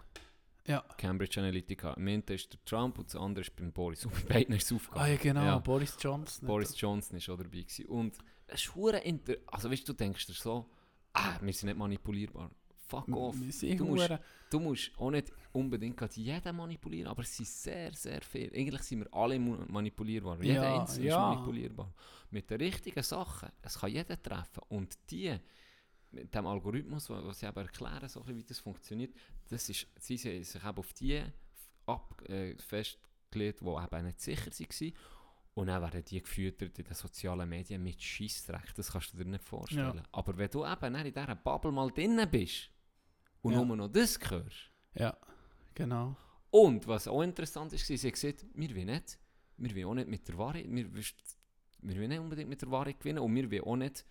Speaker 1: Ja.
Speaker 2: Cambridge Analytica. Im einen ist der Trump und das andere ist beim Boris. Und bei beiden ist es aufgegangen.
Speaker 1: Ah ja, genau,
Speaker 2: Ja.
Speaker 1: Boris Johnson.
Speaker 2: Boris Johnson ist auch dabei gewesen. Und es ist inter... Also weißt du, du denkst dir so, ah, wir sind nicht manipulierbar. Fuck off. Du musst, du musst auch nicht unbedingt jeden manipulieren, aber es sind sehr, sehr viele. Eigentlich sind wir alle manipulierbar. Jeder
Speaker 1: Ja,
Speaker 2: Einzelne
Speaker 1: ja.
Speaker 2: ist manipulierbar. Mit den richtigen Sachen, es kann jeder treffen. Und die, mit dem Algorithmus, was sie eben erklären, so bisschen, wie das funktioniert, das ist, sie sind sich eben auf die ab, äh, festgelegt, die eben nicht sicher waren. Und dann werden die gefüttert in den sozialen Medien mit Scheissdreck. Das kannst du dir nicht vorstellen.
Speaker 1: Ja.
Speaker 2: Aber wenn du eben in dieser Bubble mal drin bist und
Speaker 1: Ja.
Speaker 2: nur noch das hörst,
Speaker 1: Ja, genau.
Speaker 2: und was auch interessant ist, sie haben gesagt, wir wollen nicht, wir wollen auch nicht mit der Wahrheit, wir, wir wollen nicht unbedingt mit der Wahrheit gewinnen und wir wollen auch nicht,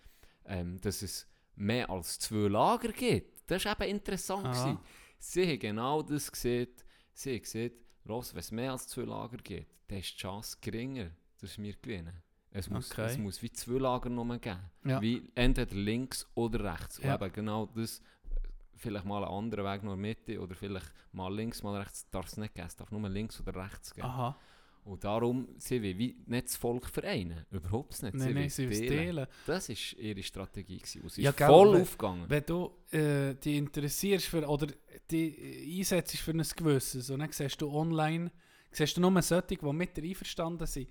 Speaker 2: ähm, dass es mehr als zwei Lager gibt. Das war eben interessant.
Speaker 1: Aha.
Speaker 2: Sie haben genau das gesehen. Sie haben gesehen, los, wenn es mehr als zwei Lager gibt, dann ist die Chance geringer, dass wir gewinnen. Es muss,
Speaker 1: Okay.
Speaker 2: es muss wie zwei Lager nur geben.
Speaker 1: Ja.
Speaker 2: Wie entweder links oder rechts.
Speaker 1: Ja.
Speaker 2: Und eben genau das, vielleicht mal einen anderen Weg nur Mitte oder vielleicht mal links, mal rechts, darf es nicht geben. Es darf nur links oder rechts geben.
Speaker 1: Aha.
Speaker 2: Und darum, sie will wie nicht das Volk vereinen. Überhaupt nicht.
Speaker 1: Nein,
Speaker 2: will
Speaker 1: nein, sie es teilen.
Speaker 2: Das war ihre Strategie. Gewesen. Und sie
Speaker 1: Ja,
Speaker 2: ist
Speaker 1: gell,
Speaker 2: voll
Speaker 1: wenn-
Speaker 2: aufgegangen.
Speaker 1: Wenn du äh, dich interessierst für, oder dich einsetzt für ein Gewisses und dann siehst du online, siehst du nur solche, die mit dir einverstanden sind,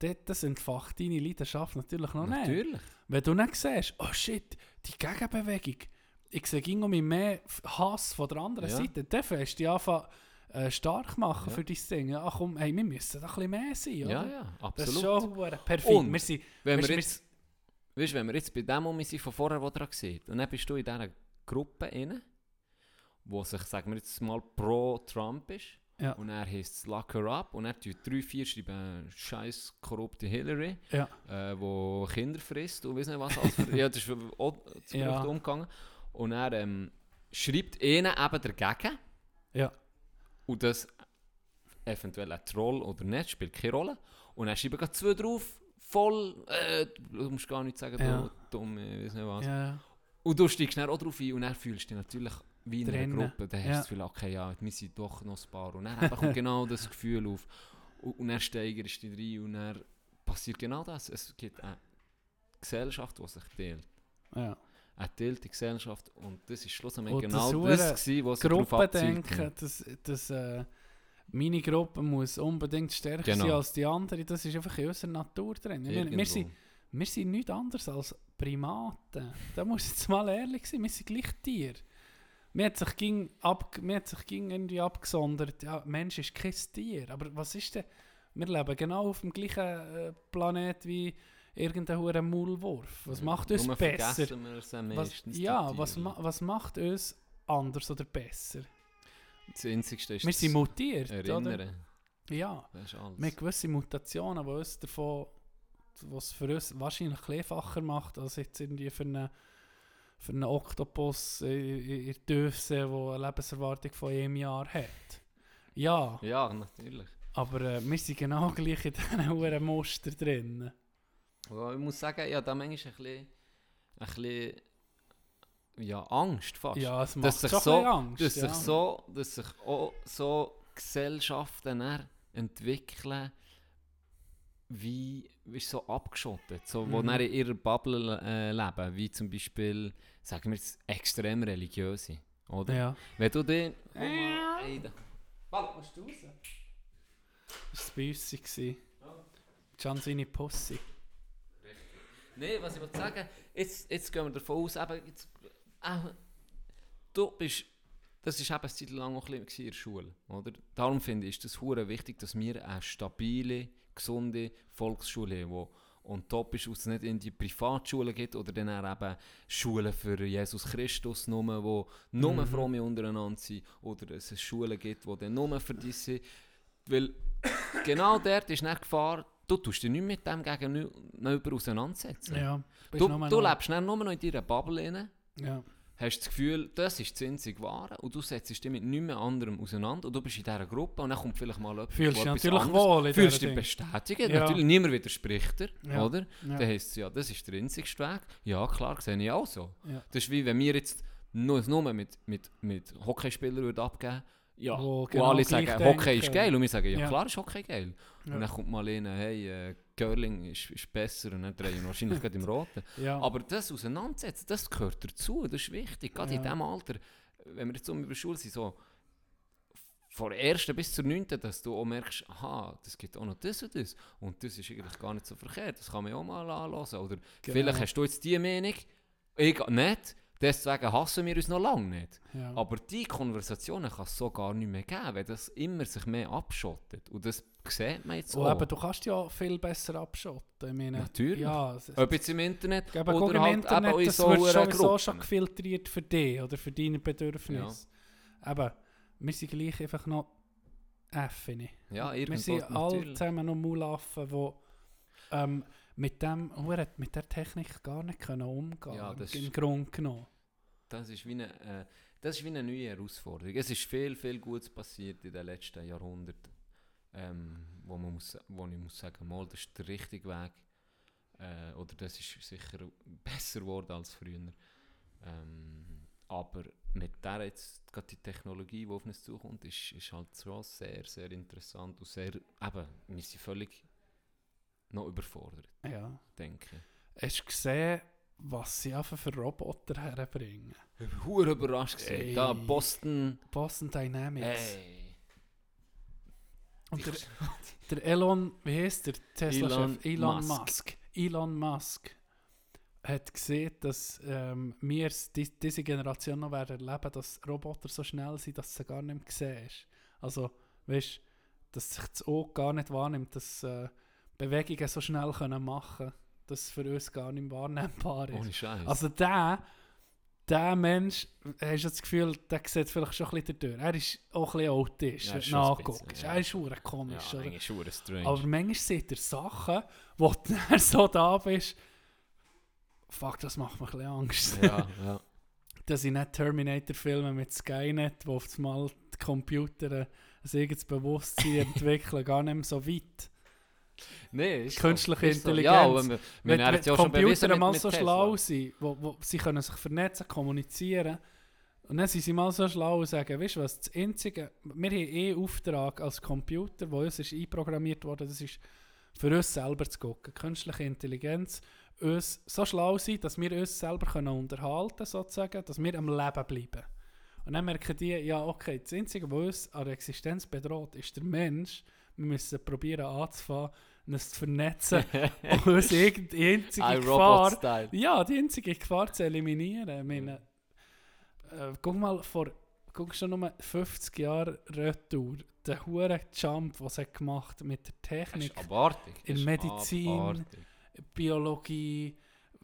Speaker 1: dort entfacht deine Leidenschaft natürlich noch nicht.
Speaker 2: Natürlich.
Speaker 1: Wenn du dann siehst, oh shit, die Gegenbewegung, ich sehe irgendwie mehr Hass von der anderen
Speaker 2: Ja.
Speaker 1: Seite, dann fängst du dich anfangen, äh, stark machen
Speaker 2: Ja.
Speaker 1: für dein Ding. Ja, komm, hey, wir müssen da ein bisschen mehr sein, oder?
Speaker 2: Ja, ja,
Speaker 1: Das ist
Speaker 2: absolut.
Speaker 1: schon perfekt.
Speaker 2: Und
Speaker 1: wir sind,
Speaker 2: Wenn
Speaker 1: Weißt
Speaker 2: wir
Speaker 1: du,
Speaker 2: jetzt, weißt, wenn wir jetzt bei dem um sind von vorher, wo dran sieht, und dann bist du in dieser Gruppe inne, wo sich, sagen wir jetzt mal, pro Trump ist,
Speaker 1: Ja.
Speaker 2: und er heisst es Lock her up, und er tut drei, vier schreiben, scheiß korrupte Hillary,
Speaker 1: ja,
Speaker 2: äh, wo Kinder frisst und weiss nicht was alles. Ja, das ist auch zu
Speaker 1: ja.
Speaker 2: umgegangen. Und er ähm, schreibt ihnen eben dagegen,
Speaker 1: ja,
Speaker 2: und das eventuell ein Troll oder nicht, spielt keine Rolle. Und dann schreiben gerade zwei drauf, voll, äh, du musst gar nicht sagen,
Speaker 1: Ja.
Speaker 2: du dumm, ich weiß nicht was.
Speaker 1: ja,
Speaker 2: Und du steigst dann auch drauf ein und dann fühlst du dich natürlich wie in
Speaker 1: Drinnen.
Speaker 2: einer Gruppe. Dann hast du
Speaker 1: Ja.
Speaker 2: das Gefühl, okay, ja, wir sind doch noch ein paar. Und dann kommt genau das Gefühl auf. Und, und dann steigerst du dich rein und dann passiert genau das. Es gibt eine Gesellschaft, die sich teilt.
Speaker 1: ja.
Speaker 2: Eine teilte Gesellschaft und das ist schlussendlich genau
Speaker 1: das
Speaker 2: das, gewesen, was abzielt.
Speaker 1: Gruppendenken, dass, dass äh, meine Gruppe muss unbedingt stärker
Speaker 2: Genau.
Speaker 1: sein als die andere, das ist einfach in unserer Natur drin. Wir,
Speaker 2: Irgendwo.
Speaker 1: sind, wir sind nichts anderes als Primaten. Da muss ich jetzt mal ehrlich sein, wir sind gleich Tiere. Mir hat sich ging ab, mir hat sich ging irgendwie abgesondert, ja, Mensch ist kein Tier. Aber was ist denn, wir leben genau auf dem gleichen äh, Planet wie irgendein hoher Maulwurf. Was macht uns
Speaker 2: Nur
Speaker 1: besser? Was, ja, was, ma was macht uns anders oder besser?
Speaker 2: Das Einzigste ist
Speaker 1: Wir sind mutiert, oder?
Speaker 2: Erinnern.
Speaker 1: Ja,
Speaker 2: Das ist alles.
Speaker 1: wir haben gewisse Mutationen, die uns davon, was für uns wahrscheinlich einfacher macht, als jetzt irgendwie für einen, für einen Oktopus in, der Tiefsee, der eine Lebenserwartung von einem Jahr hat. Ja,
Speaker 2: Ja, natürlich.
Speaker 1: aber äh, wir sind genau gleich in diesen Muster drin.
Speaker 2: Ja, ich muss sagen, ja, da manchmal ein bisschen, ein bisschen ja, Angst fast.
Speaker 1: Ja, es macht
Speaker 2: dass sich so,
Speaker 1: Angst.
Speaker 2: dass
Speaker 1: ja.
Speaker 2: sich so, dass sich auch so Gesellschaften entwickeln, wie, wie so abgeschottet, so, wo
Speaker 1: Mhm.
Speaker 2: in ihrer Bubble äh, leben, wie zum Beispiel, sagen wir jetzt, extrem religiöse, oder?
Speaker 1: Ja.
Speaker 2: Wenn du den...
Speaker 1: Ja.
Speaker 2: Hey, da-
Speaker 1: Warte, musst du raus? Das war bei uns. gewesen. Can seine Pussy.
Speaker 2: Nein, was ich wollte sagen, jetzt, jetzt gehen wir davon aus, eben, jetzt, äh, du bist, das ist eben eine Zeit lang auch ein bisschen in der Schule, oder? Darum finde ich, ist es hure wichtig, dass wir eine stabile, gesunde Volksschule haben, wo und top ist, dass es nicht in die Privatschulen gibt oder dann eben Schulen für Jesus Christus nur, wo nur
Speaker 1: Mhm.
Speaker 2: Fromme untereinander sind oder es Schulen gibt, die dann nur für die sind. Weil genau dort ist nicht Gefahr, du tust dich nicht mit dem gegenüber auseinandersetzen.
Speaker 1: Ja.
Speaker 2: Du, du lebst dann nur noch in deiner Bubble rein,
Speaker 1: Ja.
Speaker 2: hast das Gefühl, das ist das einzige Wahre und du setzt dich mit nichts mehr anderem auseinander und du bist in dieser Gruppe und dann kommt vielleicht mal jemand,
Speaker 1: Fühlst dich natürlich
Speaker 2: anderes-
Speaker 1: wohl in
Speaker 2: Fühlst dich bestätigt,
Speaker 1: Ja.
Speaker 2: natürlich niemand widerspricht dir,
Speaker 1: Ja.
Speaker 2: oder?
Speaker 1: Ja.
Speaker 2: Dann heisst es ja, das ist der einzigste Weg. Ja, klar, sehe ich auch so. Das ist wie wenn wir jetzt nur, nur mit, mit, mit Hockeyspielern würden abgeben ja,
Speaker 1: Wo
Speaker 2: und
Speaker 1: genau
Speaker 2: alle
Speaker 1: gleich
Speaker 2: sagen, Hockey
Speaker 1: denken.
Speaker 2: ist geil und wir sagen, ja,
Speaker 1: Ja.
Speaker 2: klar ist Hockey geil.
Speaker 1: Ja.
Speaker 2: Und dann kommt mal einer, hey, äh, Curling ist, ist besser und dann drehen wir wahrscheinlich gerade im Roten.
Speaker 1: Ja.
Speaker 2: Aber das auseinandersetzen, das gehört dazu, das ist wichtig. Gerade in diesem Alter, wenn wir jetzt um über Schule sind, so von der ersten bis zur neunten, dass du auch merkst, aha, das gibt auch noch das und das. Und das ist eigentlich gar nicht so verkehrt, das kann man ja auch mal anhören. Oder
Speaker 1: Genau.
Speaker 2: vielleicht hast du jetzt die Meinung, ich nicht, deswegen hassen wir uns noch lange nicht.
Speaker 1: ja.
Speaker 2: Aber die Konversationen kann es so gar nicht mehr geben, weil das immer sich mehr abschottet. Und das sieht man jetzt
Speaker 1: Und
Speaker 2: auch.
Speaker 1: eben, du kannst ja viel besser abschotten. Ich meine,
Speaker 2: Natürlich.
Speaker 1: Ja,
Speaker 2: Ob jetzt im Internet oder
Speaker 1: im
Speaker 2: halt
Speaker 1: Internet,
Speaker 2: eben in
Speaker 1: das
Speaker 2: so
Speaker 1: wird
Speaker 2: einer
Speaker 1: sowieso schon gefiltriert für dich oder für deine Bedürfnisse. Eben, wir sind gleich einfach noch Äffene.
Speaker 2: Ja,
Speaker 1: wir sind alle zusammen noch Mulaffen, die ähm, mit, dem, mit der Technik gar nicht können umgehen
Speaker 2: Ja,
Speaker 1: im-
Speaker 2: das
Speaker 1: im
Speaker 2: ist-
Speaker 1: Grunde genommen.
Speaker 2: Das ist, wie eine, äh, das ist wie eine neue Herausforderung. Es ist viel, viel Gutes passiert in den letzten Jahrhunderten, ähm, wo, man muss, wo ich muss sagen, mal, das ist der richtige Weg. Äh, oder das ist sicher besser geworden als früher. Ähm, aber mit der jetzt gerade die Technologie, die auf uns zukommt, ist, ist halt schon sehr, sehr interessant und sehr, eben, wir sind völlig noch überfordert,
Speaker 1: Ja.
Speaker 2: denke.
Speaker 1: Hast du gesehen, was sie einfach für Roboter herbringen?
Speaker 2: Ich war überrascht.
Speaker 1: Ey.
Speaker 2: Da, Boston.
Speaker 1: Boston Dynamics.
Speaker 2: Ey.
Speaker 1: Und der, der Elon, wie heißt der Tesla-Chef?
Speaker 2: Elon
Speaker 1: Elon
Speaker 2: Musk.
Speaker 1: Musk. Elon Musk hat gesehen, dass ähm, wir die, diese Generation noch werden erleben, dass Roboter so schnell sind, dass du sie gar nicht mehr siehst. Also, weißt dass sich das Auge gar nicht wahrnimmt, dass äh, Bewegungen so schnell können machen können, dass es für uns gar nicht wahrnehmbar ist.
Speaker 2: Ohne Scheiß.
Speaker 1: Also der, der Mensch, hast du das Gefühl, der sieht vielleicht schon ein bisschen durch. Er ist auch ein bisschen autistisch,
Speaker 2: Ja,
Speaker 1: wenn du nachguckst.
Speaker 2: ja.
Speaker 1: Er ist schon komisch,
Speaker 2: ja,
Speaker 1: oder?
Speaker 2: strange.
Speaker 1: Aber manchmal sieht er Sachen, wo du so da bist, fuck, das macht mir ein bisschen Angst.
Speaker 2: ja, ja.
Speaker 1: Dass ich nicht Terminator-Filme mit Skynet, wo auf einmal die Computer ein eigenes Bewusstsein entwickeln, gar nicht mehr so weit.
Speaker 2: Nee, ist
Speaker 1: Künstliche
Speaker 2: so. So.
Speaker 1: Intelligenz.
Speaker 2: Ja, aber wir, wir
Speaker 1: Wenn, wenn
Speaker 2: ja
Speaker 1: Computer
Speaker 2: mit,
Speaker 1: mal
Speaker 2: mit
Speaker 1: so
Speaker 2: Tesla.
Speaker 1: schlau sind, wo, wo, sie können sich vernetzen, kommunizieren, und dann sind sie mal so schlau und sagen, weißt du was, das Einzige, wir haben eh Auftrag als Computer, wo uns ist einprogrammiert worden, das ist für uns selber zu gucken. Künstliche Intelligenz, uns so schlau sein, dass wir uns selber können unterhalten sozusagen, dass wir am Leben bleiben. Und dann merken die, ja okay, das Einzige, was uns an der Existenz bedroht, ist der Mensch. Wir müssen probieren anzufangen, uns zu vernetzen und uns irgendeine einzige Gefahr ja, die einzige Gefahr zu eliminieren. Ich meine, äh, guck mal, vor guck schon nur 50 Jahren Retour, der hure Jump, was er gemacht hat mit der Technik, in Medizin.
Speaker 2: abartig.
Speaker 1: Biologie,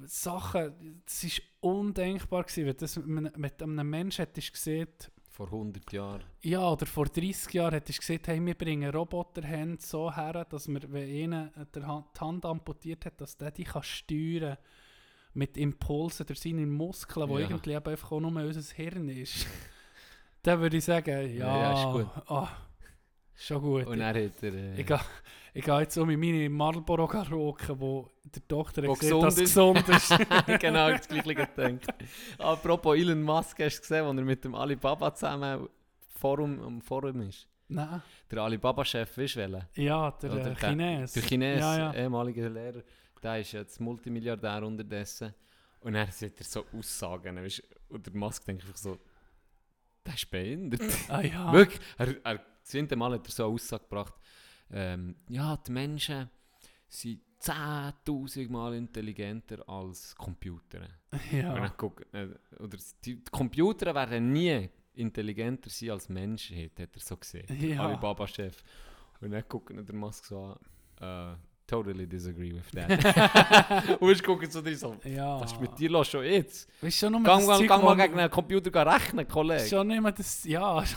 Speaker 1: Sachen, das ist undenkbar gewesen. Wenn das mit einem Menschen hättest gesehen,
Speaker 2: Vor 100 Jahren.
Speaker 1: ja, oder vor 30 Jahren hättest du gesagt, hey, wir bringen Roboterhände so her, dass wir, wenn einer die Hand amputiert hat, dass der die kann steuern mit Impulsen durch seine Muskeln, wo
Speaker 2: Ja.
Speaker 1: irgendwie einfach auch nur unser Hirn ist. Dann würde ich sagen, ja,
Speaker 2: Ja, ist gut.
Speaker 1: ah, schon gut.
Speaker 2: Und er hat er... Äh,
Speaker 1: ich gehe ich gehe jetzt um in meine Marlboro roken, wo der Tochter
Speaker 2: Wo
Speaker 1: gesehen, dass es
Speaker 2: gesund
Speaker 1: ist.
Speaker 2: genau, das gleiche gedacht. Apropos Elon Musk, hast du gesehen, als er mit dem Alibaba zusammen Forum, am Forum ist?
Speaker 1: Nein,
Speaker 2: Der Alibaba-Chef ist welcher?
Speaker 1: ja, der,
Speaker 2: Oder
Speaker 1: äh,
Speaker 2: der-
Speaker 1: Chines.
Speaker 2: Der Chines,
Speaker 1: Ja, ja.
Speaker 2: ehemaliger Lehrer, der ist jetzt Multimilliardär unterdessen. Und er sieht er so Aussagen. Weißt, du, und der Musk denkt einfach so, der ist behindert.
Speaker 1: Ah, ja.
Speaker 2: Wirklich, er, er, zehnte Mal hat er so eine Aussage gebracht, ähm, ja, die Menschen sind 10'000 Mal intelligenter als Computer.
Speaker 1: Ja.
Speaker 2: guck, äh, oder die, die Computer werden nie intelligenter sein als Menschen, hat er so gesehen.
Speaker 1: Ja.
Speaker 2: Alibaba-Chef. Und dann guckt der Musk so an, äh, totally disagree with that. und ich gucke so drin so,
Speaker 1: ja.
Speaker 2: was ist mit dir los schon jetzt?
Speaker 1: Weißt schon nur
Speaker 2: Gang gang
Speaker 1: wo-
Speaker 2: mal gegen einen Computer rechnen, Kollege.
Speaker 1: Schon immer das, ja.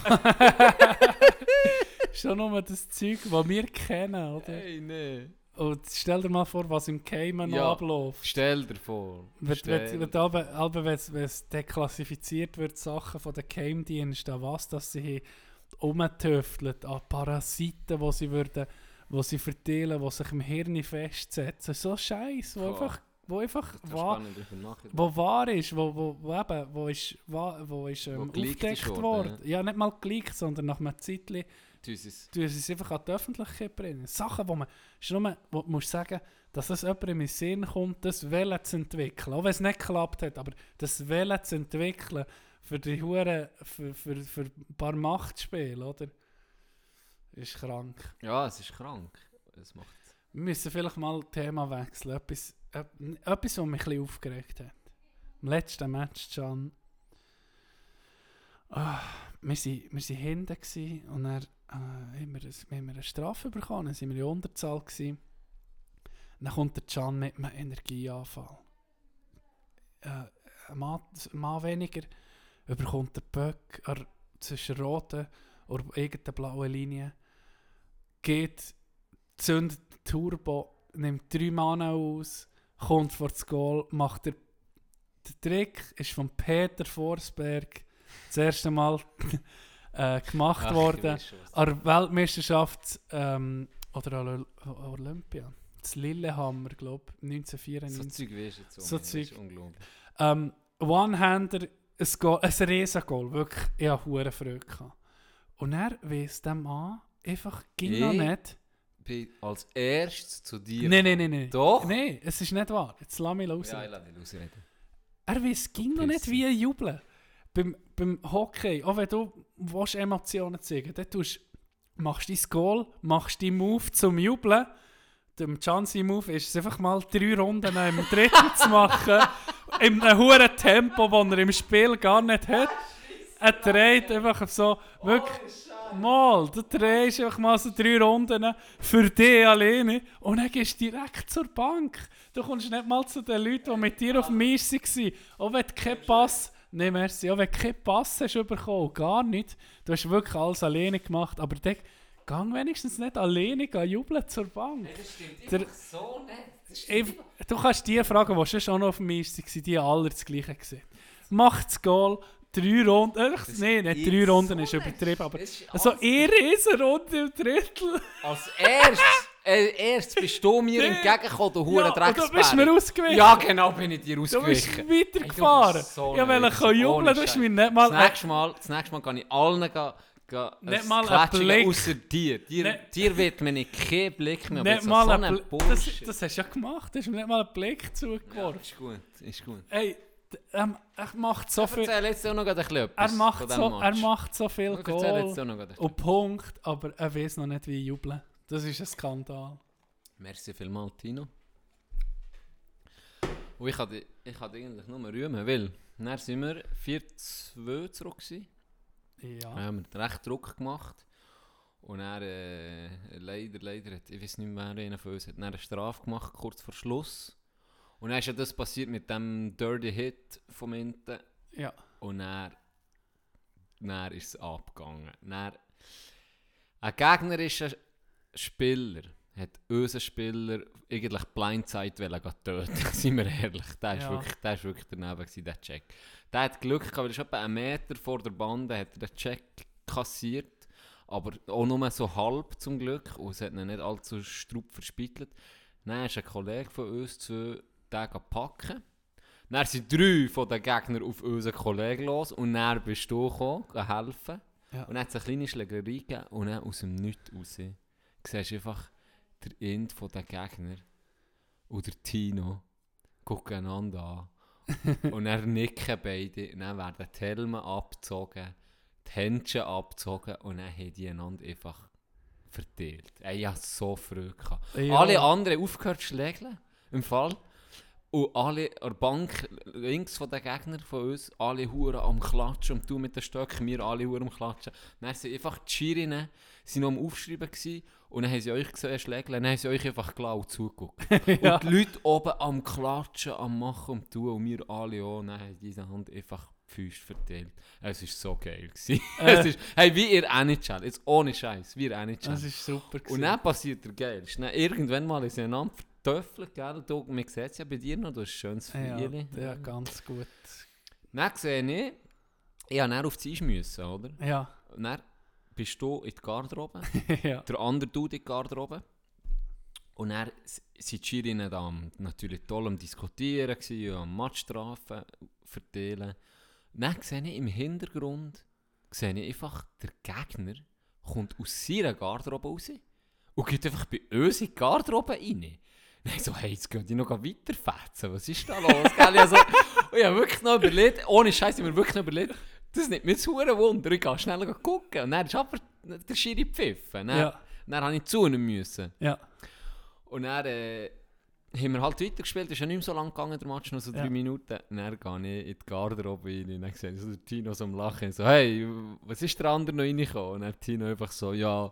Speaker 1: schon nur das Zeug, das wir kennen, oder?
Speaker 2: Hey, nee.
Speaker 1: Und stell dir mal vor, was im Cayman noch
Speaker 2: Ja.
Speaker 1: abläuft.
Speaker 2: Stell dir vor.
Speaker 1: Wenn,
Speaker 2: Stell
Speaker 1: wenn,
Speaker 2: dir
Speaker 1: es- deklassifiziert wird, Sachen von den Geheimdiensten, was dass sie umtüfteln an Parasiten, die sie würden, wo sie verteilen, die sich im Hirn festsetzen. So Scheiß, wo einfach, wo einfach
Speaker 2: Das
Speaker 1: wahr, wo wahr ist, wo, wo, wo eben, wo ist, wo ist ähm,
Speaker 2: Wo
Speaker 1: aufgedeckt
Speaker 2: worden,
Speaker 1: worden. Ja. nicht mal geleakt, sondern nach einem Zeitchen
Speaker 2: Dieses,
Speaker 1: du es einfach an die Öffentlichkeit bringen. Sachen, wo man, ist nur, wo du musst sagen, dass es jemandem in den Sinn kommt, das Welle zu entwickeln. Auch wenn es nicht geklappt hat, aber das Welle zu entwickeln für die Hure, für, für, für ein paar Machtspiele, oder? Ist krank.
Speaker 2: ja, es ist krank. Es macht
Speaker 1: Wir müssen vielleicht mal Thema wechseln. Etwas, ep- etwas, was mich ein bisschen aufgeregt hat. Im letzten Match, Can. Ah, wir waren wir sind hinten gewesen und dann äh, haben, wir, wir haben wir eine Strafe bekommen. Dann waren wir in Unterzahl. Gewesen. Dann kommt der Can mit einem Energieanfall. Äh, ein, Mann, ein Mann weniger überkommt der Böck er, zwischen roten und irgendeiner blauen Linie. Geht zündet den Turbo, nimmt drei Mann aus, kommt vor das Goal, macht der, der Trick ist von Peter Forsberg das erste Mal äh, gemacht
Speaker 2: Ach,
Speaker 1: worden. An der Weltmeisterschaft ähm, oder an Ol- Olympia zu Lillehammer, glaube ich,
Speaker 2: So
Speaker 1: 1994.
Speaker 2: Zeug weißt du jetzt.
Speaker 1: So
Speaker 2: Das ist
Speaker 1: Zeug.
Speaker 2: unglaublich.
Speaker 1: Ähm, One-Hander, ein, Goal, ein Riesen-Goal, wirklich, ich hatte Freude. gehabt. Und er weiss dem an, einfach, ging noch
Speaker 2: Ich?
Speaker 1: nicht.
Speaker 2: Bin als erstes zu dir.
Speaker 1: Nein, nein, nein, nein.
Speaker 2: Doch?
Speaker 1: Nein, es ist nicht wahr. Jetzt lass mich los.
Speaker 2: Ja, ich lasse dich ausreden.
Speaker 1: Er weiss, ging noch nicht, wie jubeln. Beim, beim Hockey, auch wenn du willst, Emotionen zeigen dann tust, machst du dein Goal, machst deinen Move zum Jubeln. Dem Chansey-Move ist es einfach mal drei Runden im dritten zu machen. In einem hohen Tempo, das er im Spiel gar nicht hat. Er dreht einfach so, wirklich, mal, du drehst einfach mal so drei Runden für dich alleine und dann gehst du direkt zur Bank. Du kommst nicht mal zu den Leuten, die mit dir auf dem Eis waren. Auch wenn du keinen Pass, nein, merci, auch wenn du keinen Pass hast bekommen, gar nicht. Du hast wirklich alles alleine gemacht, aber dann gang wenigstens nicht alleine gehen, jubeln zur Bank.
Speaker 2: Das stimmt
Speaker 1: Der-
Speaker 2: so nicht.
Speaker 1: Ich, du kannst die fragen, die schon noch auf dem Eis waren, die alle das Gleiche gesehen. Macht das Goal, drei Runden,
Speaker 2: Das
Speaker 1: nein, nicht drei Runden
Speaker 2: so
Speaker 1: ist übertrieben, aber
Speaker 2: ist
Speaker 1: also
Speaker 2: alles-
Speaker 1: ihr Riesenrunde im Drittel.
Speaker 2: Als erstes, äh, erst bist du mir entgegengekommen, du
Speaker 1: Ja,
Speaker 2: hure
Speaker 1: und du bist mir
Speaker 2: Drecksbär.
Speaker 1: ausgewichen.
Speaker 2: Ja, genau, bin ich dir
Speaker 1: du bist
Speaker 2: ausgewichen.
Speaker 1: weitergefahren.
Speaker 2: Du bist so
Speaker 1: ja, weil ich kann jubeln, du hast mir nicht
Speaker 2: Das
Speaker 1: mal...
Speaker 2: nächste Mal, das nächste Mal kann ich allen gehen,
Speaker 1: Nicht
Speaker 2: ein
Speaker 1: mal
Speaker 2: Klatschen
Speaker 1: Blick.
Speaker 2: Außer dir. Dir,
Speaker 1: Nicht-
Speaker 2: dir wird mir nicht kein Blick mehr.
Speaker 1: Nicht mal
Speaker 2: so
Speaker 1: ein
Speaker 2: ein
Speaker 1: Bl- das, das hast du ja gemacht, du hast mir nicht mal einen Blick
Speaker 2: ja,
Speaker 1: zugeworfen.
Speaker 2: ist gut, ist gut.
Speaker 1: Hey, d- ähm, er macht so viel...
Speaker 2: Erzähl jetzt auch noch ein bisschen
Speaker 1: Er macht, so, er macht so viel Goal und Punkt, aber er weiß noch nicht, wie jubeln. Das ist ein Skandal.
Speaker 2: Merci vielmals, Tino. Und ich hatte, ich hatte eigentlich nur rühmen, weil dann sind wir 4-2 zurück gewesen.
Speaker 1: Ja.
Speaker 2: Dann haben wir recht Druck gemacht. Und er äh, leider, leider, hat, ich weiß nicht mehr, wer einer von uns hat, eine Strafe gemacht, kurz vor Schluss. Und dann ist ja das passiert mit dem Dirty Hit vom Inten.
Speaker 1: ja.
Speaker 2: Und dann, dann ist es abgegangen. Dann, ein gegnerischer Spieler hat unseren Spieler eigentlich Blindside töten. Seien wir ehrlich. Der ist
Speaker 1: Ja.
Speaker 2: wirklich, der ist wirklich daneben gewesen, der Check. Der hat Glück gehabt, weil er ist etwa einen Meter vor der Bande hat er den Check kassiert. Aber auch nur so halb zum Glück. Und es hat ihn nicht allzu strupp verspittelt. Dann ist ein Kollege von uns zu den packen. Dann sind drei von den Gegnern auf unseren Kollegen los und dann bist du gekommen, helfen.
Speaker 1: Ja.
Speaker 2: Und dann hat es eine kleine Schlägerei gegeben und dann aus dem Nichts raus siehst du einfach der End von den Gegner und der Tino gucken einander an. und dann nicken beide und dann werden die Helme abgezogen, die Händchen abgezogen und dann haben die einander einfach verteilt. Ich hatte so Freude. gehabt.
Speaker 1: Ja.
Speaker 2: Alle anderen aufgehört zu schlägeln, im Fall. Und alle an der Bank links von den Gegnern von uns, alle Huren am Klatschen und du mit den Stöcken, wir alle Huren am Klatschen. Dann sind einfach die Schirinnen sind noch am Aufschreiben gewesen, und dann haben sie euch gesehen schlägeln, dann haben sie euch einfach glau zugeguckt.
Speaker 1: ja.
Speaker 2: Und die Leute oben am Klatschen, am Machen und Tun und wir alle auch, dann haben diese Hand einfach die Füße verteilt. Es war so geil.
Speaker 1: Äh.
Speaker 2: es ist, hey, wie ihr NHL, jetzt ohne Scheiß, wie ihr NHL.
Speaker 1: Das ist super.
Speaker 2: Und
Speaker 1: gewesen.
Speaker 2: dann passiert der geil. Irgendwann mal ist einander verteufelt, gell? Du, man sieht es ja bei dir noch, du hast ein schönes
Speaker 1: ja, ja, ganz gut.
Speaker 2: Dann sehe ich, ich musste dann auf die Eis, müssen, oder?
Speaker 1: Ja,
Speaker 2: Und dann bist du in die Garderobe,
Speaker 1: ja.
Speaker 2: der andere du in die Garderobe. Und dann sind die Schirinnen da natürlich toll am Diskutieren, gewesen, und am Matchstrafen verteilen. Dann sehe ich im Hintergrund sehe ich einfach, der Gegner kommt aus seiner Garderobe raus und geht einfach bei uns in die Garderobe rein. Ich so, hey, jetzt gehen die noch weiterfetzen, was ist da los? Gell? Also, ich habe wirklich noch überlegt, ohne Scheiß, ich habe mir wirklich noch überlegt, das nimmt mir zu Huren Wunder, ich gehe schnell gucken. Und dann ist aber der Schiri pfiffen. Dann,
Speaker 1: Ja.
Speaker 2: dann habe ich zu ihm müssen.
Speaker 1: Ja,
Speaker 2: Und dann äh, haben wir halt weitergespielt, ist ja nicht mehr so lang gegangen, der Match, noch so drei
Speaker 1: Ja.
Speaker 2: Minuten. Und dann gehe ich in die Garderobe rein und dann sehe ich so Tino so am Lachen. So, hey, was ist der andere noch reingekommen? Und dann Tino einfach so, ja,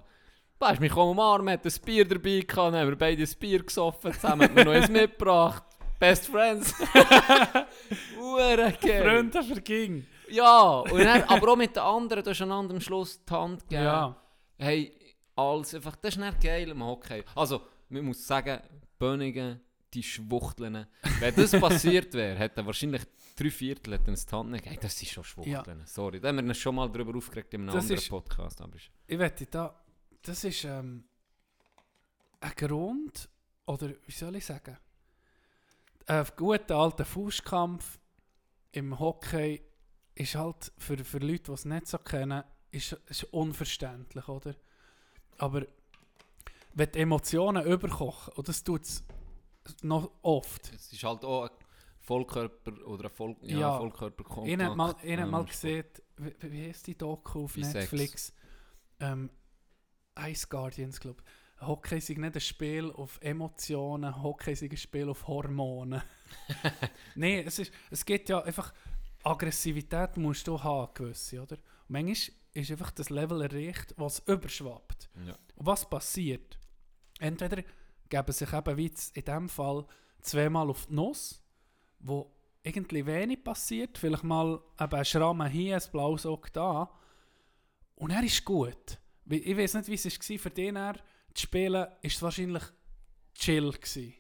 Speaker 2: weißt du, mich umarmen, hat ein Bier dabei gehabt, dann haben wir beide ein Bier gesoffen, zusammen hat mir noch eins mitgebracht. Best Friends. Hure geil.
Speaker 1: Freunde verging.
Speaker 2: Ja, und dann, aber auch mit den anderen, du hast einander am Schluss die Hand gegeben.
Speaker 1: Ja.
Speaker 2: Hey, alles einfach, das ist nicht geil im Hockey. Also, man muss sagen, Böningen, die Schwuchteln. Wenn das passiert wäre, hätte wahrscheinlich drei Viertel hätten die Hand nicht gegeben. Hey, das sind schon Schwuchteln. Sorry, da haben wir uns schon mal darüber aufgeregt in einem
Speaker 1: Das
Speaker 2: anderen
Speaker 1: ist-
Speaker 2: Podcast. Aber ist,
Speaker 1: Ich wette da, das ist ähm, ein Grund, oder wie soll ich sagen, ein guter alter Faustkampf im Hockey ist halt für, für Leute, die es nicht so kennen, ist, ist unverständlich, oder? Aber wenn die Emotionen überkochen, und das tut es noch oft.
Speaker 2: Es ist halt auch ein Vollkörper oder ein Voll ja,
Speaker 1: Ja.
Speaker 2: Vollkörperkontakt.
Speaker 1: Ich habe mal, ich mal gesehen, wie, wie heißt die Doku auf. Netflix? Ähm, Ice Guardians, glaube ich. Hockey ist nicht ein Spiel auf Emotionen, Hockey ist ein Spiel auf Hormone. Nein, es, ist, es gibt ja einfach, Aggressivität musst du haben, gewisse, oder? Und manchmal ist einfach das Level erreicht, was überschwappt.
Speaker 2: Ja.
Speaker 1: Und was passiert? Entweder geben sich eben wie in diesem Fall zweimal auf die Nuss, wo irgendwie wenig passiert, vielleicht mal eben ein Schrammen hier, ein blaues Auge da, und er ist gut. Ich weiß nicht, wie es war für den, er zu spielen, ist es wahrscheinlich chill gewesen.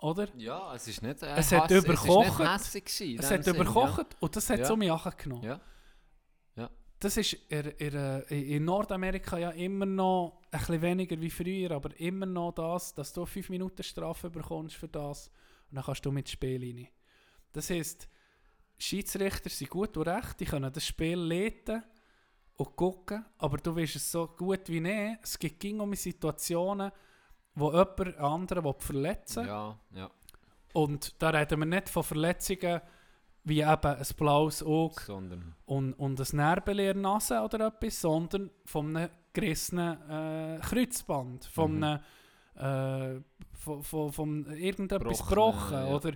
Speaker 1: Oder?
Speaker 2: ja, es ist nicht, äh,
Speaker 1: Es hat
Speaker 2: Hass- Es
Speaker 1: überkocht.
Speaker 2: hässig gewesen,
Speaker 1: Es hat
Speaker 2: Sinn,
Speaker 1: überkocht und das hat
Speaker 2: Ja.
Speaker 1: so mich angenommen.
Speaker 2: Ja. Ja.
Speaker 1: Das ist in, in, in Nordamerika ja immer noch ein bisschen weniger wie früher, aber immer noch das, dass du 5 Minuten Strafe bekommst für das und dann kannst du mit Spiel rein. Das heisst, Schiedsrichter sind gut und recht, die können das Spiel leiten und gucken, aber du weißt es so gut wie nicht. Es ging um Situationen, wo jemand anderen will verletzen will.
Speaker 2: Ja, ja.
Speaker 1: Und da reden wir nicht von Verletzungen wie eben ein blaues Auge
Speaker 2: Sondern,
Speaker 1: und, und ein in der Nase oder etwas, sondern von einem gerissenen äh, Kreuzband, von
Speaker 2: Mhm.
Speaker 1: einem äh, von, von, von irgendetwas gebrochen,
Speaker 2: ja.
Speaker 1: oder?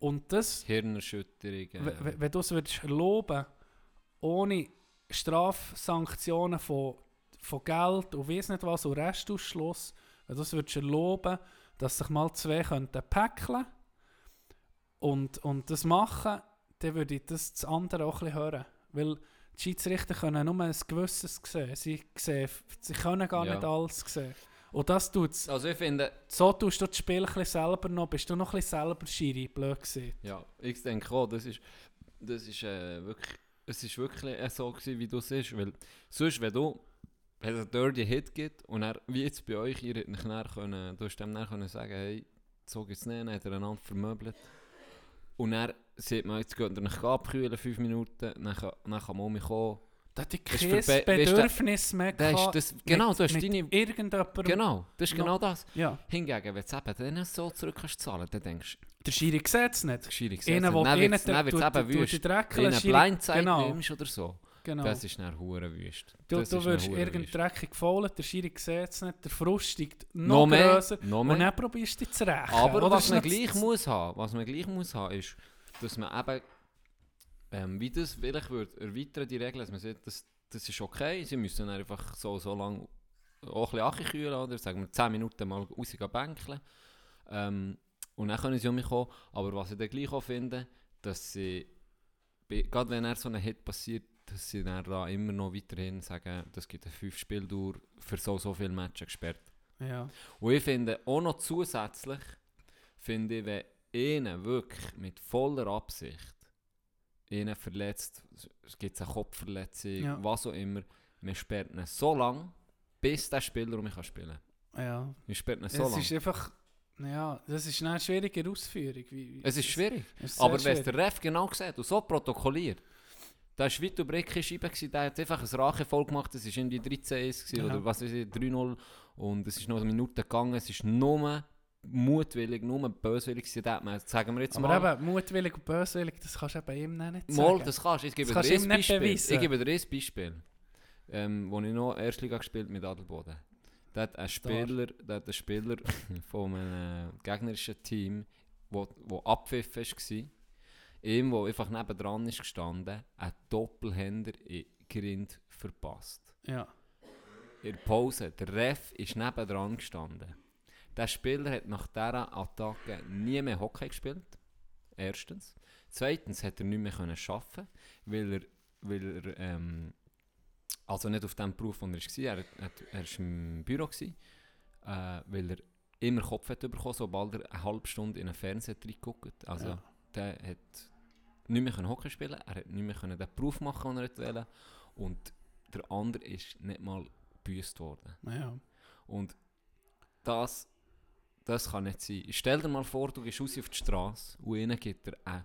Speaker 1: Und das,
Speaker 2: Hirnerschütterungen.
Speaker 1: w- w- wenn du es würdest erlauben, ohne Strafsanktionen von, von Geld und weiss nicht was und Restausschluss, wenn du es würdest erlauben, dass sich mal zwei könnten päckeln und, und das machen, dann würde ich das das andere auch ein bisschen hören. Weil die Schiedsrichter können nur ein gewisses sehen. Sie, sehen, sie können gar
Speaker 2: Ja.
Speaker 1: nicht alles sehen. Und das tut's.
Speaker 2: Also ich finde,
Speaker 1: So tust du das Spiel ein selber noch, bist du noch ein bisschen selber Schiri, blöd gesehen.
Speaker 2: ja, ich denke auch, das ist, das ist äh, wirklich, es ist wirklich äh, so gewesen, wie du es ist, weil sonst, wenn du, wenn es einen Dirty Hit gibt und er, wie jetzt bei euch, ihr nicht können, du hast dem können sagen, hey, so geht's nicht, dann hat er einander vermöbelt. Und dann sieht man, jetzt geht er nicht abkühlen, fünf Minuten, dann dann kann man kommen.
Speaker 1: Da hat ich
Speaker 2: Das ist
Speaker 1: kein
Speaker 2: Be-
Speaker 1: Bedürfnis mehr
Speaker 2: Das ist das, genau,
Speaker 1: mit,
Speaker 2: du hast deine,
Speaker 1: irgendjemandem.
Speaker 2: genau, das ist genau das.
Speaker 1: Ja.
Speaker 2: Hingegen, wenn du es eben denen so zurück kannst zahlen, dann denkst du,
Speaker 1: Der Schiri sieht es nicht. der
Speaker 2: Dann
Speaker 1: einen
Speaker 2: wird's- dann wird es eben wüst. Wenn du
Speaker 1: Schiri,
Speaker 2: Blindside
Speaker 1: genau,
Speaker 2: nimmst oder so,
Speaker 1: genau.
Speaker 2: das ist dann hure wüst.
Speaker 1: Du, du wirst
Speaker 2: dann hure
Speaker 1: irgend
Speaker 2: wüst.
Speaker 1: dreckig gefault, der Schiri sieht es nicht, der Frust steigt
Speaker 2: Noch
Speaker 1: noch, grösser
Speaker 2: noch
Speaker 1: und
Speaker 2: mehr.
Speaker 1: dann probierst du dich zu rächen.
Speaker 2: Aber was man
Speaker 1: nicht-
Speaker 2: gleich muss haben, was man gleich muss haben, ist, dass man eben, ähm, wie das vielleicht würde erweitern die Regeln, dass man sagt, das, das ist okay, sie müssen einfach so, so lange auch ein bisschen kühlen oder sagen wir 10 Minuten mal raus gehen bänkeln. Ähm, und dann können sie um mich kommen. Aber was ich dann gleich auch finde, dass sie, gerade wenn er so ein Hit passiert, dass sie dann da immer noch weiterhin sagen, das gibt eine 5 Spieldauer für so, so viele Matches gesperrt.
Speaker 1: Ja.
Speaker 2: Und ich finde auch noch zusätzlich, finde ich, wenn einer wirklich mit voller Absicht einen verletzt, es gibt eine Kopfverletzung,
Speaker 1: Ja.
Speaker 2: was auch immer, man sperrt ihn so lange, bis der Spieler um mich kann spielen kann.
Speaker 1: ja.
Speaker 2: Man sperrt ihn so
Speaker 1: es
Speaker 2: lange.
Speaker 1: ist einfach, ja, das ist eine schwierige Ausführung. Wie,
Speaker 2: Es ist schwierig.
Speaker 1: es ist
Speaker 2: Aber wenn es der Ref genau sieht und so protokolliert, da war Vito Brecke Scheibe, der hat einfach ein Rachevoll gemacht, es war irgendwie 13-1 gewesen,
Speaker 1: Ja.
Speaker 2: oder was weiß ich, 3-0 und es ist noch eine Minute gegangen, es ist nur mutwillig, nur böswillig gewesen, da hat man, sagen wir jetzt
Speaker 1: Aber
Speaker 2: mal,
Speaker 1: eben, mutwillig und böswillig, das kannst du eben ihm nicht sagen.
Speaker 2: Mal, das kannst du. Ich gebe
Speaker 1: Das
Speaker 2: dir ein Beispiel. Ich gebe dir ein Beispiel. Ähm, wo ich noch Erstliga gespielt mit Adelboden. Da hat ein Spieler, da hat ein Spieler von einem gegnerischen Team, wo, wo abpfiff war, ihm, der einfach nebendran ist gestanden, einen Doppelhänder in Grind verpasst.
Speaker 1: Ja.
Speaker 2: In der Pause, der Ref ist nebendran gestanden. Der Spieler hat nach dieser Attacke nie mehr Hockey gespielt. Erstens. Zweitens hat er nicht mehr können arbeiten, weil er, weil er ähm, also nicht auf dem Beruf, wo er war, er, er, er war im Büro, gewesen, äh, weil er immer Kopf hat bekommen, sobald er eine halbe Stunde in einen Fernseher reingeguckt. Also
Speaker 1: Ja.
Speaker 2: der hat nicht mehr können Hockey spielen, er hat nicht mehr können den Beruf machen, den er wollte. Und der andere ist nicht mal gebüßt worden.
Speaker 1: Ja.
Speaker 2: Und das, das kann nicht sein. Stell dir mal vor, du gehst raus auf die Straße und innen gibt er einen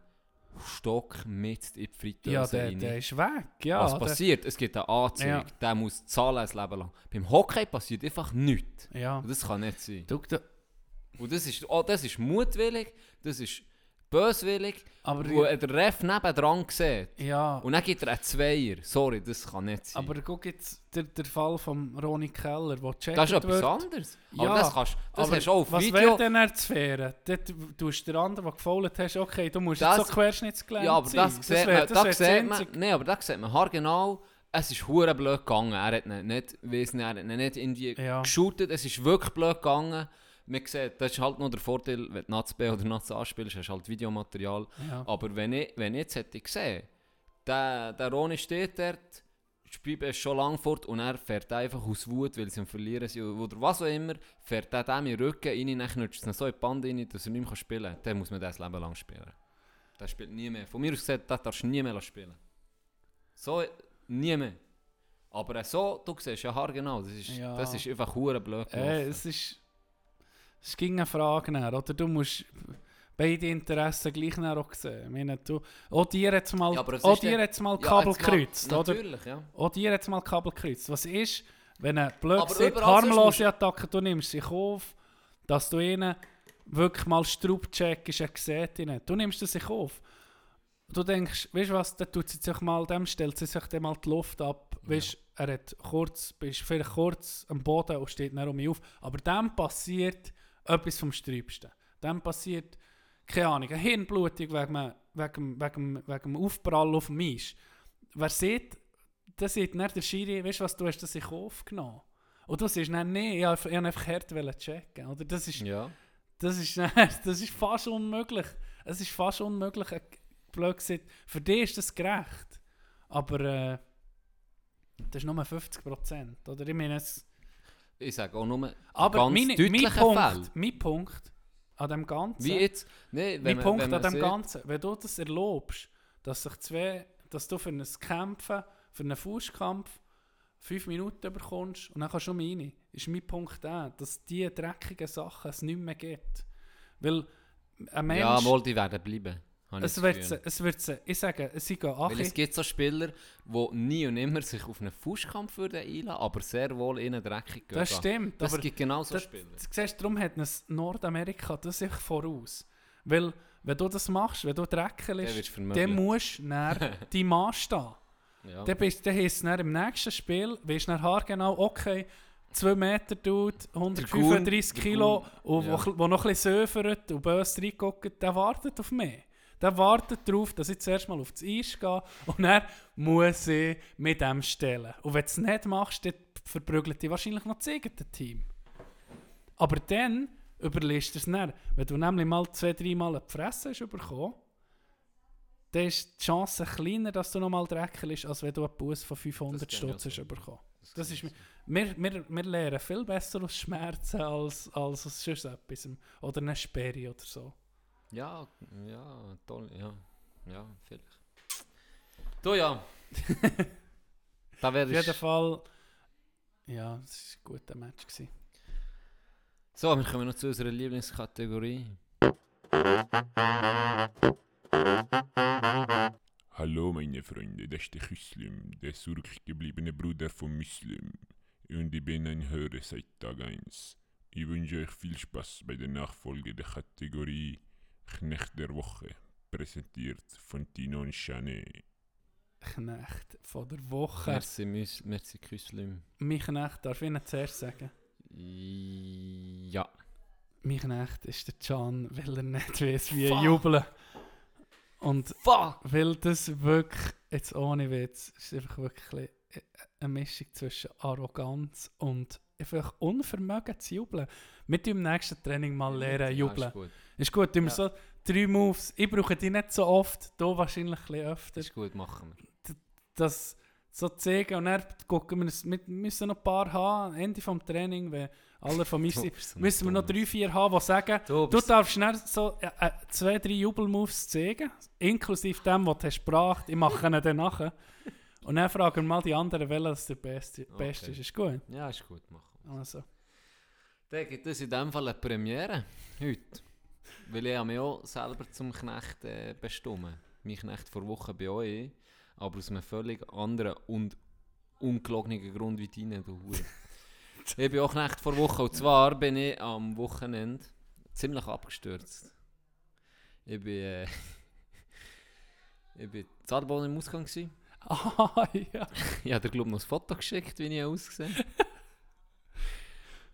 Speaker 2: Stock mit in die Fritteuse
Speaker 1: Ja, der,
Speaker 2: rein.
Speaker 1: der ist weg. Ja,
Speaker 2: Was passiert? Es gibt eine Anzeige,
Speaker 1: Ja.
Speaker 2: der muss zahlen ein Leben lang. Beim Hockey passiert einfach nichts.
Speaker 1: Ja.
Speaker 2: Und das kann nicht sein.
Speaker 1: Du, du,
Speaker 2: Und das ist, oh, das ist mutwillig, das ist böswillig,
Speaker 1: aber
Speaker 2: wo der Ref nebendran sieht.
Speaker 1: ja,
Speaker 2: Und dann gibt er einen Zweier. Sorry, das kann nicht sein.
Speaker 1: aber guck jetzt der, der Fall von Ronny Keller, wo gecheckt
Speaker 2: das ist etwas
Speaker 1: wird.
Speaker 2: anderes.
Speaker 1: Ja,
Speaker 2: aber das, kannst, das
Speaker 1: aber
Speaker 2: hast du auch auf
Speaker 1: was
Speaker 2: Video.
Speaker 1: wäre denn eine Sphäre? Dort tust du der andere, der gefolgt hast, okay, du musst
Speaker 2: Das-
Speaker 1: jetzt so querschnittsgelähmt
Speaker 2: Ja, aber
Speaker 1: sein.
Speaker 2: das, sieht man, das,
Speaker 1: wär
Speaker 2: sieht man, nee, aber das sieht man haargenau. Es ist hure blöd gegangen. Er hat ihn nicht, weiss nicht, er hat ihn nicht irgendwie
Speaker 1: Ja.
Speaker 2: geshootet. Es ist wirklich blöd gegangen. Man sieht, das ist halt nur der Vorteil, wenn du Nats B oder Nats A spielst, hast du halt Videomaterial.
Speaker 1: Ja.
Speaker 2: Aber wenn ich, wenn ich jetzt hätte gesehen, der, der Roni steht dort, spielt ist schon lang fort und er fährt einfach aus Wut, weil sie am Verlieren sind oder was auch immer, fährt er dem in den Rücken rein, dann knutscht es ihn so in die Bande rein, dass er nicht mehr spielen kann. Dann muss man das Leben lang spielen. Der spielt nie mehr. Von mir aus gesagt, das darfst du nie mehr spielen. So, nie mehr. Aber so, du siehst ja haargenau, das ist,
Speaker 1: Ja.
Speaker 2: das ist einfach hure blöd
Speaker 1: Äh, es ist. Es ging eine Frage nach, oder? Du musst beide Interessen gleich auch sehen. Ich meine, du, auch dir jetzt mal,
Speaker 2: Ja,
Speaker 1: auch dir jetzt mal
Speaker 2: Ja,
Speaker 1: Kabel
Speaker 2: mal-
Speaker 1: kreuzt, oder?
Speaker 2: Natürlich, ja.
Speaker 1: Auch dir jetzt mal Kabel kreuzt. Was ist, wenn ein
Speaker 2: überall sonst
Speaker 1: harmlose Attacke, du nimmst sich auf, dass du ihnen wirklich mal Strub checkst, er sieht ihn nicht. Du nimmst es sich auf. Du denkst, weißt du was, dann tut sie sich mal, dem stellt sie sich dann mal die Luft ab. Weißt, er hat kurz, bist vielleicht kurz am Boden und steht dann um mich auf. Aber dann passiert etwas vom Sträubsten. Dann passiert, keine Ahnung, eine Hirnblutung wegen, wegen, wegen, wegen dem Aufprall auf dem Eis. Wer sieht, dann sieht dann der Schiri, weißt du was, du hast das in Kauf genommen. Und du siehst dann, nee, ich wollte einfach hart checken. Oder das ist,
Speaker 2: Ja.
Speaker 1: das ist, dann- das ist fast unmöglich. Es ist fast unmöglich, blöd gesagt. Für dich ist das gerecht. Aber äh, das ist nur 50%. Oder? Ich meine, es,
Speaker 2: Ich sage auch nur
Speaker 1: aber
Speaker 2: ganz
Speaker 1: meine, mein, Punkt,
Speaker 2: Fälle.
Speaker 1: mein Punkt an dem Ganzen,
Speaker 2: Wie jetzt? Nee,
Speaker 1: mein
Speaker 2: man-
Speaker 1: Punkt
Speaker 2: wenn
Speaker 1: an dem
Speaker 2: sieht-
Speaker 1: Ganzen, wenn du das erlaubst, dass sich zwei, dass du für ein Kämpfen, für einen Fußkampf fünf Minuten bekommst und dann kannst du um rein, ist mein Punkt der, dass diese dreckigen Sachen es nicht mehr gibt. Weil ein Mensch...
Speaker 2: Ja, mal, die werden bleiben.
Speaker 1: Es wird,
Speaker 2: Gefühl.
Speaker 1: sie, es wird ich sage, sie gehen
Speaker 2: Weil es
Speaker 1: Achi,
Speaker 2: gibt so Spieler, die nie und immer sich auf einen Fußkampf würden einlassen, aber sehr wohl in einen dreckig gehen.
Speaker 1: das stimmt,
Speaker 2: Das
Speaker 1: aber
Speaker 2: gibt genau so Spieler.
Speaker 1: du siehst, darum hat es Nordamerika das sich voraus. Weil, wenn du das machst, wenn du
Speaker 2: wirst
Speaker 1: dann
Speaker 2: vermögen.
Speaker 1: musst du dann dein Mann stehen.
Speaker 2: Ja.
Speaker 1: Dann, bist, dann heisst es dann im nächsten Spiel, weißt du dann haargenau, okay, 2 Meter Dude, 135
Speaker 2: Der
Speaker 1: Kilo, und
Speaker 2: ja.
Speaker 1: wo, wo noch ein bisschen söfert und böse reinguckt, der wartet auf mich. Der wartet darauf, dass ich zuerst mal auf das Eis gehe und dann muss ich mit dem stellen. Und wenn du es nicht machst, dann verprügelt dich wahrscheinlich noch das eigene Team. Aber dann überlegst du es nicht. Wenn du nämlich mal zwei, dreimal eine Fresse hast bekommen, dann ist die Chance kleiner, dass du noch mal dreckig bist, als wenn du einen Bus von 500
Speaker 2: Das kenn ich
Speaker 1: Stutz hast bekommen. Das
Speaker 2: kenn
Speaker 1: ist wir, wir, wir lernen viel besser aus Schmerzen als, als aus sonst etwas. Oder eine Sperre oder so.
Speaker 2: Ja, ja, toll, ja. Ja, vielleicht. Du ja. da
Speaker 1: Auf jeden
Speaker 2: werde ich.
Speaker 1: Fall, ja, es war ein guter Match. Gewesen.
Speaker 2: So, wir kommen noch zu unserer Lieblingskategorie.
Speaker 3: Hallo meine Freunde, das ist der Küslim, der zurückgebliebene Bruder von Muslim. Und ich bin ein Hörer seit Tag 1. Ich wünsche euch viel Spaß bei der Nachfolge der Kategorie Knecht der Woche, präsentiert von Tino und Chanet.
Speaker 1: Knecht von der Woche.
Speaker 2: Merci, merci Küslim.
Speaker 1: Mein Knecht, darf ich Ihnen zuerst sagen?
Speaker 2: Ja.
Speaker 1: Mein Knecht ist der Can, weil er nicht weiß, wie
Speaker 2: Fuck.
Speaker 1: jubeln. Und
Speaker 2: Fuck!
Speaker 1: weil das wirklich, jetzt ohne Witz, ist einfach wirklich eine Mischung zwischen Arroganz und einfach Unvermögen zu jubeln. Tun im nächsten Training mal lernen jubeln.
Speaker 2: Ist gut.
Speaker 1: Tun wir so drei Moves. Ich brauche die nicht so oft, du wahrscheinlich ein bisschen öfter.
Speaker 2: Ist gut, machen wir.
Speaker 1: Das so zeigen und dann gucken wir, wir müssen noch ein paar haben, Ende vom Training, wenn alle von mir sind, müssen wir noch drei, vier haben, die sagen,
Speaker 2: Du
Speaker 1: du darfst schnell so äh, äh, zwei, drei Jubelmoves zeigen, inklusive dem, was du hast gebracht, ich mache ihn dann nachher. Und dann fragen wir mal die anderen, welcher das der beste, beste
Speaker 2: Okay.
Speaker 1: ist. Ist gut?
Speaker 2: Ja, ist gut, machen wir.
Speaker 1: Also.
Speaker 2: Dann gibt es in dem Fall eine Premiere heute. Weil ich habe mich auch selber zum Knecht äh, bestimmt. Mein Knecht vor Wochen bei euch, aber aus einem völlig anderen und ungelogenen Grund wie deine, du Hure. ich bin auch Knecht vor Wochen und zwar bin ich am Wochenende ziemlich abgestürzt. Ich bin, äh, ich bin in Adelboden im Ausgang gewesen.
Speaker 1: Ah, ja.
Speaker 2: Ich habe dir, glaube ich, noch ein Foto geschickt, wie ich aussehe.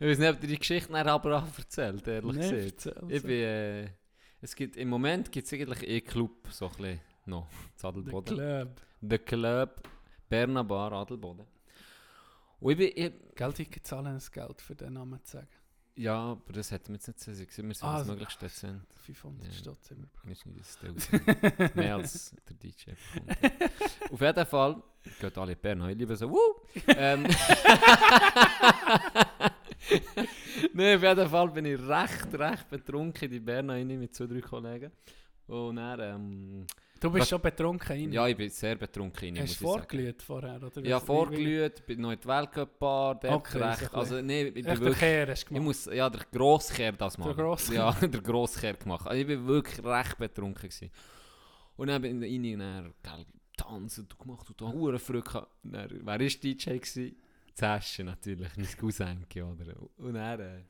Speaker 2: Ich weiß nicht, ob dir die Geschichte nachher aber auch erzählt, ehrlich
Speaker 1: Nee,
Speaker 2: gesagt.
Speaker 1: erzähl
Speaker 2: Ich bin, äh, es gibt, Im Moment gibt es eigentlich eh Club, so ein bisschen noch, in
Speaker 1: Der
Speaker 2: Adelboden.
Speaker 1: Club.
Speaker 2: Der Club Berner Bar Adelboden. Und ich bin, ich,
Speaker 1: Geld, ich zahle das Geld für den Namen zu sagen.
Speaker 2: ja, aber das hätten wir jetzt nicht so gesagt. Wir sind
Speaker 1: Ah,
Speaker 2: das
Speaker 1: so-
Speaker 2: möglichst dezent.
Speaker 1: 500
Speaker 2: Ja.
Speaker 1: Stutz immer.
Speaker 2: Wir sind nicht. Mehr als der DJ. Auf jeden Fall, geht alle Bern, ich liebe so, wuh! ähm, Nein, auf jeden Fall bin ich recht, recht betrunken in die Bern rein mit zwei, drei Kollegen. Und dann, ähm,
Speaker 1: Du bist
Speaker 2: Was-
Speaker 1: schon betrunken rein.
Speaker 2: ja, ich bin sehr betrunken rein,
Speaker 1: Hast du
Speaker 2: ich
Speaker 1: vorgelüht vorher? Oder
Speaker 2: Ja, vorgelüht, bin noch in die Weltcup-Bar, dort
Speaker 1: Okay,
Speaker 2: recht, also nee, ich bin
Speaker 1: Echt
Speaker 2: wirklich...
Speaker 1: Kehr hast du
Speaker 2: Ich
Speaker 1: gemacht.
Speaker 2: muss, ja, der Grosskehr das machen.
Speaker 1: Grosskehr.
Speaker 2: Ja, der Grosskehr gemacht. Also ich bin wirklich recht betrunken gewesen. Und dann bin ich rein und dann, gell, tanzen und gemacht und da hure Dann, wer war DJ gewesen? Zasche natürlich, mein Cousinke, oder? Und dann, äh,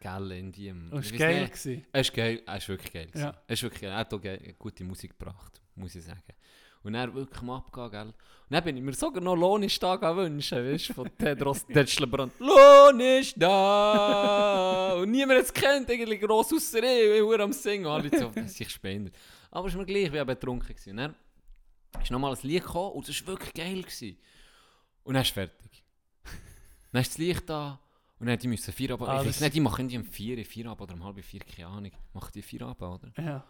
Speaker 2: gell, in die...
Speaker 1: Und es war geil.
Speaker 2: Es ist geil, es ist wirklich geil.
Speaker 1: Ja.
Speaker 2: Es ist wirklich geil. Er hat auch gute Musik gebracht, muss ich sagen. Und dann wirklich mal abgehen, gell. Und dann bin ich mir sogar noch Lohn ist da wünschen, weißt du, von Tedros Detschlebrand. Lohn ist da! Und niemand hat es kennt, eigentlich gross ausser ich, ich war am Singen. Und alle so, das ist sich spenden. Aber es war mir gleich, wie ich betrunken gewesen. Und dann ist nochmal ein Lied gekommen und es war wirklich geil. Gewesen. Und dann ist fertig. Dann ist das Licht da. Und dann die müssen vier Abend.
Speaker 1: Ah,
Speaker 2: ich
Speaker 1: das-
Speaker 2: weiß nicht, die machen die um vier, vier Abend oder um halb vier, keine Ahnung. Machen die vier Abend, oder?
Speaker 1: Ja.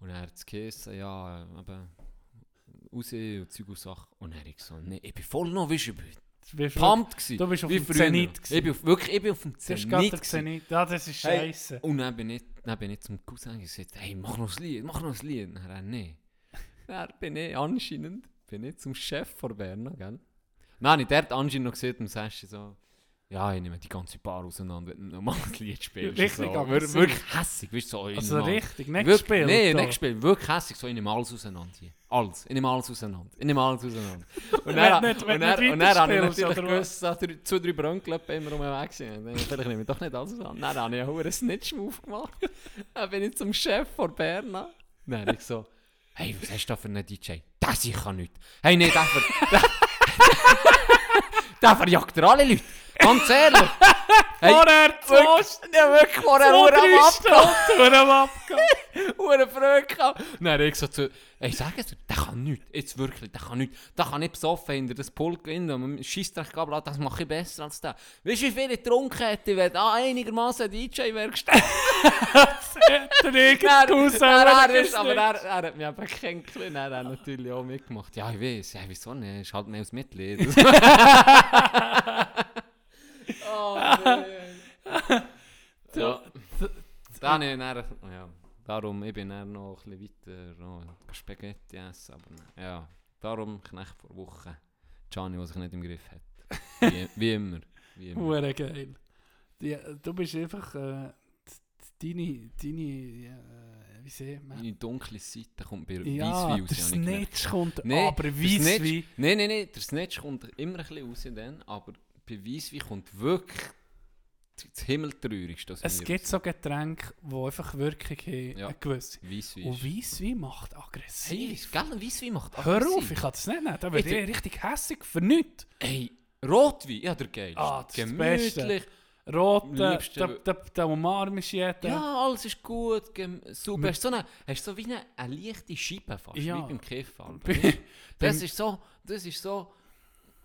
Speaker 2: Und er hat es geheißen, ja, eben, raus und Zeug und Sachen. Und er hat so, nee, ich bin voll noch, weißt du,
Speaker 1: bist,
Speaker 2: pumped gewesen.
Speaker 1: du bist auf dem. Zenit.
Speaker 2: Ich bin auf, wirklich, ich bin auf dem
Speaker 1: Das ist
Speaker 2: Zenit.
Speaker 1: gerade der
Speaker 2: gewesen.
Speaker 1: Zenit. Ja, das ist
Speaker 2: Hey.
Speaker 1: scheiße.
Speaker 2: Und dann bin ich, dann bin ich zum Cousin gesagt, hey, mach noch ein Lied, mach noch ein Lied. Und er hat nee. Dann bin ich anscheinend, bin ich zum Chef von Berna, gell? Nein, ich dort anscheinend noch gesehen und sagst so, ja, ich nehme die ganze Bar auseinander, wenn du nochmal ein Lied spielst.
Speaker 1: Richtig
Speaker 2: so. Wir,
Speaker 1: aggressiv.
Speaker 2: Wirklich hässig, weißt du, so. ich
Speaker 1: Also
Speaker 2: mal-
Speaker 1: richtig,
Speaker 2: Wirklich-
Speaker 1: gespielt.
Speaker 2: Nein,
Speaker 1: da.
Speaker 2: nicht gespielt. Wirklich hässlich. So, ich nehme alles auseinander hier. Alles. Ich nehme alles auseinander. Ich nehme alles auseinander. Und dann,
Speaker 1: nicht-
Speaker 2: und dann, und dann habe ich natürlich gewusst, dass zwei, drei Brönklöpfe immer rumweg sind. Dann denke ich, Vielleicht nehme ich doch nicht alles auseinander. Dann habe ich einen Snitch-Move gemacht. Dann bin ich zum Chef von Berna. Dann habe ich so, hey, was hast du da für einen DJ? Das sicher nicht. Hey, nee, der ver... Der verjagt er alle Leute. Ganz ehrlich. Hey,
Speaker 1: Vorher
Speaker 2: wirklich, ja, wirklich vorher
Speaker 1: zwei,
Speaker 2: Uhr am Abgehen.
Speaker 1: Stunden am Abgehen.
Speaker 2: Hure Freude gehabt. Dann ich so zu, ey, sag es dir, der kann nichts. Jetzt wirklich, der kann nichts. Der kann nicht besoffen hinter das Pult gehen und Scheissdreckgabel das mache ich besser als der. Weißt du, wie viel ich getrunken hätte, wenn ah, einigermaßen DJ wäre
Speaker 1: der
Speaker 2: er ist, aber er, er hat mich eben kennengelernt, er hat natürlich auch mitgemacht. Ja, ich weiß, ja, wieso nicht, ist halt mehr als Mitglied. oh, nein. ja. Ich dann, ja, darum, ich bin dann noch ein bisschen weiter noch Spaghetti essen, aber ja, darum Knecht vor Woche. Gianni, der sich nicht im Griff hat. Wie, wie immer. Wie immer.
Speaker 1: Geil. Die, du bist einfach äh, deine, deine äh, wie sieht man?
Speaker 2: Meine dunkle Seite kommt bei
Speaker 1: Ja,
Speaker 2: Weisswein
Speaker 1: der
Speaker 2: raus. gemerkt.
Speaker 1: Snitch kommt,
Speaker 2: Nee,
Speaker 1: aber
Speaker 2: der
Speaker 1: Weisswein.
Speaker 2: Nein, nein, nein, der Snitch kommt immer ein bisschen raus dann, aber bei Weisswein kommt wirklich das Himmeltraurigste aus
Speaker 1: Es gibt so Getränke, die einfach Wirkung haben,
Speaker 2: Ja.
Speaker 1: eine gewisse.
Speaker 2: Weisswein
Speaker 1: Und Weisswein macht
Speaker 2: Hey,
Speaker 1: aggressiv.
Speaker 2: gell, Weisswein macht
Speaker 1: Hör
Speaker 2: aggressiv.
Speaker 1: auf, ich kann das nicht nehmen. Da
Speaker 2: Hey,
Speaker 1: ich richtig hässig für nichts.
Speaker 2: Hey, Rotwein, ja, der geil.
Speaker 1: Ah, das ist das Beste.
Speaker 2: Gemütlich.
Speaker 1: Rot,
Speaker 2: Am liebsten-
Speaker 1: da, da, da umarmst du jeden.
Speaker 2: Ja, alles ist gut, super. Hast so eine, hast so wie eine, eine leichte Scheibe fast,
Speaker 1: Ja.
Speaker 2: wie beim Kiffen. Das ist so, das ist so,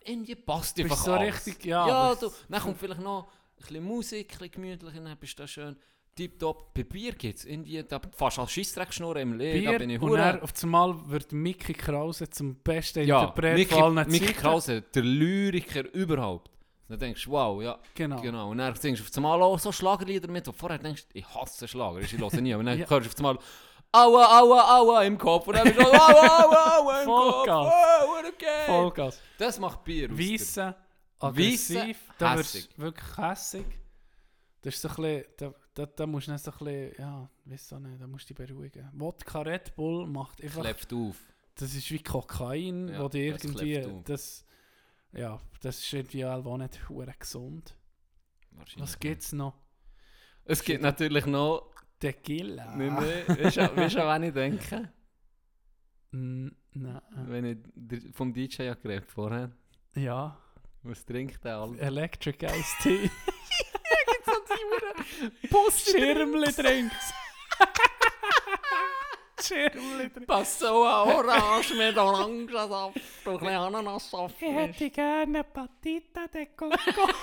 Speaker 2: irgendwie passt einfach
Speaker 1: so
Speaker 2: alles.
Speaker 1: richtig- ja,
Speaker 2: ja du, dann kommt vielleicht noch bisschen Musik, ein bisschen gemütlich, dann bist du da schön tipptopp. Bei Bier gibt es irgendwie, da fast als Scheissdreck schnurren im Leben, da bin ich
Speaker 1: und dann auf einmal wird Mickey Krause zum besten
Speaker 2: Ja,
Speaker 1: Interpret
Speaker 2: Mickey,
Speaker 1: von allen
Speaker 2: Mickey
Speaker 1: Zeiten.
Speaker 2: Krause, der Lyriker überhaupt. Dann denkst du, wow, ja,
Speaker 1: Genau.
Speaker 2: genau. Und dann singst du auf einmal auch so Schlagerlieder mit, wo du vorher denkst, ich hasse Schlager, ich höre nie. Und dann
Speaker 1: Ja.
Speaker 2: hörst du auf einmal, aua, aua, aua im Kopf. Und dann bist du aua, aua, aua im Kopf.
Speaker 1: Vollgas.
Speaker 2: Oh, okay.
Speaker 1: Vollgas.
Speaker 2: Das macht Bier aus.
Speaker 1: Weisse, aggressiv, da wirst du wirklich hässig. Das ist so ein bisschen, da, da, da musst du dann so ein bisschen, ja, weiss auch nicht, da musst du dich beruhigen. Wodka Red Bull macht einfach,
Speaker 2: Klebt auf.
Speaker 1: das ist wie Kokain,
Speaker 2: Ja,
Speaker 1: wo dir irgendwie, das, ja, das ist irgendwie auch nicht gesund. Was gibt's noch?
Speaker 2: Es gibt natürlich noch.
Speaker 1: Tequila.
Speaker 2: Nein, nein. Weißt du, weißt du, an wen ich denke?
Speaker 1: Nein.
Speaker 2: Wenn ich vom DJ ja geredet vorher.
Speaker 1: Ja,
Speaker 2: Was trinkt der alle?
Speaker 1: Electric Ice Tea.
Speaker 2: Post
Speaker 1: Schirmli trinkt's. Schirmli trinkt's.
Speaker 2: Pass so ein Orange mit Orangensaft und ein bisschen Ananassaft.
Speaker 1: Ich hätte gerne Patita de Coco.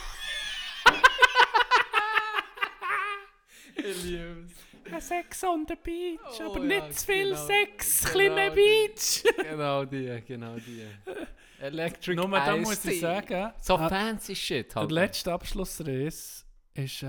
Speaker 2: Ich liebe
Speaker 1: Ein Sex on the Beach,
Speaker 2: Oh
Speaker 1: aber
Speaker 2: ja,
Speaker 1: nicht zu viel
Speaker 2: genau.
Speaker 1: Sex,
Speaker 2: Genau
Speaker 1: kleine. Beach.
Speaker 2: Genau die, genau die. Electric
Speaker 1: Nur da muss ich sagen,
Speaker 2: So
Speaker 1: äh,
Speaker 2: fancy shit
Speaker 1: der
Speaker 2: halt.
Speaker 1: letzte Abschlussreis ist, äh,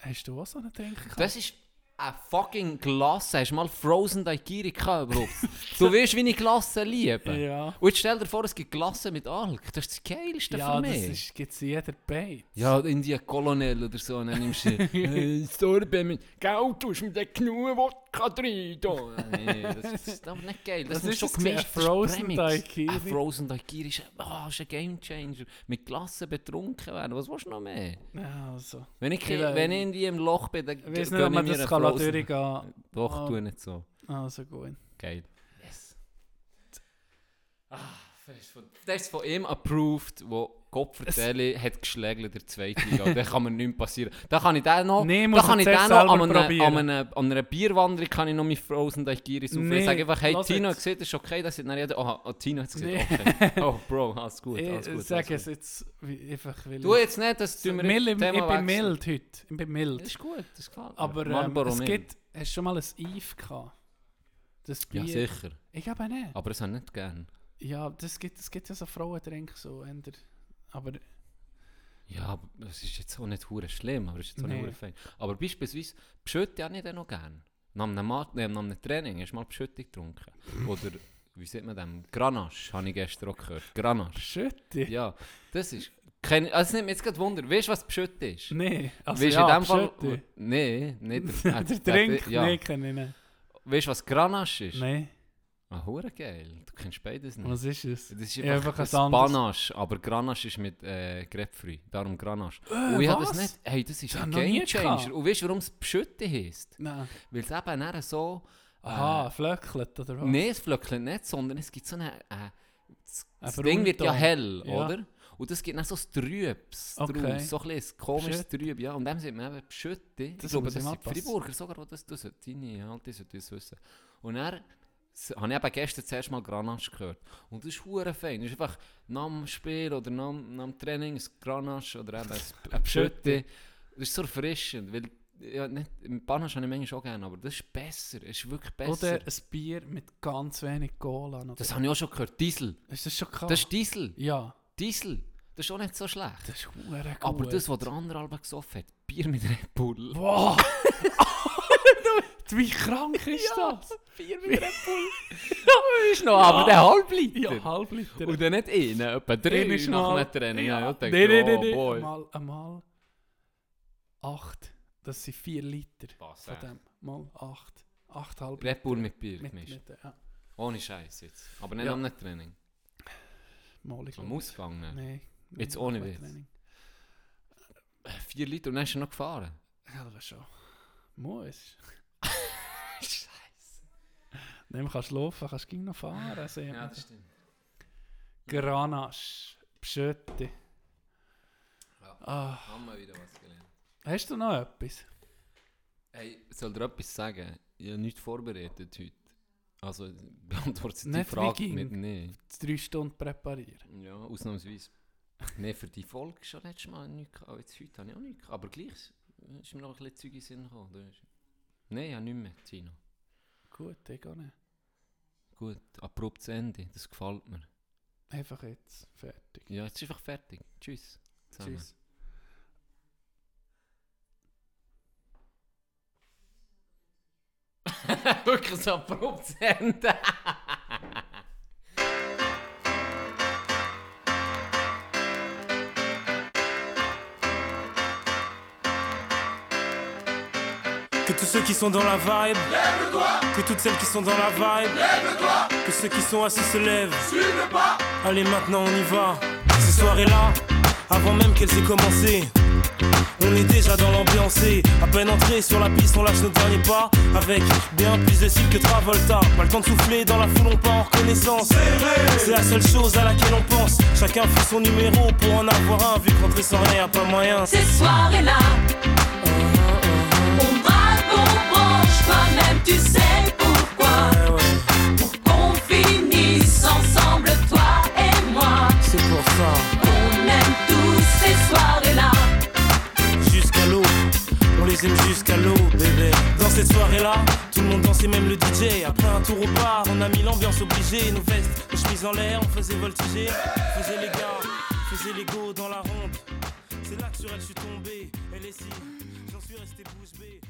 Speaker 1: hast du auch so einen Trink gehabt?
Speaker 2: Das ist eine fucking Glasse. Hast du mal Frozen Daikiri gehabt du weißt, wie ich Glasse liebe.
Speaker 1: ja.
Speaker 2: Und jetzt stell dir vor, es gibt Glasse mit Alk. Das ist das Geilste
Speaker 1: Ja,
Speaker 2: für
Speaker 1: das
Speaker 2: mich.
Speaker 1: gibt es in jeder Bait.
Speaker 2: Ja, in die Colonel oder so, dann nimmst du Sorbe mit Geld, du hast mit der genug da. Nee, das ist aber nicht geil. Das
Speaker 1: Was
Speaker 2: ist schon
Speaker 1: das
Speaker 2: gemischt. Das
Speaker 1: Frozen. Daiquiri?
Speaker 2: Frozen Daikiri ist, oh, ist ein Gamechanger. Mit Glasse betrunken werden. Was willst du noch mehr?
Speaker 1: Ja, also.
Speaker 2: Wenn ich,
Speaker 1: Ich weiß-
Speaker 2: wenn ich irgendwie im Loch bin, dann
Speaker 1: Ich weiß nicht,
Speaker 2: gönne
Speaker 1: ob man
Speaker 2: mir
Speaker 1: das kann
Speaker 2: Frozen.
Speaker 1: durchgehen
Speaker 2: Doch,
Speaker 1: Ah.
Speaker 2: tu nicht so.
Speaker 1: Also gut.
Speaker 2: Geil. Yes. Ah, das ist von- das ist von ihm approved, wo Kopfverteile hat geschlägt der zweiten Liga. da kann mir nichts passieren. Da kann ich den noch,
Speaker 1: Nee,
Speaker 2: da kann
Speaker 1: ich
Speaker 2: ich den noch an einer, an, einer, an einer Bierwanderung kann ich noch mit Frozen Daiquiri saufen.
Speaker 1: Nee,
Speaker 2: ich sage einfach, hey Tino, hat gesehen, das ist okay, dass ich dann jeder, oh, oh Tino hat es gesehen, okay. Oh Bro, alles gut, alles
Speaker 1: ich
Speaker 2: gut.
Speaker 1: sage
Speaker 2: alles
Speaker 1: es jetzt einfach, weil
Speaker 2: Du jetzt nicht, dass du mir
Speaker 1: ich,
Speaker 2: das
Speaker 1: ich
Speaker 2: Thema
Speaker 1: bin mild heute. Ich bin
Speaker 2: Das
Speaker 1: mild.
Speaker 2: ist gut, das gefällt mir.
Speaker 1: Aber ähm, es
Speaker 2: mild.
Speaker 1: gibt... Hast du schon mal ein Eve gehabt? Das Bier?
Speaker 2: Ja, sicher.
Speaker 1: Ich glaube nicht.
Speaker 2: Aber das habe ich nicht gern.
Speaker 1: Ja, das gibt, es gibt ja so Frauendrink so. änder- Aber
Speaker 2: Ja, es ist jetzt auch nicht hure schlimm, aber es ist jetzt auch
Speaker 1: Nee.
Speaker 2: nicht fein. Aber beispielsweise, habe ich dann noch gern. Nach einem, Mat äh, nach einem Training hast du mal Pschötti getrunken. Oder, wie sieht man dem? Granache, habe ich gestern auch gehört. Granache.
Speaker 1: Schütte?
Speaker 2: Ja, das ist... Kein, also es nimmt mich jetzt gerade Wunder, weißt du, was Pschötti ist?
Speaker 1: Nee, also
Speaker 2: weißt du
Speaker 1: ja,
Speaker 2: in dem Fall... Nee, nicht
Speaker 1: Der Drink?
Speaker 2: ja.
Speaker 1: Nee, kenne ich nicht.
Speaker 2: Weißt du, was Granache ist?
Speaker 1: Nee,
Speaker 2: Ah, hure geil. Du kennst beides nicht.
Speaker 1: was ist es?
Speaker 2: Das ist
Speaker 1: Ja,
Speaker 2: einfach,
Speaker 1: einfach
Speaker 2: ein
Speaker 1: ein
Speaker 2: Panache, aber Granache ist mit äh, Grapefruit, darum Granache.
Speaker 1: Äh,
Speaker 2: Und ich habe das nicht, hey, das ist
Speaker 1: Das
Speaker 2: ein
Speaker 1: ich
Speaker 2: Gamechanger. Und weißt du, warum es Pschütte heisst?
Speaker 1: Nein.
Speaker 2: Weil es eben dann so... äh,
Speaker 1: Aha, flöckelt oder was?
Speaker 2: Nein, es flöckelt nicht, sondern es gibt so eine... Äh, das das Ding wird ja hell,
Speaker 1: Ja.
Speaker 2: oder? Und das gibt dann so ein Trübs
Speaker 1: Okay.
Speaker 2: draus, so ein, ein komisches. Trüb, ja. Und dem sind wir eben Pschütte. Ich
Speaker 1: Das
Speaker 2: glaube,
Speaker 1: muss
Speaker 2: das
Speaker 1: ich
Speaker 2: sind Freiburger sogar, die das tun. Deine Alte sollten das wissen. Und dann habe ich eben gestern zuerst mal Granache gehört. Und das ist hure fein. Das ist einfach nach dem Spiel oder nach, dem- nach dem Training ein Granache oder eben ein, Pschütte. Das ist so erfrischend, weil ja, nicht, im Panache habe ich manchmal auch gerne, aber das ist besser. Es ist wirklich besser.
Speaker 1: Oder ein Bier mit ganz wenig Cola. Oder?
Speaker 2: das habe ich auch schon gehört. Diesel.
Speaker 1: ist das schon gehabt?
Speaker 2: Das ist Diesel.
Speaker 1: ja,
Speaker 2: Diesel. Das ist auch nicht so schlecht.
Speaker 1: das ist hure gut.
Speaker 2: Aber das, was der andere Alba gesoffen hat, Bier mit Red Bull.
Speaker 1: Wow! Wie krank ist das?
Speaker 2: Bier mit Red Bull. ja, ist noch, aber der Halbliter.
Speaker 1: Ja, halb Liter.
Speaker 2: Und dann nicht einen, etwa drei
Speaker 1: Einer ist
Speaker 2: nach
Speaker 1: mal-
Speaker 2: einem Training.
Speaker 1: Ja.
Speaker 2: Ja, dachte,
Speaker 1: nee, nee, nee,
Speaker 2: oh.
Speaker 1: Einmal, einmal acht. Das sind vier Liter
Speaker 2: Was,
Speaker 1: von dem. Mal acht. Acht halb
Speaker 2: Red Bull mit Bier
Speaker 1: mit,
Speaker 2: gemischt.
Speaker 1: mit, ja.
Speaker 2: Ohne Scheiß jetzt. Aber nicht
Speaker 1: Ja.
Speaker 2: am Training.
Speaker 1: Mal ich
Speaker 2: Am Ausgang. Ne?
Speaker 1: Nee.
Speaker 2: Jetzt ohne Witz.
Speaker 1: Training.
Speaker 2: Vier Liter und dann ist er noch gefahren.
Speaker 1: Ja, das schon. Muss. Dann kannst du laufen, kannst du noch fahren. sehen wir.
Speaker 2: stimmt.
Speaker 1: Granache, Pschötte.
Speaker 2: Ja.
Speaker 1: Ah,
Speaker 2: Haben wir wieder was gelernt.
Speaker 1: hast du noch etwas?
Speaker 2: Hey, soll dir etwas sagen? Ich habe nichts vorbereitet heute. Also beantwortet die
Speaker 1: Nicht
Speaker 2: Frage
Speaker 1: Viking?
Speaker 2: mit Nein.
Speaker 1: Drei Stunden präparieren.
Speaker 2: Ja, ausnahmsweise. Nein, für die Folge schon letztes Mal nichts gehabt. Jetzt heute habe ich auch nichts gehabt. Aber gleich ist mir noch ein bisschen Zeug in den Sinn gekommen. Das Nein, ich habe nicht mehr, Tino.
Speaker 1: Gut, ich auch nicht.
Speaker 2: Gut, abruptes Ende, das gefällt mir.
Speaker 1: Einfach jetzt. Fertig.
Speaker 2: Ja, jetzt ist einfach fertig. Tschüss. zusammen.
Speaker 1: Tschüss.
Speaker 2: Wirklich so abruptes Ende.
Speaker 4: sont dans la vibe, que toutes celles qui sont dans la vibe, que ceux qui sont assis se lèvent. Allez, maintenant on y va. Ces soirées-là, avant même qu'elles aient commencé. On est déjà dans l'ambiance et à peine entré sur la piste, on lâche nos derniers pas avec bien plus de style que Travolta. Pas le temps de souffler dans la foule, on part en reconnaissance. C'est la seule chose à laquelle on pense. Chacun fait son numéro pour en avoir un, vu que rentrer sans rien, pas moyen.
Speaker 5: Ces soirées-là, toi-même tu sais pourquoi.
Speaker 4: Ouais, ouais,
Speaker 5: Pour qu'on finisse ensemble, toi et moi.
Speaker 4: c'est pour ça.
Speaker 5: On aime tous ces soirées-là.
Speaker 4: Jusqu'à l'eau, on les aime jusqu'à l'eau, bébé. Dans cette soirée-là, tout le monde dansait, même le DJ. Après un tour au bar, on a mis l'ambiance obligée. Nos vestes, nos chemises en l'air, on faisait voltiger. On faisait les gars, on faisait les go dans la ronde. C'est là que sur elle je suis tombé. Elle est si, j'en suis resté bouche bée.